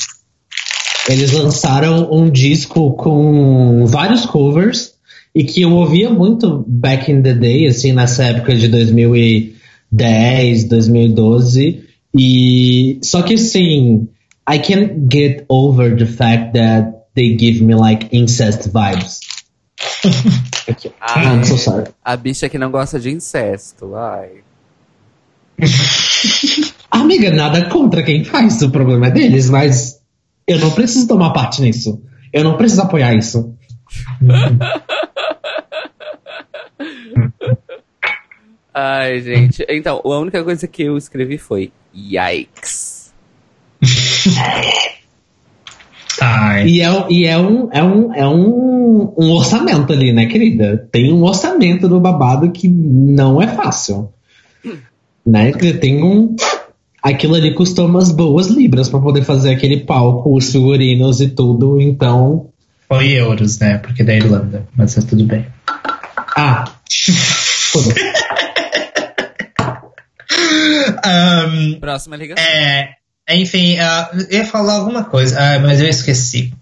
S3: eles lançaram um disco com vários covers e que eu ouvia muito back in the day, assim, nessa época de 2010, 2012. E só que assim, I can't get over the fact that they give me like incest vibes.
S1: Ai, *laughs*
S3: I'm so sorry.
S1: a bicha que não gosta de incesto. Ai. *laughs*
S3: Amiga, nada contra quem faz, o problema é deles, mas eu não preciso tomar parte nisso. Eu não preciso apoiar isso. *laughs*
S1: Ai, gente. Então, a única coisa que eu escrevi foi Yikes.
S2: Ai.
S3: E é, e é, um, é, um, é um, um orçamento ali, né, querida? Tem um orçamento do babado que não é fácil. Né? Que Tem um. Aquilo ali custou umas boas libras pra poder fazer aquele palco, os figurinos e tudo, então.
S2: Foi euros, né? Porque é da Irlanda. Mas é tudo bem.
S3: Ah! *laughs* foda-se.
S2: Ahn,
S1: Próxima ligação.
S2: É, enfim, ah, eu ia falar alguma coisa, ah, mas eu esqueci.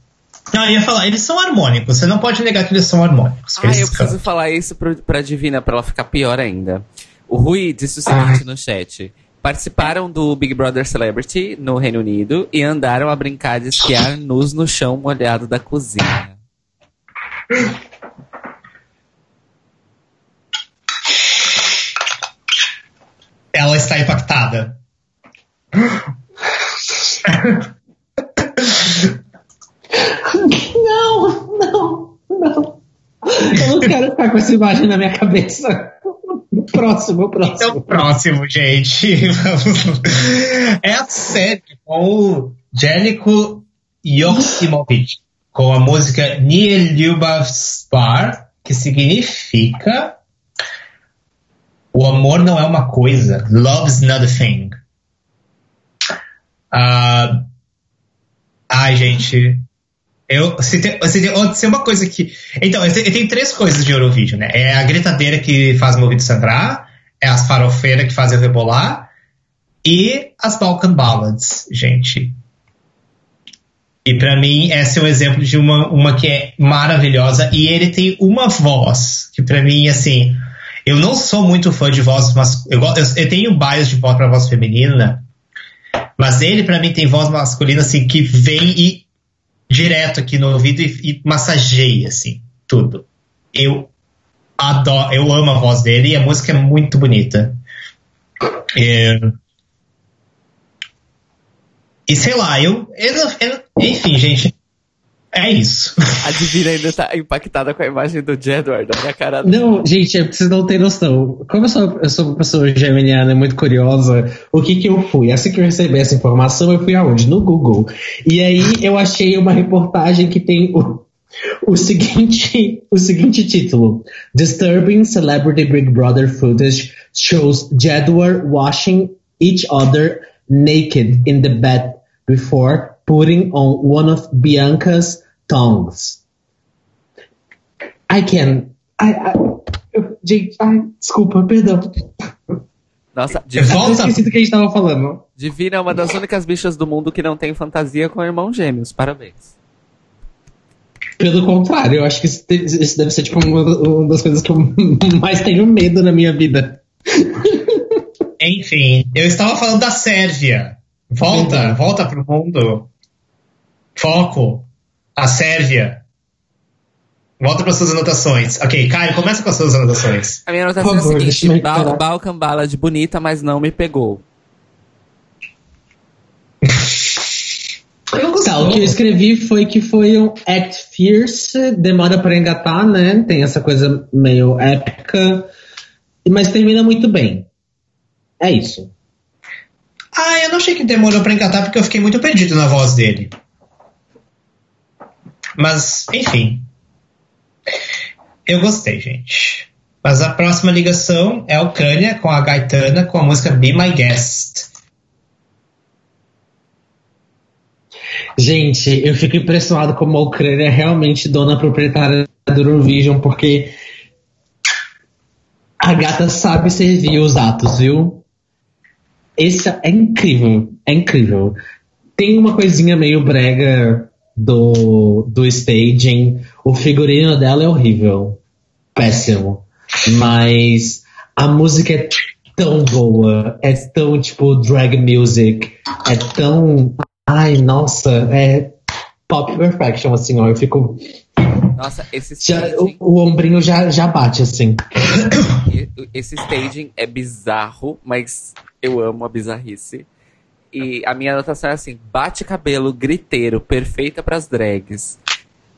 S2: Não, eu ia falar, eles são harmônicos, você não pode negar que eles são harmônicos.
S1: Ah, eu preciso
S2: cantam.
S1: falar isso pro, pra Divina, pra ela ficar pior ainda. O Rui disse o seguinte no chat. Participaram do Big Brother Celebrity no Reino Unido e andaram a brincar de esquiar nus no chão molhado da cozinha.
S2: Ela está impactada.
S3: Não, não, não. Eu não quero ficar com essa imagem na minha cabeça. Próximo,
S2: Então,
S3: próximo.
S2: próximo, gente. *laughs* é a série com o Jelico Yoksimovic, com a música Nie Lyubav Spar, que significa o amor não é uma coisa, love's not a thing. Ah, ai, gente. Eu, se tem, se tem, se uma coisa que. Então, eu tenho, eu tenho três coisas de Eurovision, né? É a gritadeira que faz meu ouvido sangrar, é as farofeiras que fazem eu rebolar, e as Balkan Ballads, gente. E pra mim, esse é um exemplo de uma, uma que é maravilhosa, e ele tem uma voz que pra mim, assim. Eu não sou muito fã de voz masculina. Eu, eu, eu tenho bias de voz pra voz feminina, mas ele, pra mim, tem voz masculina, assim, que vem e direto aqui no ouvido e, e massageia, assim, tudo. Eu adoro, eu amo a voz dele e a música é muito bonita. É, E sei lá, eu, eu- eu- Enfim, gente. É isso.
S1: A Divina ainda tá impactada com a imagem do Jedward, a minha cara.
S3: Não, gente, vocês não têm noção. Como eu sou, eu sou uma pessoa geminiana muito curiosa, o que que eu fui? Assim que eu recebi essa informação, eu fui aonde? No Google. E aí eu achei uma reportagem que tem o, o seguinte, o seguinte título: Disturbing Celebrity Big Brother footage shows Jedward washing each other naked in the bed before putting on one of Bianca's tongues. I can. I, I, eu- gente, ai, desculpa, perdão.
S1: Nossa,
S2: Eu
S1: Divina,
S3: Eu
S2: Volta.
S3: esqueci do que a gente tava falando.
S1: Divina é uma das únicas bichas do mundo que não tem fantasia com irmãos gêmeos. Parabéns.
S3: Pelo contrário, eu acho que isso, deve ser tipo uma, uma das coisas que eu *laughs* mais tenho medo na minha vida.
S2: Enfim, eu estava falando da Sérvia. Volta, volta pro mundo. Foco. A Sérvia. Volta para suas anotações. Ok, Caio, começa com as suas anotações.
S1: A minha anotação
S3: Por favor,
S1: é a seguinte: Bal
S3: recuperar.
S1: Balkan Ballad bonita, mas não me pegou.
S2: Eu
S3: Tá, o que eu escrevi foi que foi um act fierce, demora pra engatar, né? Tem essa coisa meio épica, mas termina muito bem. É isso.
S2: Ah, eu não achei que demorou pra engatar porque eu fiquei muito perdido na voz dele. Mas, enfim. Eu gostei, gente. Mas a próxima ligação é a Ucrânia com a Gaetana com a música Be My Guest.
S3: Gente, eu fico impressionado como a Ucrânia é realmente dona proprietária do Eurovision, porque a gata sabe servir os atos, viu? Esse é incrível, é incrível. Tem uma coisinha meio brega do, do staging, o figurino dela é horrível, péssimo, mas a música é tão boa, é tão tipo drag music, é tão Ai, nossa, é. pop perfection, assim, ó. Eu fico.
S1: Nossa, esse
S3: Já,
S1: staging,
S3: o, o ombrinho já, já bate, assim.
S1: esse staging é bizarro, mas eu amo a bizarrice. E a minha anotação é assim: bate cabelo, griteiro, perfeita pras drags.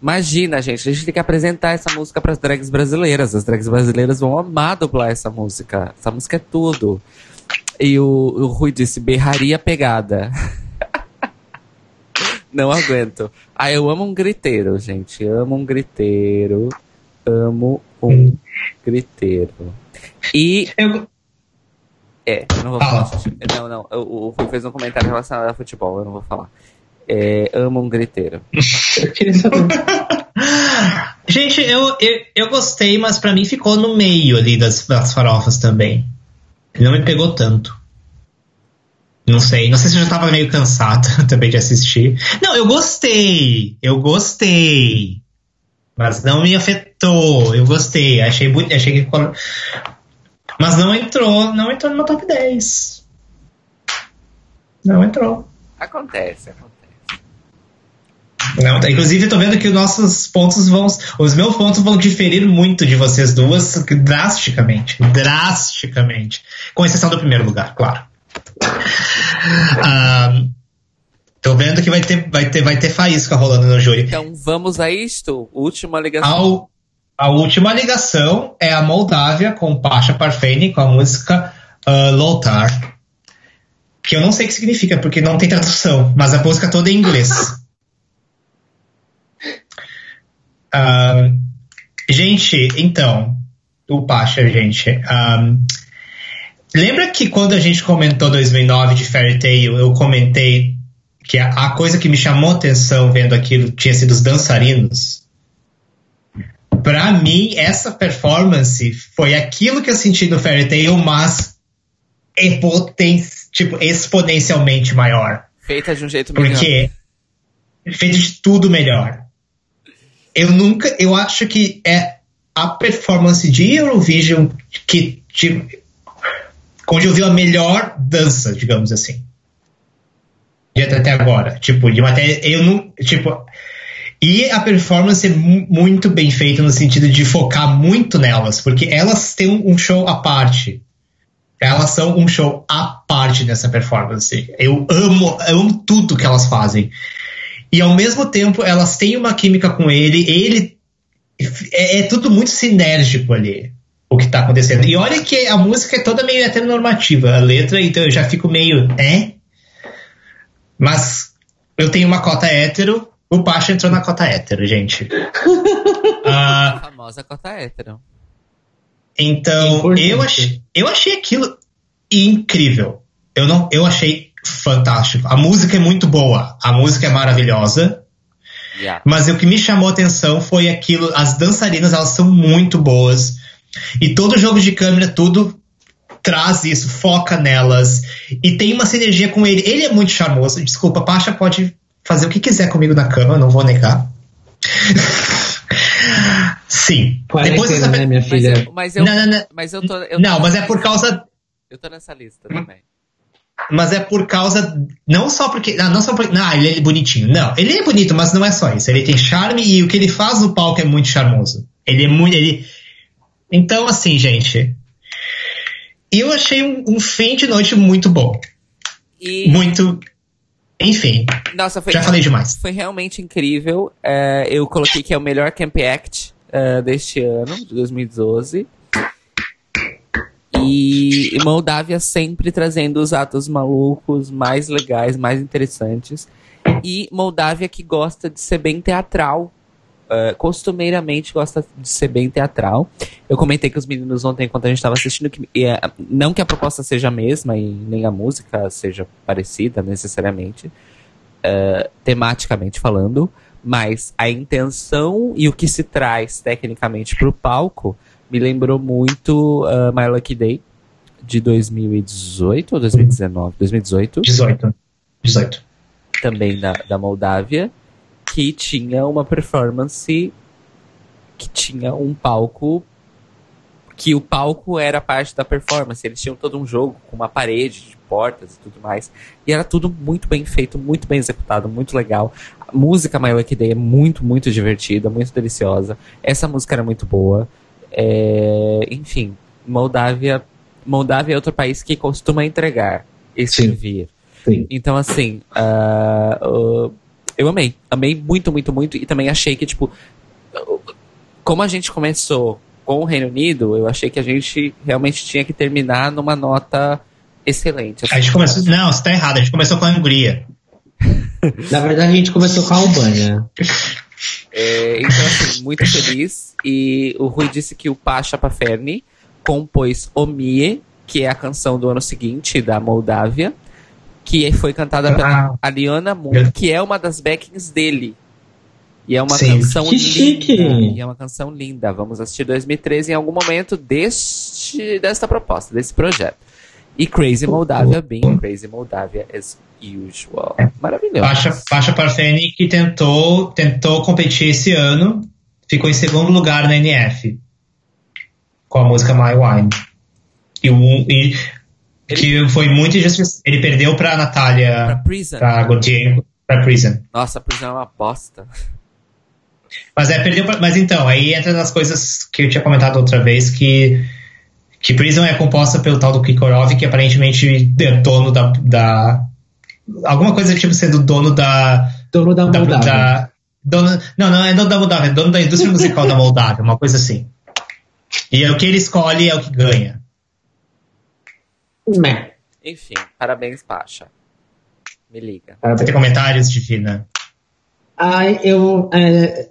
S1: Imagina, gente, a gente tem que apresentar essa música pras drags brasileiras. As drags brasileiras vão amar dublar essa música. Essa música é tudo. E o, o Rui disse: berraria pegada. *laughs* Não aguento. Ah, eu amo um griteiro, gente. Amo um griteiro. Amo um griteiro. E
S2: Eu,
S1: é, eu não vou
S2: Fala.
S1: falar. Não, não. O, o Rui fez um comentário relacionado a futebol, eu não vou falar. É, amo um griteiro. *laughs*
S3: Eu queria saber. *laughs*
S2: Gente, eu, eu, eu gostei, mas pra mim ficou no meio ali das, das farofas também. Não me pegou tanto. Não sei. Não sei se eu já tava meio cansado *laughs* também de assistir. Não, eu gostei. Eu gostei. Mas não me afetou. Eu gostei. Achei bonito. Achei que. Mas não entrou. Não entrou no meu top 10. Não entrou.
S1: Acontece, acontece.
S2: Não, inclusive, eu tô vendo que os nossos pontos vão. Os meus pontos vão diferir muito de vocês duas, drasticamente. Drasticamente. Com exceção do primeiro lugar, claro. Ah, tô vendo que vai ter, vai, ter, vai ter faísca rolando no júri.
S1: Então vamos a isto. Última ligação.
S2: Ao, a última ligação é a Moldávia com Pasha Parfeni com a música ah, Lothar. Que eu não sei o que significa, porque não tem tradução, mas a música toda é em inglês. *laughs* Ah, gente, então, o Pasha, gente. ah, lembra que quando a gente comentou 2009 de Fairy Tail, eu comentei que a, a coisa que me chamou atenção vendo aquilo tinha sido os dançarinos? Pra mim, essa performance foi aquilo que eu senti no Fairy Tail, mas é poten tipo, exponencialmente maior.
S1: Feita de um jeito melhor.
S2: Porque feito de tudo melhor. Eu nunca, eu acho que é a performance de Eurovision que de, onde eu vi a melhor dança, digamos assim. De até agora, tipo, de até eu não, tipo, e a performance é mu- muito bem feita no sentido de focar muito nelas, porque elas têm um, um show à parte. Elas são um show à parte nessa performance. Eu amo, eu amo tudo que elas fazem. E ao mesmo tempo elas têm uma química com ele, ele é, é tudo muito sinérgico ali o que tá acontecendo. E olha que a música é toda meio heteronormativa, a letra, então eu já fico meio, é? Mas eu tenho uma cota hétero, o Pacha entrou na cota hétero, gente. *laughs* Ah,
S1: A famosa cota hétero.
S2: então, eu achei, eu achei aquilo incrível. Eu, não, eu achei fantástico. A música é muito boa, a música é maravilhosa.
S1: Yeah.
S2: Mas o que me chamou a atenção foi aquilo, as dançarinas elas são muito boas. E todo jogo de câmera, tudo traz isso, foca nelas. E tem uma sinergia com ele. Ele é muito charmoso. Desculpa, Pacha pode fazer o que quiser comigo na cama, não vou negar. Sim. Depois dessa...
S3: né, minha
S1: Mas
S3: filha?
S1: eu, mas eu,
S2: Não, não, não.
S1: mas eu tô. Eu
S2: Não,
S1: tô
S2: mas é por
S1: lista.
S2: causa
S1: Eu tô nessa lista também.
S2: mas é por causa não só porque ah, não só porque não, ele é bonitinho não ele é bonito mas não é só isso ele tem charme e o que ele faz no palco é muito charmoso ele é muito ele então assim gente eu achei um, um fim de noite muito bom
S1: E,
S2: muito enfim
S1: nossa, foi,
S2: já falei demais
S1: foi realmente incrível. É, eu coloquei que é o melhor Camp Act é, deste ano, de 2012. E e Moldávia sempre trazendo os atos malucos mais legais, mais interessantes. E Moldávia que gosta de ser bem teatral. É, costumeiramente gosta de ser bem teatral. Eu comentei com os meninos ontem, enquanto a gente estava assistindo, que é, não que a proposta seja a mesma e nem a música seja parecida necessariamente, é, tematicamente falando, mas a intenção e o que se traz tecnicamente para o palco me lembrou muito uh, My Lucky Day de 2018 ou 2019? 2018
S2: 18 18
S1: também da, da Moldávia, que tinha uma performance que tinha um palco que o palco era parte da performance. Eles tinham todo um jogo com uma parede de portas e tudo mais. E era tudo muito bem feito, muito bem executado, muito legal. música My Lucky Day é muito, muito divertida, muito deliciosa. Essa música era muito boa. É, enfim, Moldávia, Moldávia é outro país que costuma entregar e servir.
S3: Sim.
S1: Então, assim, uh, uh, eu amei. Amei muito, muito, muito. E também achei que, tipo, como a gente começou com o Reino Unido, eu achei que a gente realmente tinha que terminar numa nota excelente.
S2: Assim, a gente começou. Não, você tá errado. A gente começou com a Hungria.
S3: Na verdade, a gente começou com a Albânia.
S1: É, então, assim, muito feliz. E o Rui disse que o Pasha Paferni compôs O Mie, que é a canção do ano seguinte da Moldávia, que foi cantada pela ah. Aliana Moon, que é uma das backings dele. E é uma Sim. canção
S3: que linda. Chique.
S1: E é uma canção linda. Vamos assistir 2013 em algum momento deste, desta proposta, desse projeto. E Crazy Moldavia bem Crazy Moldavia as usual. Maravilhoso.
S2: Pasha, Pasha Parfeni que tentou, tentou competir esse ano, ficou em segundo lugar na NF com a música My Wine. E, o, e que foi muito injustiça. Ele perdeu pra Natália.
S1: Pra Prison.
S2: Pra Gautier, pra Prison.
S1: Nossa, Prison é uma bosta.
S2: Mas é, perdeu pra, Mas então, aí entra nas coisas que eu tinha comentado outra vez, que. Que Prison é composta pelo tal do Kikorov, que aparentemente é dono da. da alguma coisa tipo sendo dono da.
S3: Dono da Moldávia. Da,
S2: dono, não, não é dono da Moldávia, é dono da indústria musical da Moldávia, uma coisa assim. E é o que ele escolhe é o que ganha.
S3: Né.
S1: Enfim, parabéns, Pacha. Me liga.
S2: Você tem comentários, Divina?
S3: Ai, eu. É,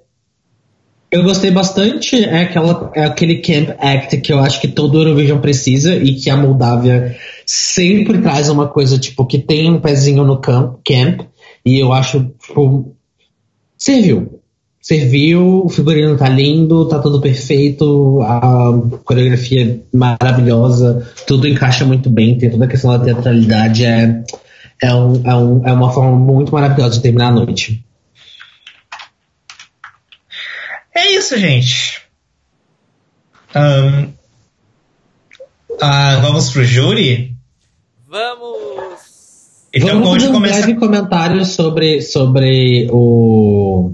S3: eu gostei bastante. É, aquela, é aquele Camp Act que eu acho que todo Eurovision precisa e que a Moldávia sempre traz uma coisa, tipo, que tem um pezinho no camp, camp e eu acho, tipo, serviu serviu, o figurino tá lindo, tá tudo perfeito, a coreografia maravilhosa, tudo encaixa muito bem, tem toda a questão da teatralidade, é, é, um, é, um, é uma forma muito maravilhosa de terminar a noite.
S2: É isso, gente. Um, uh, vamos pro júri?
S1: Vamos!
S3: Então, vamos fazer um começa... breve comentário sobre, sobre o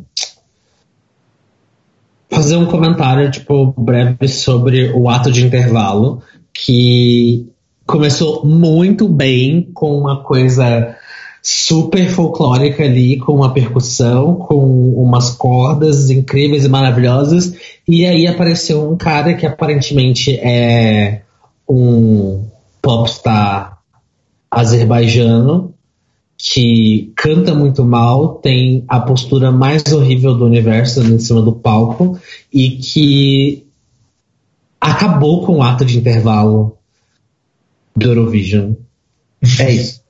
S3: fazer um comentário, tipo, breve sobre o ato de intervalo, que começou muito bem com uma coisa super folclórica ali, com uma percussão, com umas cordas incríveis e maravilhosas, e aí apareceu um cara que aparentemente é um popstar azerbaijano, que canta muito mal, tem a postura mais horrível do universo em cima do palco e que acabou com o ato de intervalo do Eurovision. É isso.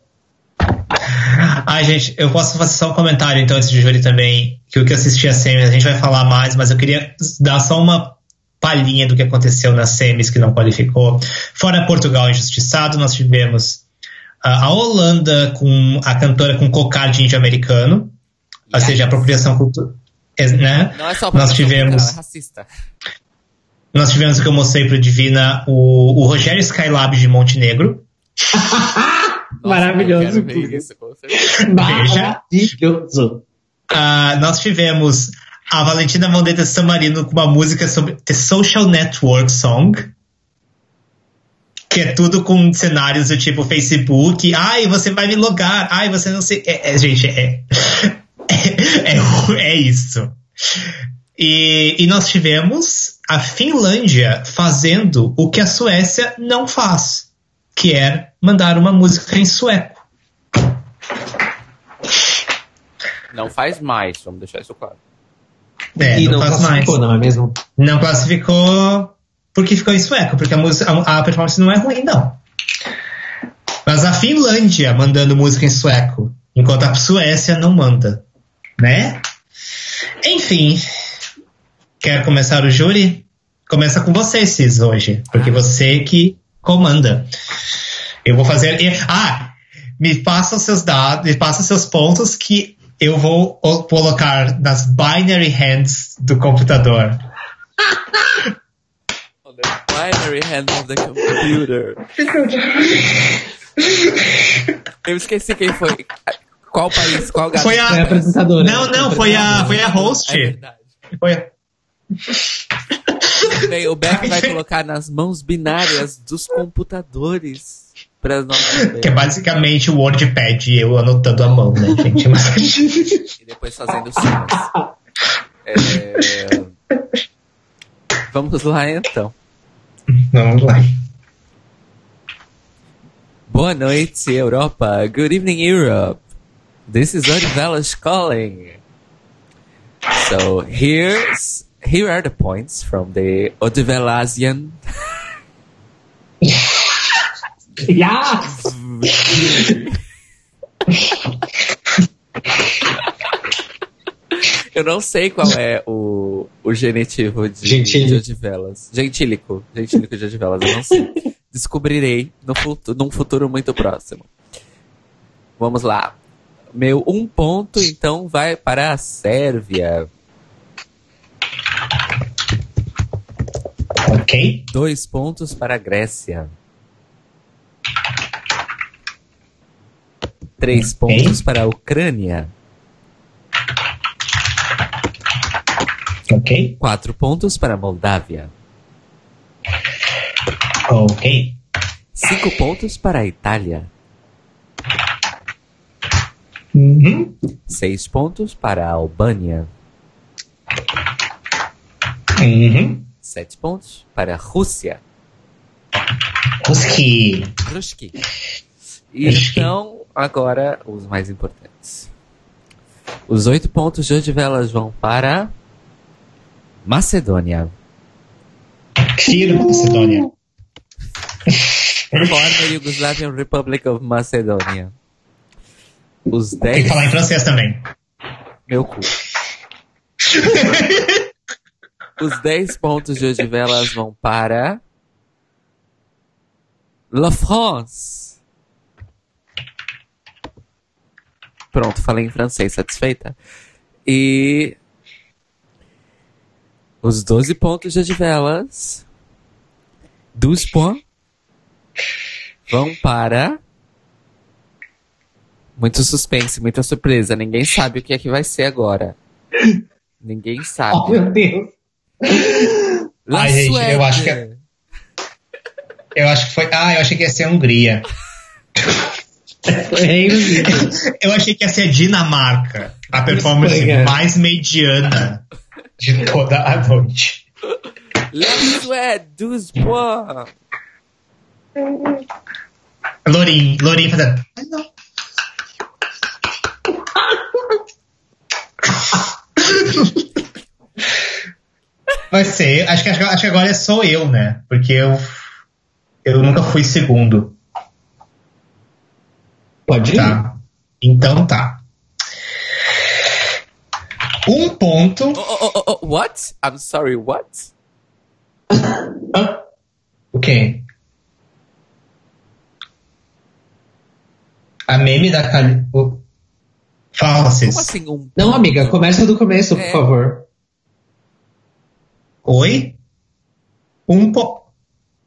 S2: Ai, gente, eu posso fazer só um comentário então antes de júri também, que o que eu assisti a semis, a gente vai falar mais, mas eu queria dar só uma palhinha do que aconteceu nas semis que não qualificou. Fora Portugal injustiçado, nós tivemos a Holanda com a cantora com cocar índio americano, ou seja, apropriação cultural. Né?
S1: Não é só
S2: nós tivemos,
S1: é racista.
S2: Nós tivemos o que eu mostrei pro Divina o, o Rogério Skylab de Montenegro.
S3: Nossa, Maravilhoso.
S1: Isso,
S3: Maravilhoso.
S2: Uh, nós tivemos a Valentina Mondetta San Marino com uma música sobre The Social Network Song que é tudo com cenários do tipo Facebook, ai, você vai me logar, ai, você não sei. É, é, gente, é, *laughs* é, é, é isso. E, e nós tivemos a Finlândia fazendo o que a Suécia não faz, que é mandar uma música em sueco.
S1: Não faz mais, vamos deixar isso claro.
S2: É,
S3: e não, não faz mais. Não é mesmo?
S2: Não classificou porque ficou em sueco, porque a, música, a, a performance não é ruim, não. Mas a Finlândia mandando música em sueco, enquanto a Suécia não manda, né? Enfim, quer começar o júri? Começa com você, Cis, hoje, porque você que comanda. Eu vou fazer. Ah, me passa os seus dados, me passa seus pontos que eu vou colocar nas binary hands do computador. *laughs*
S1: primary hand of the computer. Eu esqueci quem foi. Qual país? Qual gato?
S2: Foi a-
S3: Foi a apresentadora.
S2: Não, não, foi a, foi a host.
S1: É verdade.
S2: Foi a-
S1: Bem, o Beck vai colocar nas mãos binárias dos computadores para nós saber.
S2: Que é basicamente o WordPad e eu anotando a mão, né, gente? Mas... *laughs*
S1: e depois fazendo cenas. É, Vamos lá então.
S2: Vamos lá.
S1: Boa noite, Europa. Good evening, Europe. This is Odivelas calling. So here's here are the points from the Odivelasian. *laughs*
S3: Yeah! *laughs*
S1: Eu não sei qual é o, o genitivo de,
S3: Gentílico.
S1: de Odivelas. Gentílico. Gentílico de Odivelas, eu não sei. Descobrirei no futuro, num futuro muito próximo. Vamos lá. Meu um ponto, então, vai para a Sérvia.
S2: Ok?
S1: Dois pontos para a Grécia. Três
S2: Ok.
S1: pontos para a Ucrânia.
S2: Ok?
S1: Quatro pontos para a Moldávia.
S2: Ok.
S1: Cinco pontos para a Itália.
S2: Uhum.
S1: Seis pontos para a Albânia.
S2: Uhum.
S1: Sete pontos para a Rússia.
S2: Ruski.
S1: Ruski. E então, agora, os mais importantes. Os oito pontos de Odivelas vão para Macedônia.
S2: Tiro Macedônia.
S1: Former Yugoslavian Republic of Macedonia. Os
S2: Tem que
S1: dez...
S2: falar em francês também.
S1: Meu cu. Os 10 pontos de Odivelas vão para. La France. Pronto, falei em francês, satisfeita? E. Os 12 pontos de Odivelas. 12 points. Vão para. Muito suspense, muita surpresa. Ninguém sabe o que é que vai ser agora. Ninguém *laughs* sabe.
S3: Oh, meu Deus.
S1: La
S2: Ai, gente, eu acho que é- Eu acho que foi. Ah, eu achei que ia ser a Hungria. *laughs* Eu achei que ia ser a Dinamarca. A performance
S3: Espanha.
S2: mais mediana de toda a noite.
S1: Suède, 12 points.
S2: Lorin, Lorin fazendo. Vai ser, acho que, acho que agora é só eu, né? Porque eu, eu nunca fui segundo,
S3: Pode ir?
S2: tá? Então tá. Um ponto.
S1: Oh, oh, oh, oh, what? I'm sorry, what?
S2: O quê? A meme da Cali. o-.
S1: Como assim um
S3: Não, amiga, começa do começo, por
S1: É.
S3: favor.
S2: Oi? Um ponto.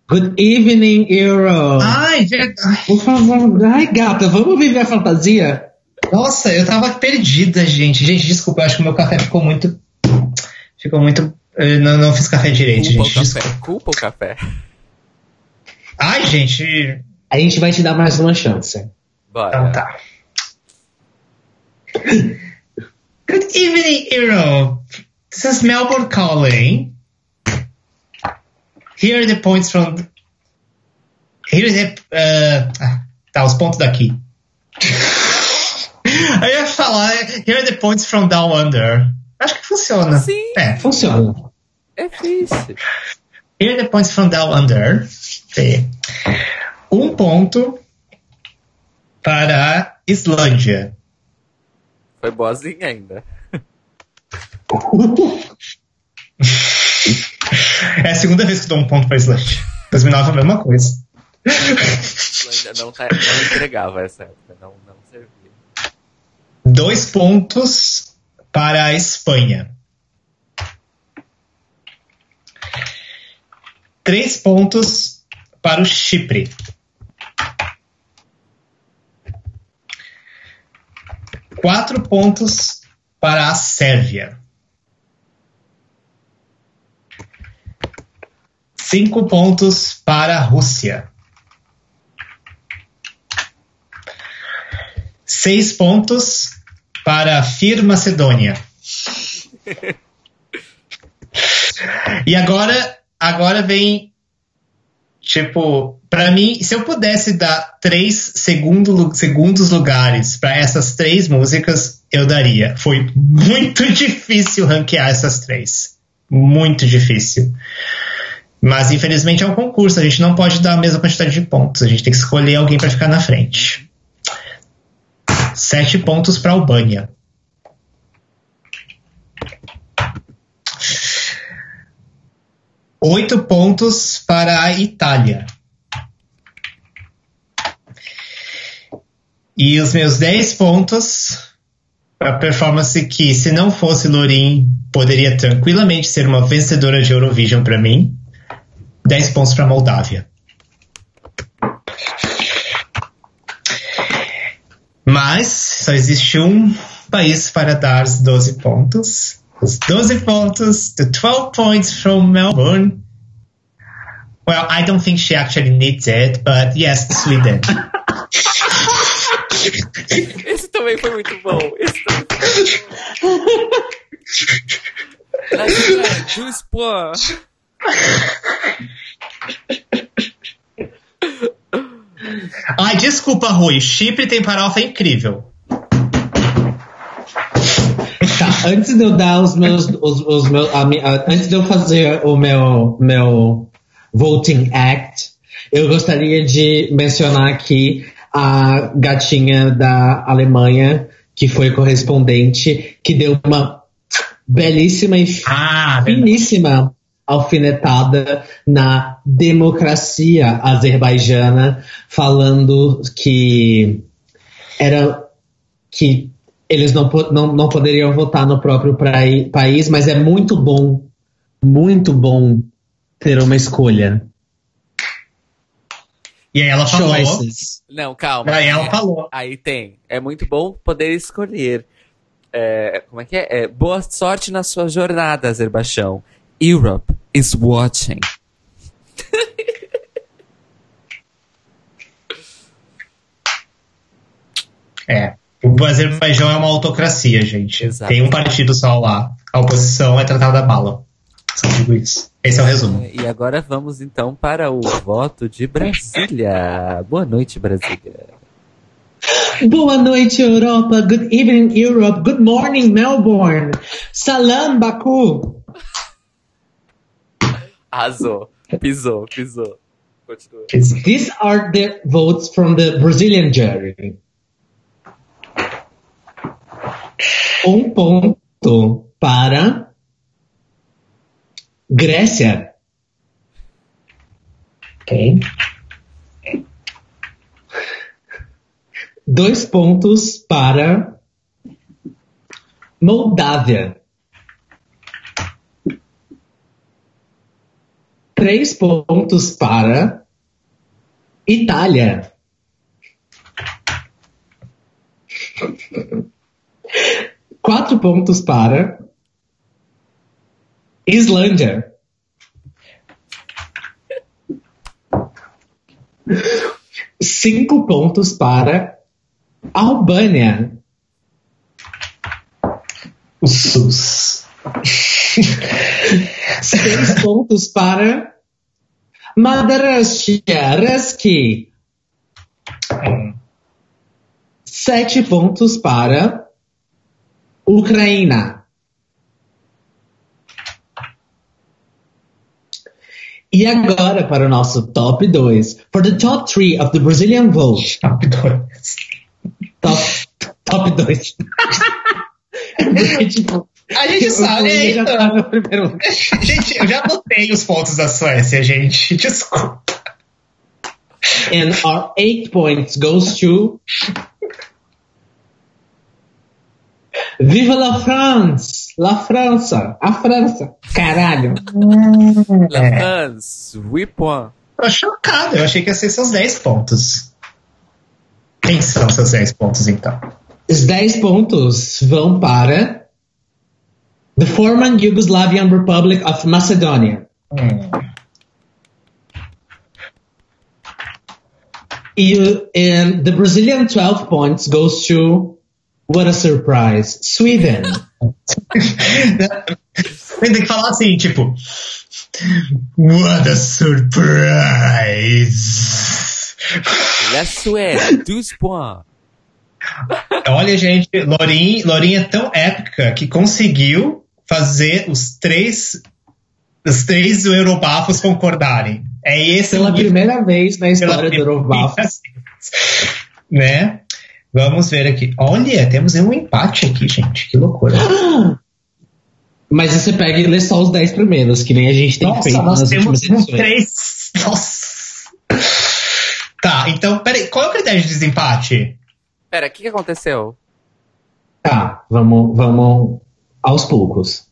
S3: Good evening, Euro.
S2: Ai, verdade.
S3: Por favor. Ai, gata, vamos viver a fantasia?
S2: Nossa, eu tava perdida, gente. Gente, desculpa, eu acho que o meu café ficou muito. Ficou muito. eu não, não fiz café direito,
S1: culpa o
S2: gente.
S1: café?
S2: Desculpa.
S1: Culpa o café.
S2: Ai, gente.
S3: A gente vai te dar mais uma chance.
S1: Bora.
S2: Então tá. Good evening, Euro. This is Melbourne calling. Here are the points from. Here are the. Uh, ah, tá, os pontos daqui. *laughs* Eu ia falar. Here are the points from Down Under. Acho que funciona.
S1: Sim.
S2: É.
S3: Funciona.
S1: É difícil.
S2: Here are the points from Down Under. Sim. Um ponto para a Islândia.
S1: Foi boazinha ainda. *laughs*
S2: É a segunda vez que dou um ponto para a Islândia. 2009 é a mesma coisa.
S1: Eu ainda não, tá, não entregava essa época. Não.
S2: Dois pontos para a Espanha. Três pontos para o Chipre. Quatro pontos para a Sérvia. Cinco pontos para a Rússia. Seis pontos para Fir Macedônia. e agora, agora vem tipo, para mim, se eu pudesse dar três segundo, segundos lugares para essas três músicas, eu daria. Foi muito *laughs* difícil ranquear essas três. Muito difícil. Mas infelizmente é um concurso, a gente não pode dar a mesma quantidade de pontos, a gente tem que escolher alguém para ficar na frente. Sete pontos para a Albânia. Oito pontos para a Itália. E os meus dez pontos para a performance que, se não fosse Lorin, poderia tranquilamente ser uma vencedora de Eurovision para mim. 10 pontos para a Moldávia. Mas só existe um país para dar os 12 pontos. Os 12 pontos, the 12 points from Melbourne. Well, I don't think she actually needs it, but yes, Sweden. *laughs*
S1: Esse também foi muito bom. Esse também foi muito bom.
S2: Ai, desculpa, Rui. Chipre tem farofa incrível.
S3: Tá, antes de eu dar os meus. Os, os meus a, a, antes de eu fazer o meu, meu Voting Act, eu gostaria de mencionar aqui a gatinha da Alemanha, que foi correspondente, que deu uma belíssima e
S2: ah,
S3: finíssima alfinetada na democracia azerbaijana, falando que era que eles não, não, não poderiam votar no próprio país, mas é muito bom, muito bom ter uma escolha.
S2: E aí ela falou.
S1: Choices. Não, calma.
S2: Aí ela falou.
S1: Aí tem. É muito bom poder escolher. É, como é que é? é? Boa sorte na sua jornada, Azerbaijão. Europe is watching. *laughs*
S2: é. O Azerbaijão é uma autocracia, gente.
S1: Exato.
S2: Tem um partido só lá. A oposição é tratada a bala. Só digo isso. Esse é o resumo.
S1: E agora vamos então para o voto de Brasília. Boa noite, Brasília.
S3: Boa noite, Europa. Good evening, Europe. Good morning, Melbourne. Salam, Baku.
S1: Arrasou. Pisou, pisou. Continua.
S3: These are the votes from the Brazilian jury. Um ponto para Grécia.
S2: Ok.
S3: Dois pontos para Moldávia. Três pontos para Itália. Quatro pontos para Islândia. Cinco pontos para Albânia.
S2: O SUS. *laughs*
S3: Seis pontos para Madagaskar. Sete pontos para Ucrânia. E agora para o nosso top 2. For the top 3 of the Brazilian vote.
S2: Top 2.
S3: Top, top 2. *laughs* *laughs*
S2: tipo, a gente *laughs* sabe, é, então.
S3: tá primeiro... *laughs*
S2: gente, eu já botei os pontos da Suécia, gente. *laughs* Desculpa.
S3: And our 8 points goes to Viva la France! La França! A França! Caralho!
S1: La France! 8 points.
S2: Tô chocado, eu achei que ia ser seus 10 pontos. Quem são seus 10 pontos, então?
S3: Os 10 pontos vão para the former Yugoslavian Republic of Macedonia.
S2: Hum.
S3: You, and the Brazilian 12 points goes to what a surprise, Sweden. *laughs*
S2: Tem que falar assim, tipo. What a surprise!
S1: La Suède, 12 points.
S2: Olha, gente, Lorin, Lorin é tão épica que conseguiu fazer os três os três Eurobafos concordarem. É esse
S3: Pela
S2: o nível-
S3: primeira vez na história do
S2: pela
S3: Eurobafo.
S2: Né? Vamos ver aqui. Olha, temos um empate aqui, gente. Que loucura. *gasps*
S3: Mas você pega e lê só os 10 primeiros, que nem a gente tem
S2: Nossa,
S3: feito
S2: nós
S3: nas
S2: temos um três. Nossa. Tá, então, peraí, qual é o critério de desempate?
S1: Pera, o que, que aconteceu?
S3: Tá, vamos, vamos aos poucos.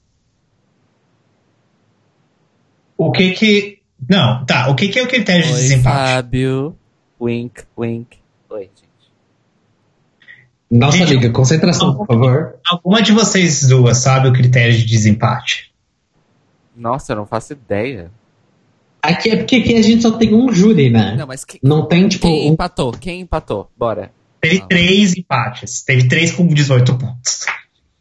S2: O que que. Não, tá, o que que é o critério de
S1: Oi,
S2: desempate?
S1: Fábio. Wink, wink. Oi, gente.
S3: Nossa,
S2: Gente,
S3: amiga, concentração, por favor.
S2: Alguma de vocês duas sabe o critério de desempate?
S1: Nossa, eu não faço ideia.
S3: Aqui é porque aqui a gente só tem um júri, né?
S1: Não, mas que-
S3: Não tem, tipo,
S1: quem
S3: um...
S1: empatou? Quem empatou? Bora.
S2: Teve
S1: Não.
S2: três empates. Teve três com 18 pontos.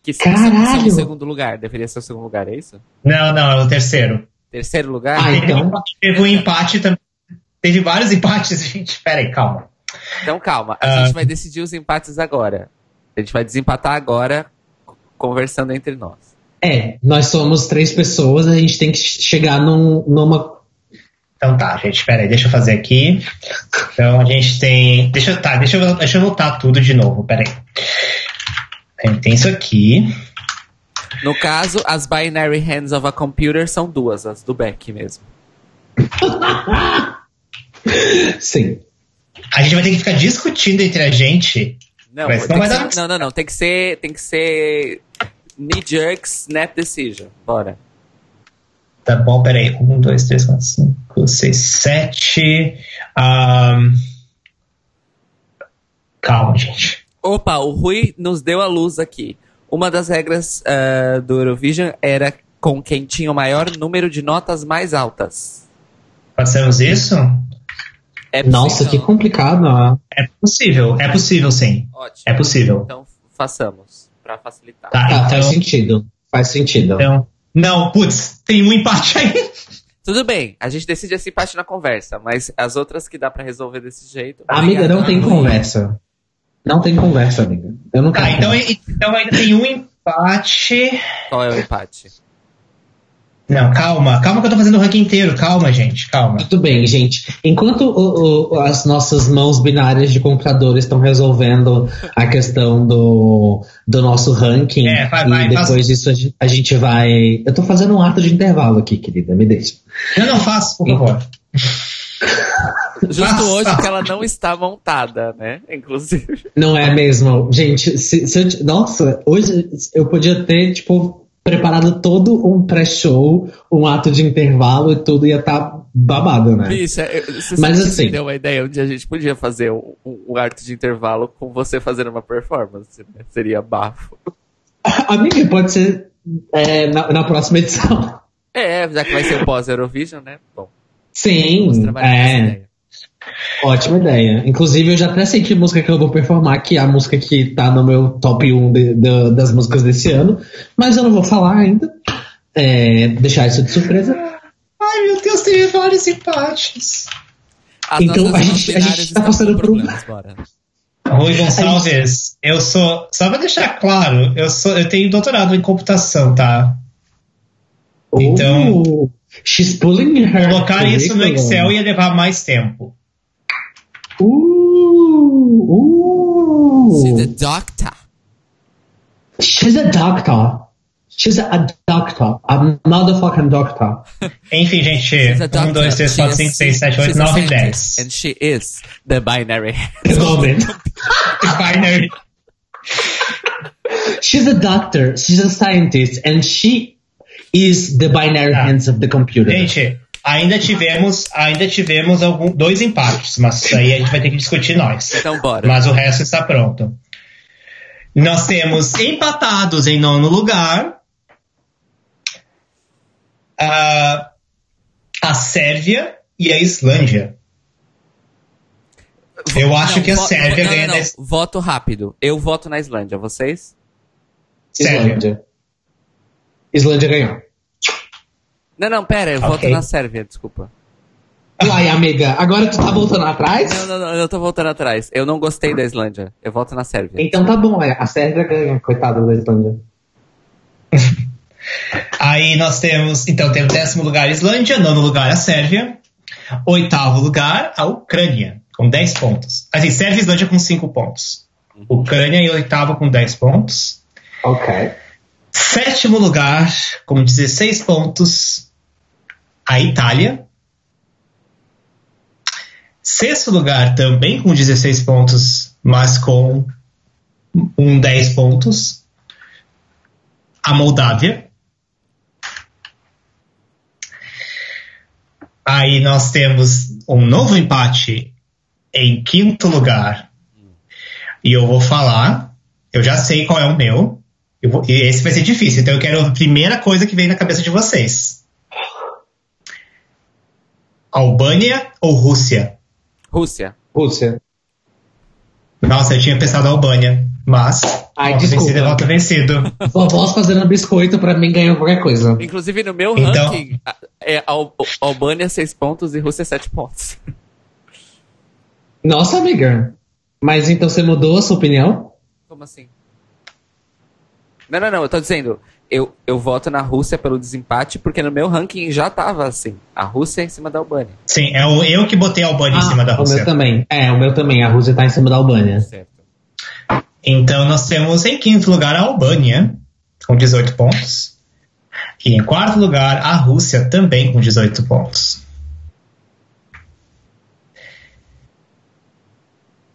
S1: Que é
S3: Caralho!
S1: o segundo lugar. Deveria ser o segundo lugar, é isso?
S2: Não, não, é o terceiro.
S1: Terceiro lugar?
S3: Ah,
S2: Teve,
S3: então-
S2: um- teve um empate também. Teve vários empates, *laughs* gente. Pera aí, calma.
S1: Então calma, a
S2: Ah.
S1: gente vai decidir os empates agora. A gente vai desempatar agora, conversando entre nós.
S3: É, nós somos três pessoas, a gente tem que chegar num, numa.
S2: Então tá, gente, pera aí, deixa eu fazer aqui. Então a gente tem. Deixa, eu- tá, deixa, eu, deixa eu voltar tudo de novo, pera aí. Tem, tem isso aqui.
S1: No caso, as binary hands of a computer são duas, as do Beck mesmo. *laughs*
S3: Sim.
S2: A gente vai ter que ficar discutindo entre a gente.
S1: Não,
S2: Mas não vai
S1: ser-
S2: dar-
S1: não, não, não. Tem que ser. Tem que ser. Knee jerk snap decision. Bora.
S2: Tá bom, pera aí. Um, dois, três, quatro, cinco, seis, sete. Ahn, Calma, gente.
S1: Opa, o Rui nos deu a luz aqui. Uma das regras ah, do Eurovision era com quem tinha o maior número de notas mais altas.
S2: Passamos isso?
S1: É
S3: Nossa, que complicado. ó.
S2: É possível, é possível sim.
S1: Ótimo.
S2: É possível.
S1: Então façamos, pra facilitar.
S2: Tá,
S3: Tá, faz
S2: então,
S3: sentido. Faz sentido.
S2: então. Não, putz, tem um empate aí.
S1: Tudo bem, a gente decide esse empate na conversa, mas as outras que dá pra resolver desse jeito.
S3: Amiga, não tem conversa. Não tem conversa, amiga. Eu não
S2: Tá,
S3: quero.
S2: então,
S3: conversa.
S2: então ainda tem um empate.
S1: Qual é o empate?
S2: Não, calma, calma que eu tô fazendo o ranking inteiro. Calma, gente, calma.
S3: Tudo bem, gente. Enquanto o- o- as nossas mãos binárias de computador estão resolvendo a questão do, do nosso ranking,
S2: É, vai,
S3: e
S2: vai,
S3: depois
S2: faz-
S3: disso a gente, a gente vai. Eu tô fazendo um ato de intervalo aqui, querida, me deixa.
S2: Não, não, faço, por favor. *laughs*
S1: Justo hoje que ela não está montada, né? Inclusive.
S3: Não é mesmo? Gente, se, se eu nossa, hoje eu podia ter, tipo, preparado todo um pré-show, um ato de intervalo e tudo ia estar babado, né?
S1: Bicha, eu- você
S3: Mas assim-
S1: deu uma ideia onde a gente podia fazer um, um, arte de intervalo com você fazendo uma performance, né? Seria bafo. *laughs*
S3: Amiga, pode ser é, na, na próxima edição.
S1: É, já que vai ser o pós-Eurovision, né? Bom,
S3: Sim, é. Ótima ideia. Inclusive, eu já até sei que música que eu vou performar, que é a música que tá no meu top 1 de- de- das músicas desse ano. Mas eu não vou falar ainda. É, deixar isso de surpresa.
S2: Ai, meu Deus, teve vários empates.
S1: As
S3: Então, a gente- a gente tá passando por um-. *laughs*
S2: Rui Gonçalves, eu sou. Só pra deixar claro, eu, sou, eu tenho doutorado em computação, tá? Então-
S3: Oh, she's pulling her.
S2: Colocar isso no. Excel ia levar mais tempo.
S3: Uh, uh.
S1: She's a doctor.
S3: She's a doctor. She's a doctor. A motherfucking doctor. *laughs*
S2: Enfim, gente,
S1: She's a doctor.
S2: 1, 2, 3, 4, 5, 6, 7, 8,
S1: She's a
S2: 9 e
S1: scientist,
S2: 10.
S1: And she is the binary.
S3: Moment. *laughs*
S2: Binary.
S3: She's a doctor. She's a scientist. And she is the binary
S2: Ah.
S3: hands of the computer.
S2: Gente, ainda tivemos, ainda tivemos algum, dois empates, mas isso aí a gente vai ter que discutir nós.
S1: Então bora.
S2: Mas o resto está pronto. Nós temos empatados em nono lugar a, a Sérvia e a Islândia. Eu acho
S1: Não,
S2: que a Sérvia
S1: não,
S2: ganha
S1: não,
S2: da
S1: não. Voto rápido. Eu voto na Islândia. Vocês?
S2: Sérvia.
S3: Islândia. Islândia ganhou.
S1: Não, não, pera. Eu
S2: Ok.
S1: voto na Sérvia, desculpa.
S3: Uai, amiga, agora tu tá voltando atrás?
S1: Não, não, não. Eu tô voltando atrás. Eu não gostei da Islândia. Eu voto na Sérvia.
S3: Então tá bom, é, a Sérvia ganha, coitada da Islândia. *laughs*
S2: Aí nós temos, então temos décimo lugar a Islândia, nono lugar a Sérvia, oitavo lugar a Ucrânia, com 10 pontos. Assim, Sérvia e Islândia com 5 pontos. Ucrânia em oitavo com 10 pontos.
S3: Ok.
S2: Sétimo lugar, com 16 pontos, a Itália. Sexto lugar, também com 16 pontos, mas com um 10 pontos, a Moldávia. Aí nós temos um novo empate em quinto lugar. E eu vou falar, eu já sei qual é o meu. Eu vou- esse vai ser difícil, então eu quero a primeira coisa que vem na cabeça de vocês. Albânia ou Rússia?
S1: Rússia.
S3: Rússia.
S2: Nossa, eu tinha pensado Albânia, mas.
S3: Ai,
S2: voto
S3: desculpa.
S2: vencido é voto vencido.
S3: Vovós fazendo biscoito pra mim ganhar qualquer coisa.
S1: Inclusive, no meu
S2: Então-
S1: ranking, é Al- Albânia 6 pontos e Rússia 7 pontos.
S3: Nossa, amiga. Mas então você mudou a sua opinião?
S1: Como assim? Não, não, não. Eu tô dizendo, eu, eu voto na Rússia pelo desempate, porque no meu ranking já tava assim. A Rússia em cima da Albânia.
S2: Sim, é o, eu que botei a Albânia em cima da
S3: Ah, o meu
S2: Rússia.
S3: também. É, o meu também. A Rússia tá em cima da Albânia.
S1: Certo.
S2: Então nós temos em quinto lugar a Albânia, com 18 pontos. E em quarto lugar a Rússia, também com 18 pontos.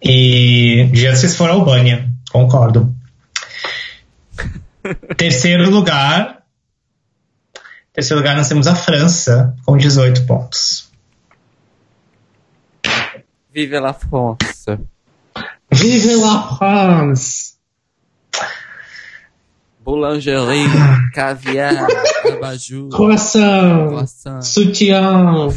S2: E já vocês foram a Albânia, concordo. Terceiro lugar. Terceiro lugar nós temos a França, com 18 pontos.
S1: Vive la France.
S3: Vive la France!
S1: Boulangerie, caviar, abajur,
S3: Croissant!
S1: croissant.
S3: Sutiã!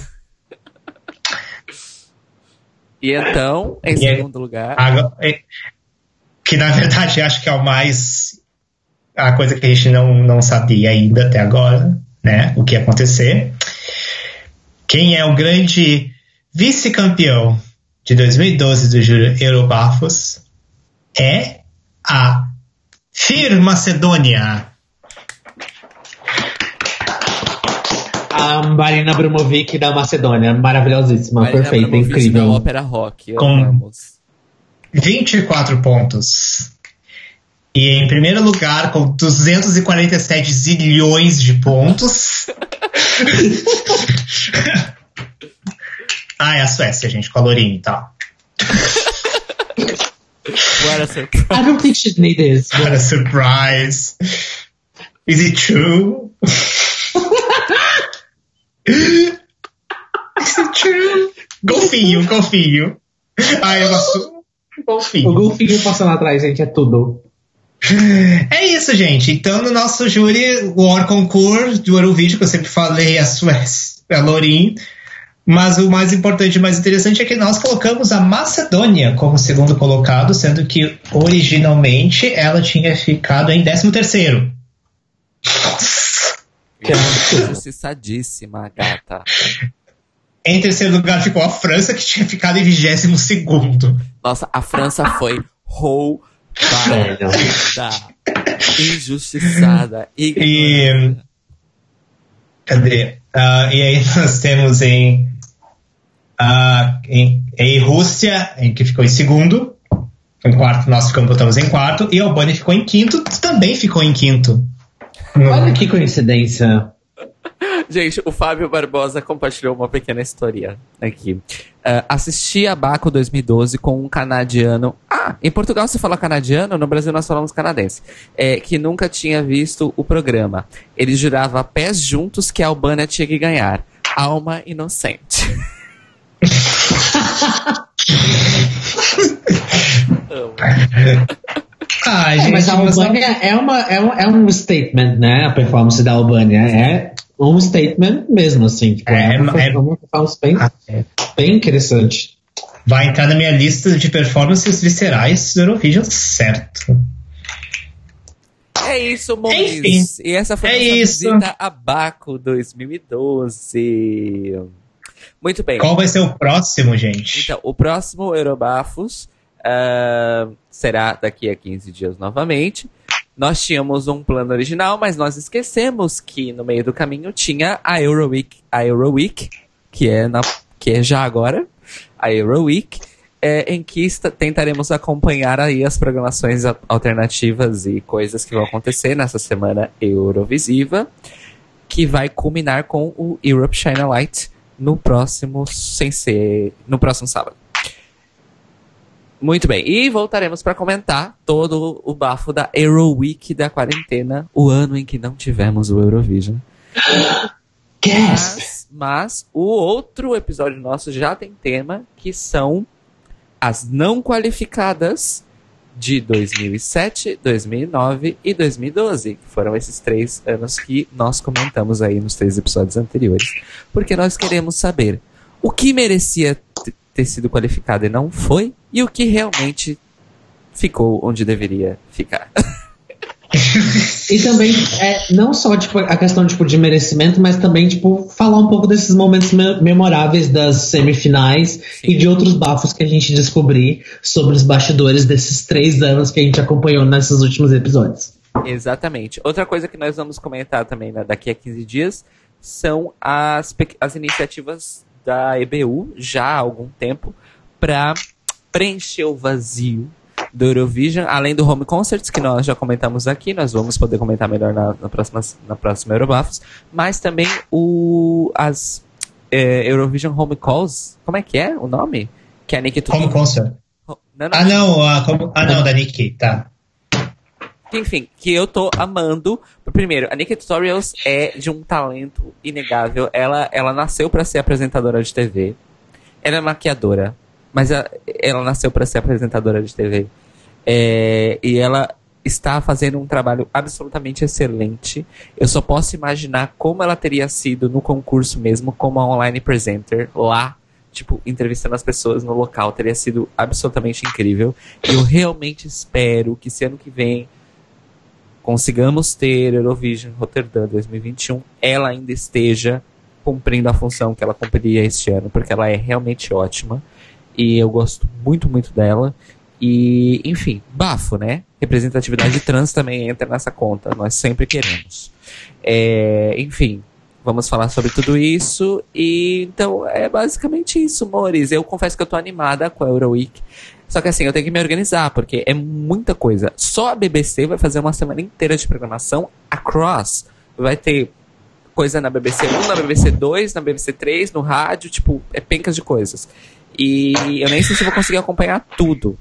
S1: E então, em
S2: E aí-
S1: segundo lugar,
S2: Agora, é- que na verdade acho que é o mais a coisa que a gente não, não sabia ainda até agora, né? O que ia acontecer. Quem é o grande vice-campeão de 2012 do Júlio Eurobafos é a Fir Macedônia.
S3: A Marina Abramovic da Macedônia. Maravilhosíssima,
S1: Marina
S3: perfeita,
S1: Abramovic da
S3: incrível.
S1: ópera rock.
S2: Com-
S1: Amamos.
S2: 24 pontos. E em primeiro lugar, com 247 zilhões de pontos. *laughs* ah, é a Suécia, gente, com a e tal.
S1: What a surprise.
S3: I don't think she'd need this. but-
S2: What a surprise. Is it true? Is it true? Golfinho, golfinho. Ai, eu gosto.
S3: O
S2: Golfinho.
S3: golfinho passando atrás, gente, é tudo.
S2: É isso, gente. Então, no nosso júri, o Or Concours do Eurovídeo, que eu sempre falei, a Suécia, a Lorin. Mas o mais importante e mais interessante é que nós colocamos a Macedônia como segundo colocado, sendo que originalmente ela tinha ficado em 13 terceiro.
S1: Injustiçadíssima, gata.
S2: Em terceiro lugar ficou a França, que tinha ficado em 22 segundo.
S1: Nossa, a França foi roubada, injustiçada, ignorada.
S2: Cadê? Ah, e aí *laughs* nós temos em, ah, em, em Rússia, em que ficou em segundo. Em quarto, nós ficamos, botamos em quarto. E a Albânia ficou em quinto, também ficou em quinto.
S3: Olha que coincidência.
S1: Gente, o Fábio Barbosa compartilhou uma pequena história aqui. Ah, assisti a Baco 2012 com um canadiano. Ah, em Portugal se fala canadiano, no Brasil nós falamos canadense. É, que nunca tinha visto o programa. Ele jurava pés juntos que a Albânia tinha que ganhar. Alma inocente. Amo. *laughs*
S2: Ah, Ai, gente,
S3: mas a Albânia é, uma, é, um, é um statement, né? A performance da Albânia. É um statement mesmo, assim. Tipo,
S2: É,
S3: é, uma,
S2: é-
S3: performance bem,
S2: é.
S3: bem interessante.
S2: vai entrar na minha lista de performances viscerais do Eurovision, certo.
S1: É isso, Moniz.
S2: Enfim,
S1: E essa foi a
S2: é
S1: nossa
S2: isso.
S1: visita a Baco 2012. Muito bem.
S2: Qual vai ser o próximo, gente?
S1: Então, o próximo Eurobafos ah, será daqui a 15 dias novamente. Nós tínhamos um plano original, mas nós esquecemos que no meio do caminho tinha a Euroweek, a Euroweek, que é na que é já agora, a Euroweek, é, em que tentaremos acompanhar aí as programações a- alternativas e coisas que vão acontecer nessa semana Eurovisiva, que vai culminar com o Europe China Light no próximo, sem ser, no próximo sábado. Muito bem, e voltaremos para comentar todo o bafo da Euroweek da quarentena, o ano em que não tivemos o Eurovision. *gasps* Mas, mas o outro episódio nosso já tem tema, que são as não qualificadas de 2007, 2009 e 2012. que Foram esses três anos que nós comentamos aí nos três episódios anteriores. Porque nós queremos saber o que merecia ter sido qualificado e não foi, e o que realmente ficou onde deveria ficar. *laughs*
S3: E também, é, não só tipo, a questão tipo, de merecimento, mas também tipo, falar um pouco desses momentos me- memoráveis das semifinais e de outros bafos que a gente descobrir sobre os bastidores desses três anos que a gente acompanhou nesses últimos episódios.
S1: Exatamente. Outra coisa que nós vamos comentar também né, daqui a 15 dias são as, as iniciativas da EBU, já há algum tempo, para preencher o vazio do Eurovision, além do Home Concerts, que nós já comentamos aqui, nós vamos poder comentar melhor na, na próxima, na próxima Eurobafos, mas também o, as é, Eurovision Home Calls, como é que é o nome? Que a Nick
S2: Como concert?
S1: Não, não,
S2: Ah, não, a, como- ah, não, da Nikki, tá.
S1: Enfim, que eu tô amando. Primeiro, a Nikki Tutorials é de um talento inegável. Ela, ela nasceu pra ser apresentadora de TV. Ela é maquiadora, mas ela, ela nasceu pra ser apresentadora de TV. É, e ela está fazendo um trabalho absolutamente excelente. Eu só posso imaginar como ela teria sido no concurso mesmo, como a online presenter lá, tipo, entrevistando as pessoas no local. Teria sido absolutamente incrível. Eu realmente espero que se ano que vem consigamos ter Eurovision Rotterdam 2021, ela ainda esteja cumprindo a função que ela cumpriria este ano, porque ela é realmente ótima. E eu gosto muito, muito dela. E, enfim, bafo, né? Representatividade trans também entra nessa conta. Nós sempre queremos. É, enfim, vamos falar sobre tudo isso. E então é basicamente isso, amores. Eu confesso que eu tô animada com a Euroweek. Só que assim, eu tenho que me organizar, porque é muita coisa. Só a BBC vai fazer uma semana inteira de programação across. Vai ter coisa na BBC 1, na BBC 2, na BBC 3, no rádio, tipo, é pencas de coisas. E eu nem sei se vou conseguir acompanhar tudo.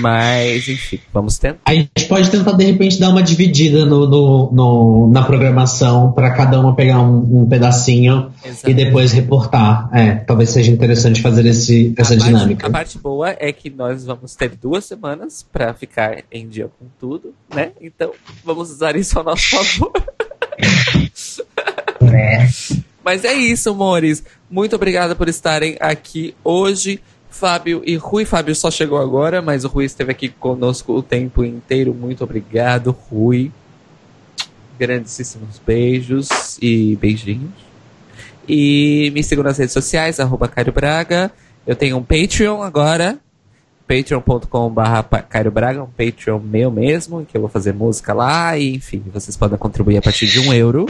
S1: Mas, enfim, vamos tentar.
S3: A gente pode tentar, de repente, dar uma dividida no, no- no- na programação para cada uma pegar um, um pedacinho e depois reportar. É, talvez seja interessante fazer esse, essa
S1: a
S3: dinâmica.
S1: Parte, a parte boa é que nós vamos ter duas semanas pra ficar em dia com tudo, né? Então, vamos usar isso ao nosso favor.
S2: Né? *laughs*
S1: Mas é isso, amores. Muito obrigada por estarem aqui hoje. Fábio e Rui. Fábio só chegou agora, mas o Rui esteve aqui conosco o tempo inteiro. Muito obrigado, Rui. Grandíssimos beijos e beijinhos. E me sigam nas redes sociais, arroba Cairo Braga. Eu tenho um Patreon agora. patreon.com.br Cairo Braga, um Patreon meu mesmo, que eu vou fazer música lá, e enfim, vocês podem contribuir a partir de um euro.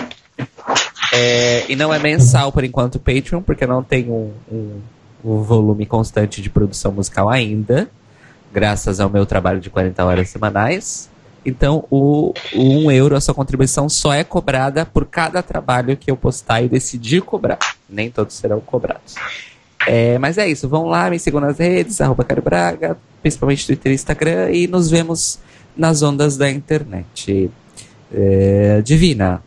S1: É, e não é mensal por enquanto o Patreon, porque não tenho um, um, um volume constante de produção musical ainda, graças ao meu trabalho de 40 horas semanais. Então, o, o 1 euro, a sua contribuição, só é cobrada por cada trabalho que eu postar e decidir cobrar. Nem todos serão cobrados. É, mas é isso, vão lá, me sigam nas redes, arroba Caro Braga, principalmente Twitter e Instagram, e nos vemos nas ondas da internet. É, Divina,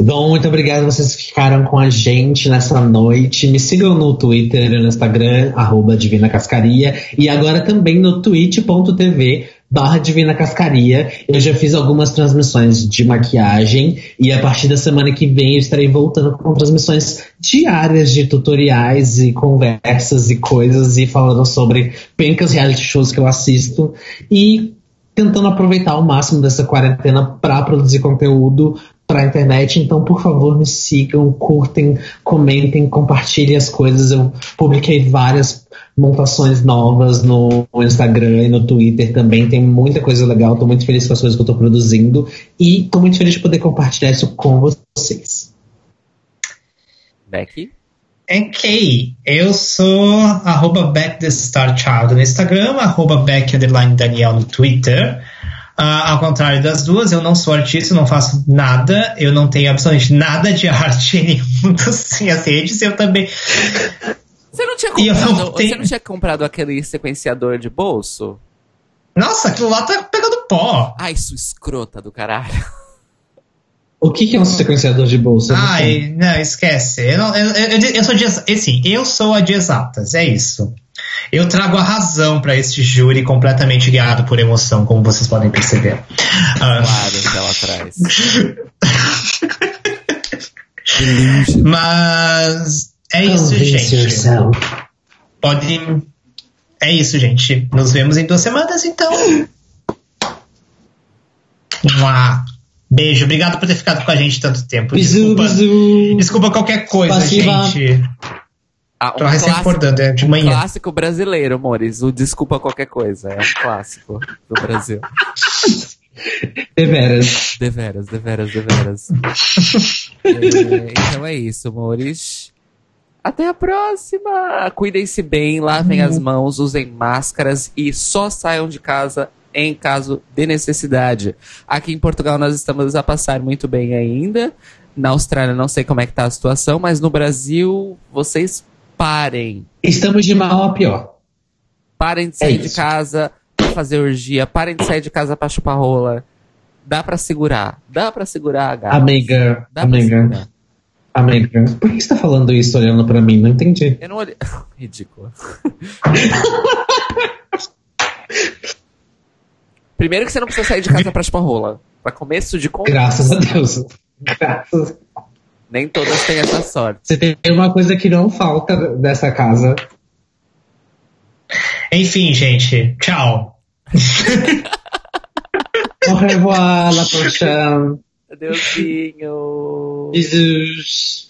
S3: Bom, muito obrigado vocês que ficaram com a gente nessa noite. Me sigam no Twitter e no Instagram, arroba Divina Cascaria. E agora também no twitch.tv barra Divina Cascaria. Eu já fiz algumas transmissões de maquiagem e a partir da semana que vem eu estarei voltando com transmissões diárias de tutoriais e conversas e coisas e falando sobre pencas reality shows que eu assisto e tentando aproveitar ao máximo dessa quarentena para produzir conteúdo para a internet. Então, por favor, me sigam, curtem, comentem, compartilhem as coisas. Eu publiquei várias montações novas no Instagram e no Twitter também. Tem muita coisa legal. Estou muito feliz com as coisas que eu estou produzindo e estou muito feliz de poder compartilhar isso com vocês.
S1: Becky?
S2: Ok, eu sou arroba Beck the Star Child no Instagram, arroba Beck Daniel no Twitter. Uh, ao contrário das duas, eu não sou artista, não faço nada, eu não tenho absolutamente nada de *laughs* arte em nenhum das minhas redes, eu também.
S1: Você não tinha comprado, não tenho... você não tinha comprado aquele sequenciador de bolso?
S2: Nossa, aquilo lá tá pegando pó.
S1: Ai, sua escrota do caralho.
S3: O que, que é um sequenciador de bolsa?
S2: Ai, não, esquece. Eu, não, eu, eu, eu, sou de, assim, eu sou a de exatas, é isso. Eu trago a razão para este júri completamente guiado por emoção, como vocês podem perceber.
S1: Claro, uh... ela traz. *laughs*
S2: Mas é isso, gente. Pode. É isso, gente. Nos vemos em duas semanas, então. Beijo, obrigado por ter ficado com a gente tanto tempo.
S3: Bisu,
S2: desculpa,
S3: bisu.
S2: desculpa qualquer coisa, Passiva. gente.
S1: Ah, um Tô recém acordando, é de um manhã. clássico brasileiro, amores. O desculpa qualquer coisa. É um clássico do Brasil. *laughs*
S3: Deveras.
S1: Deveras, deveras, deveras. é, então é isso, amores. Até a próxima! Cuidem-se bem, lavem as mãos, usem máscaras e só saiam de casa em caso de necessidade. Aqui em Portugal nós estamos a passar muito bem ainda. Na Austrália não sei como é que tá a situação, mas no Brasil vocês parem.
S3: Estamos de mal a pior.
S1: Parem de sair é de casa pra fazer orgia. Parem de sair de casa pra chupar rola. Dá pra segurar. Dá pra segurar, gata.
S3: Amiga, Dá amiga. Amiga, por que você tá falando isso olhando pra mim? Não entendi.
S1: Eu não olhei. *laughs* Ridículo. Primeiro que você não precisa sair de casa pra chupar rola. Pra começo de conversa.
S3: Graças a Deus. Graças a
S1: nem todas têm essa sorte.
S3: Você tem uma coisa que não falta dessa casa.
S2: Enfim, gente. Tchau. *laughs*
S3: Au revoir, la prochaine.
S1: Adeusinho.
S3: Jesus.